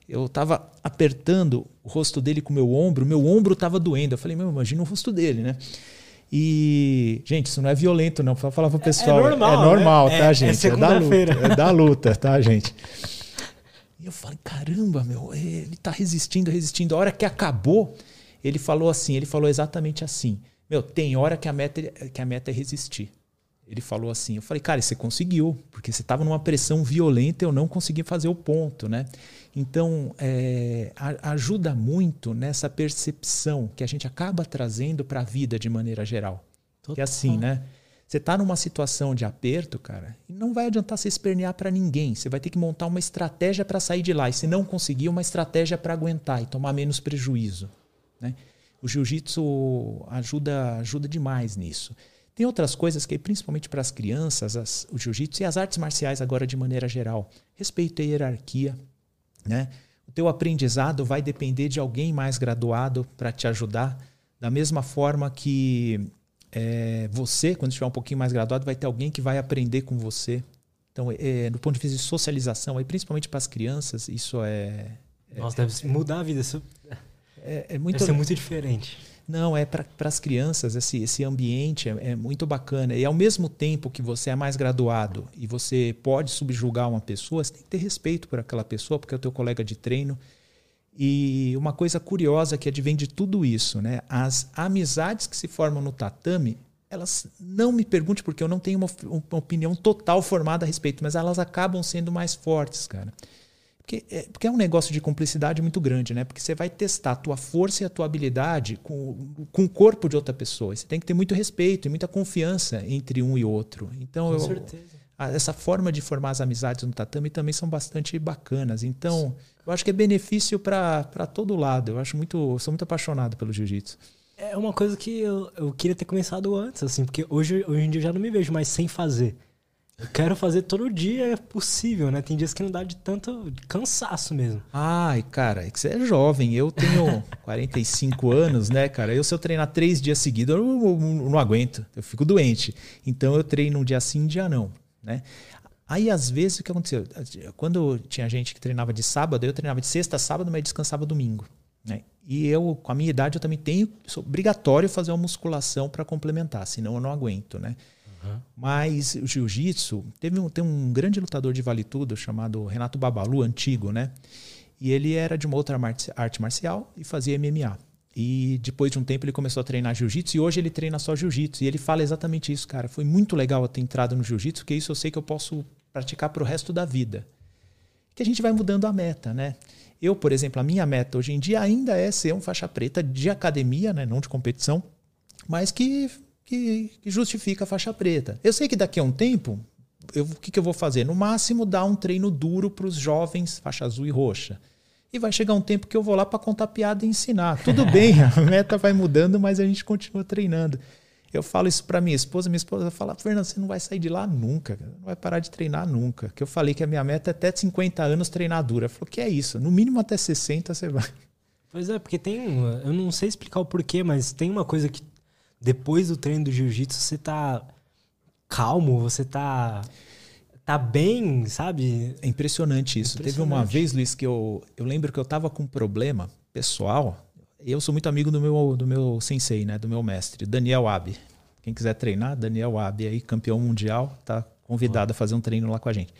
eu estava apertando o rosto dele com o meu ombro, meu ombro estava doendo. Eu falei, meu, imagina o rosto dele, né? E, gente, isso não é violento, não. Pra falar pro pessoal. É normal, é normal né? tá, é, gente? É, é da luta. É da luta, tá, gente? E eu falei, caramba, meu, ele tá resistindo, resistindo. A hora que acabou, ele falou assim, ele falou exatamente assim. Meu, tem hora que a meta, que a meta é resistir. Ele falou assim, eu falei, cara, você conseguiu, porque você estava numa pressão violenta e eu não consegui fazer o ponto, né? Então, é, ajuda muito nessa percepção que a gente acaba trazendo para a vida de maneira geral. Total. Que é assim, né? Você está numa situação de aperto, cara, e não vai adiantar você espernear para ninguém. Você vai ter que montar uma estratégia para sair de lá. E se não conseguir, uma estratégia para aguentar e tomar menos prejuízo. Né? O jiu-jitsu ajuda, ajuda demais nisso. Tem outras coisas que, principalmente para as crianças, as, o jiu-jitsu e as artes marciais agora de maneira geral. Respeito à hierarquia. Né? O teu aprendizado vai depender de alguém mais graduado para te ajudar. Da mesma forma que é, você, quando estiver um pouquinho mais graduado, vai ter alguém que vai aprender com você. Então, é, do ponto de vista de socialização, aí, principalmente para as crianças, isso é. é Nossa, deve mudar a vida. Isso é, é muito, Deve ser muito diferente. Não, é para as crianças, esse, esse ambiente é, é, muito bacana. E ao mesmo tempo que você é mais graduado e você pode subjugar uma pessoa, você tem que ter respeito por aquela pessoa, porque é o teu colega de treino. E uma coisa curiosa que advém de tudo isso, né? As amizades que se formam no tatame, elas não me pergunte porque eu não tenho uma, uma opinião total formada a respeito, mas elas acabam sendo mais fortes, cara. Porque é, porque é um negócio de cumplicidade muito grande, né? Porque você vai testar a tua força e a tua habilidade com, com o corpo de outra pessoa. Você tem que ter muito respeito e muita confiança entre um e outro. Então, com eu, certeza. A, essa forma de formar as amizades no tatame também são bastante bacanas. Então, eu acho que é benefício para todo lado. Eu acho muito, sou muito apaixonado pelo jiu-jitsu. É uma coisa que eu, eu queria ter começado antes, assim, porque hoje, hoje em dia eu já não me vejo mais sem fazer. Eu quero fazer todo dia, é possível, né? Tem dias que não dá de tanto cansaço mesmo. Ai, cara, é que você é jovem. Eu tenho 45 anos, né, cara? Eu, se eu treinar três dias seguidos, eu não, eu não aguento. Eu fico doente. Então, eu treino um dia sim, um dia não, né? Aí, às vezes, o que aconteceu? Quando tinha gente que treinava de sábado, eu treinava de sexta a sábado, mas descansava domingo. Né? E eu, com a minha idade, eu também tenho, sou obrigatório fazer uma musculação para complementar, senão eu não aguento, né? Mas o jiu-jitsu, teve um, tem um grande lutador de vale tudo chamado Renato Babalu, antigo, né? E ele era de uma outra arte marcial e fazia MMA. E depois de um tempo ele começou a treinar jiu-jitsu e hoje ele treina só jiu-jitsu. E ele fala exatamente isso, cara. Foi muito legal eu ter entrado no jiu-jitsu, porque isso eu sei que eu posso praticar para o resto da vida. Que a gente vai mudando a meta, né? Eu, por exemplo, a minha meta hoje em dia ainda é ser um faixa preta de academia, né? não de competição, mas que que, que justifica a faixa preta. Eu sei que daqui a um tempo, eu, o que, que eu vou fazer? No máximo, dar um treino duro para os jovens, faixa azul e roxa. E vai chegar um tempo que eu vou lá para contar piada e ensinar. Tudo bem, a meta vai mudando, mas a gente continua treinando. Eu falo isso para minha esposa, minha esposa fala: Fernando, você não vai sair de lá nunca, não vai parar de treinar nunca. Que eu falei que a minha meta é até 50 anos treinar dura. Ela falou: que é isso? No mínimo até 60 você vai. Pois é, porque tem. Eu não sei explicar o porquê, mas tem uma coisa que depois do treino do jiu-jitsu, você tá calmo, você tá tá bem, sabe? É impressionante isso. Impressionante. Teve uma vez, Luiz, que eu, eu lembro que eu tava com um problema pessoal. Eu sou muito amigo do meu, do meu sensei, né? Do meu mestre, Daniel Abe. Quem quiser treinar, Daniel Abe aí, campeão mundial, tá convidado a fazer um treino lá com a gente.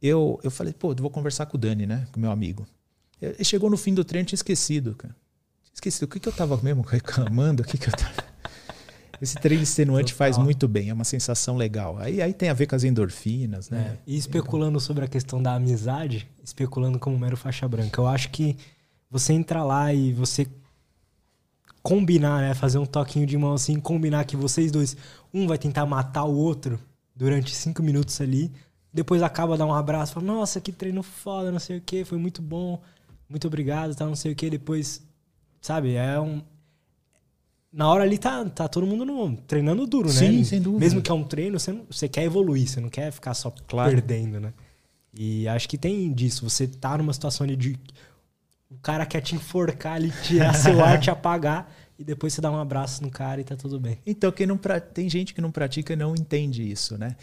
eu, eu falei, pô, eu vou conversar com o Dani, né? Com meu amigo. Ele chegou no fim do treino, tinha esquecido, cara. Tinha esquecido. O que, que eu tava mesmo reclamando? O que, que eu tava... Esse treino extenuante faz muito bem, é uma sensação legal. Aí, aí tem a ver com as endorfinas, né? É, e especulando sobre a questão da amizade, especulando como mero faixa branca, eu acho que você entrar lá e você combinar, né? Fazer um toquinho de mão assim, combinar que vocês dois, um vai tentar matar o outro durante cinco minutos ali, depois acaba dar um abraço, fala, nossa, que treino foda, não sei o que, foi muito bom, muito obrigado, tá, não sei o que, depois, sabe, é um... Na hora ali tá, tá todo mundo no, treinando duro, Sim, né? Sim, sem dúvida. Mesmo que é um treino, você, você quer evoluir, você não quer ficar só claro. perdendo, né? E acho que tem disso, você tá numa situação ali de... O cara quer te enforcar ali, tirar seu ar, te apagar e depois você dá um abraço no cara e tá tudo bem. Então, quem não pra... tem gente que não pratica e não entende isso, né?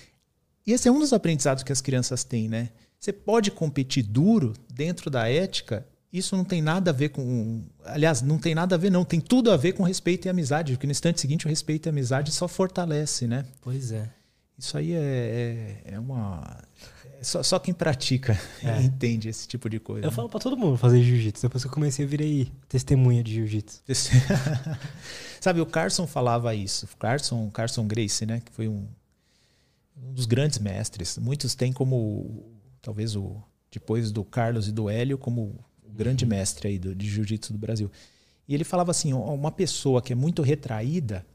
E esse é um dos aprendizados que as crianças têm, né? Você pode competir duro dentro da ética, isso não tem nada a ver com. Aliás, não tem nada a ver, não. Tem tudo a ver com respeito e amizade, porque no instante seguinte o respeito e a amizade só fortalece, né? Pois é. Isso aí é, é, é uma. É só, só, quem pratica é. entende esse tipo de coisa. Eu né? falo para todo mundo fazer jiu-jitsu. Depois que eu comecei, eu virei testemunha de jiu-jitsu. Sabe, o Carson falava isso. Carson, Carson Grace, né? Que foi um, um dos grandes mestres. Muitos têm como, talvez, o depois do Carlos e do Hélio, como o grande mestre aí do, de jiu-jitsu do Brasil. E ele falava assim: uma pessoa que é muito retraída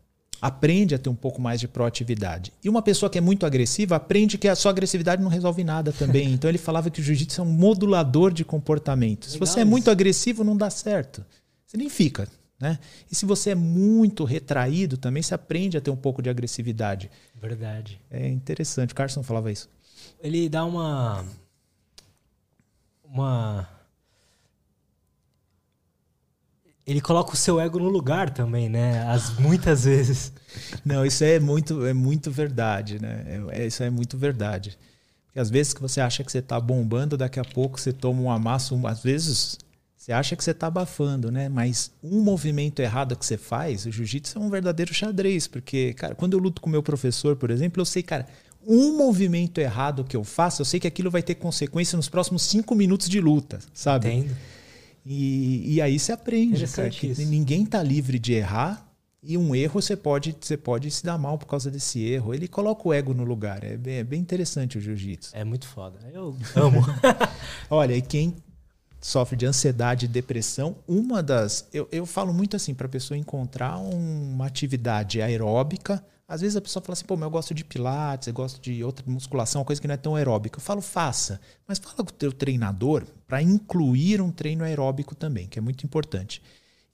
aprende a ter um pouco mais de proatividade. E uma pessoa que é muito agressiva aprende que a sua agressividade não resolve nada também. Então ele falava que o jiu-jitsu é um modulador de comportamento. Se você é muito agressivo, não dá certo. Você nem fica. Né? E se você é muito retraído, também se aprende a ter um pouco de agressividade. Verdade. É interessante. O Carson falava isso. Ele dá uma. Uma. Ele coloca o seu ego no lugar também, né? As, muitas vezes. Não, isso é muito, é muito verdade, né? É, é, isso é muito verdade. Porque às vezes que você acha que você está bombando, daqui a pouco você toma um amasso, às vezes você acha que você está abafando, né? Mas um movimento errado que você faz, o jiu-jitsu é um verdadeiro xadrez. Porque, cara, quando eu luto com meu professor, por exemplo, eu sei, cara, um movimento errado que eu faço, eu sei que aquilo vai ter consequência nos próximos cinco minutos de luta, sabe? Entendo. E, e aí você aprende, cara, que isso. ninguém está livre de errar. E um erro você pode, você pode se dar mal por causa desse erro. Ele coloca o ego no lugar. É bem, é bem interessante o jiu-jitsu. É muito foda. Eu amo. Olha, e quem sofre de ansiedade e depressão, uma das. Eu, eu falo muito assim, para a pessoa encontrar uma atividade aeróbica. Às vezes a pessoa fala assim, pô, mas eu gosto de pilates, eu gosto de outra musculação, uma coisa que não é tão aeróbica. Eu falo, faça. Mas fala com o teu treinador para incluir um treino aeróbico também, que é muito importante.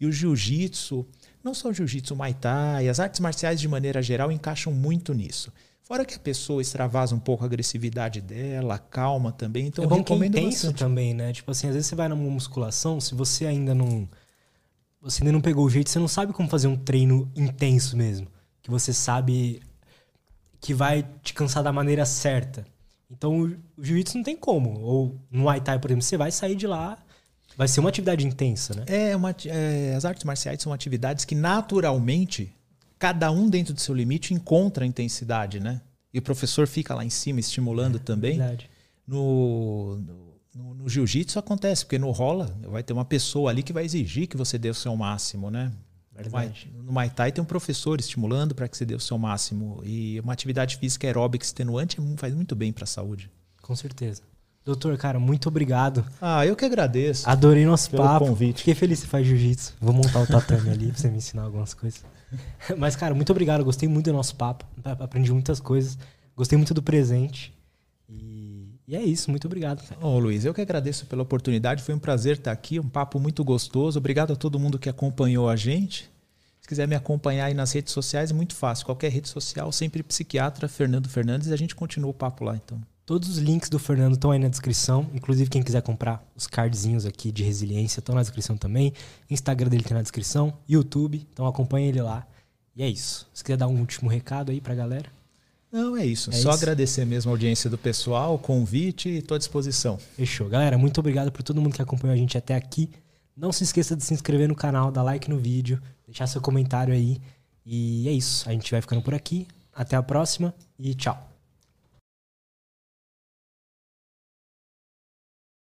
E o jiu-jitsu, não só o jiu-jitsu, o muay thai, as artes marciais de maneira geral encaixam muito nisso. Fora que a pessoa extravasa um pouco a agressividade dela, calma também. Então, é bom recomendo que é intenso bastante. também, né? Tipo assim, às vezes você vai numa musculação, se você ainda não. Você ainda não pegou o jeito, você não sabe como fazer um treino intenso mesmo. Que você sabe que vai te cansar da maneira certa. Então o, jiu-jitsu não tem como. Ou no Muay Thai, por exemplo, você vai sair de lá Vai ser uma atividade intensa, né? É, uma, é, as artes marciais são atividades que naturalmente cada um dentro do seu limite encontra a intensidade, né? E o professor fica lá em cima estimulando é, também. Verdade. No, no, no jiu-jitsu acontece, porque no rola vai ter uma pessoa ali que vai exigir que você dê o seu máximo, né? Verdade. No Muay Thai tem um professor estimulando para que você dê o seu máximo. E uma atividade física aeróbica extenuante faz muito bem para a saúde. Com certeza. Doutor, cara, muito obrigado. Ah, eu que agradeço. Adorei nosso papo. Convite. Fiquei feliz que faz jiu-jitsu. Vou montar o tatame ali pra você me ensinar algumas coisas. Mas, cara, muito obrigado. Gostei muito do nosso papo. Aprendi muitas coisas. Gostei muito do presente. E, é isso. Muito obrigado. Ô, Luiz, eu que agradeço pela oportunidade. Foi um prazer estar aqui. Um papo muito gostoso. Obrigado a todo mundo que acompanhou a gente. Se quiser me acompanhar aí nas redes sociais, é muito fácil. Qualquer rede social, sempre psiquiatra Fernando Fernandes. E a gente continua o papo lá, então. Todos os links do Fernando estão aí na descrição. Inclusive, quem quiser comprar os cardzinhos aqui de resiliência estão na descrição também. Instagram dele tem na descrição. YouTube. Então acompanha ele lá. E é isso. Se quiser dar um último recado aí pra galera. Não, é isso. É Só isso. agradecer mesmo a audiência do pessoal, o convite e estou à disposição. Fechou. Galera, muito obrigado por todo mundo que acompanhou a gente até aqui. Não se esqueça de se inscrever no canal, dar like no vídeo, deixar seu comentário aí. E é isso. A gente vai ficando por aqui. Até a próxima e tchau.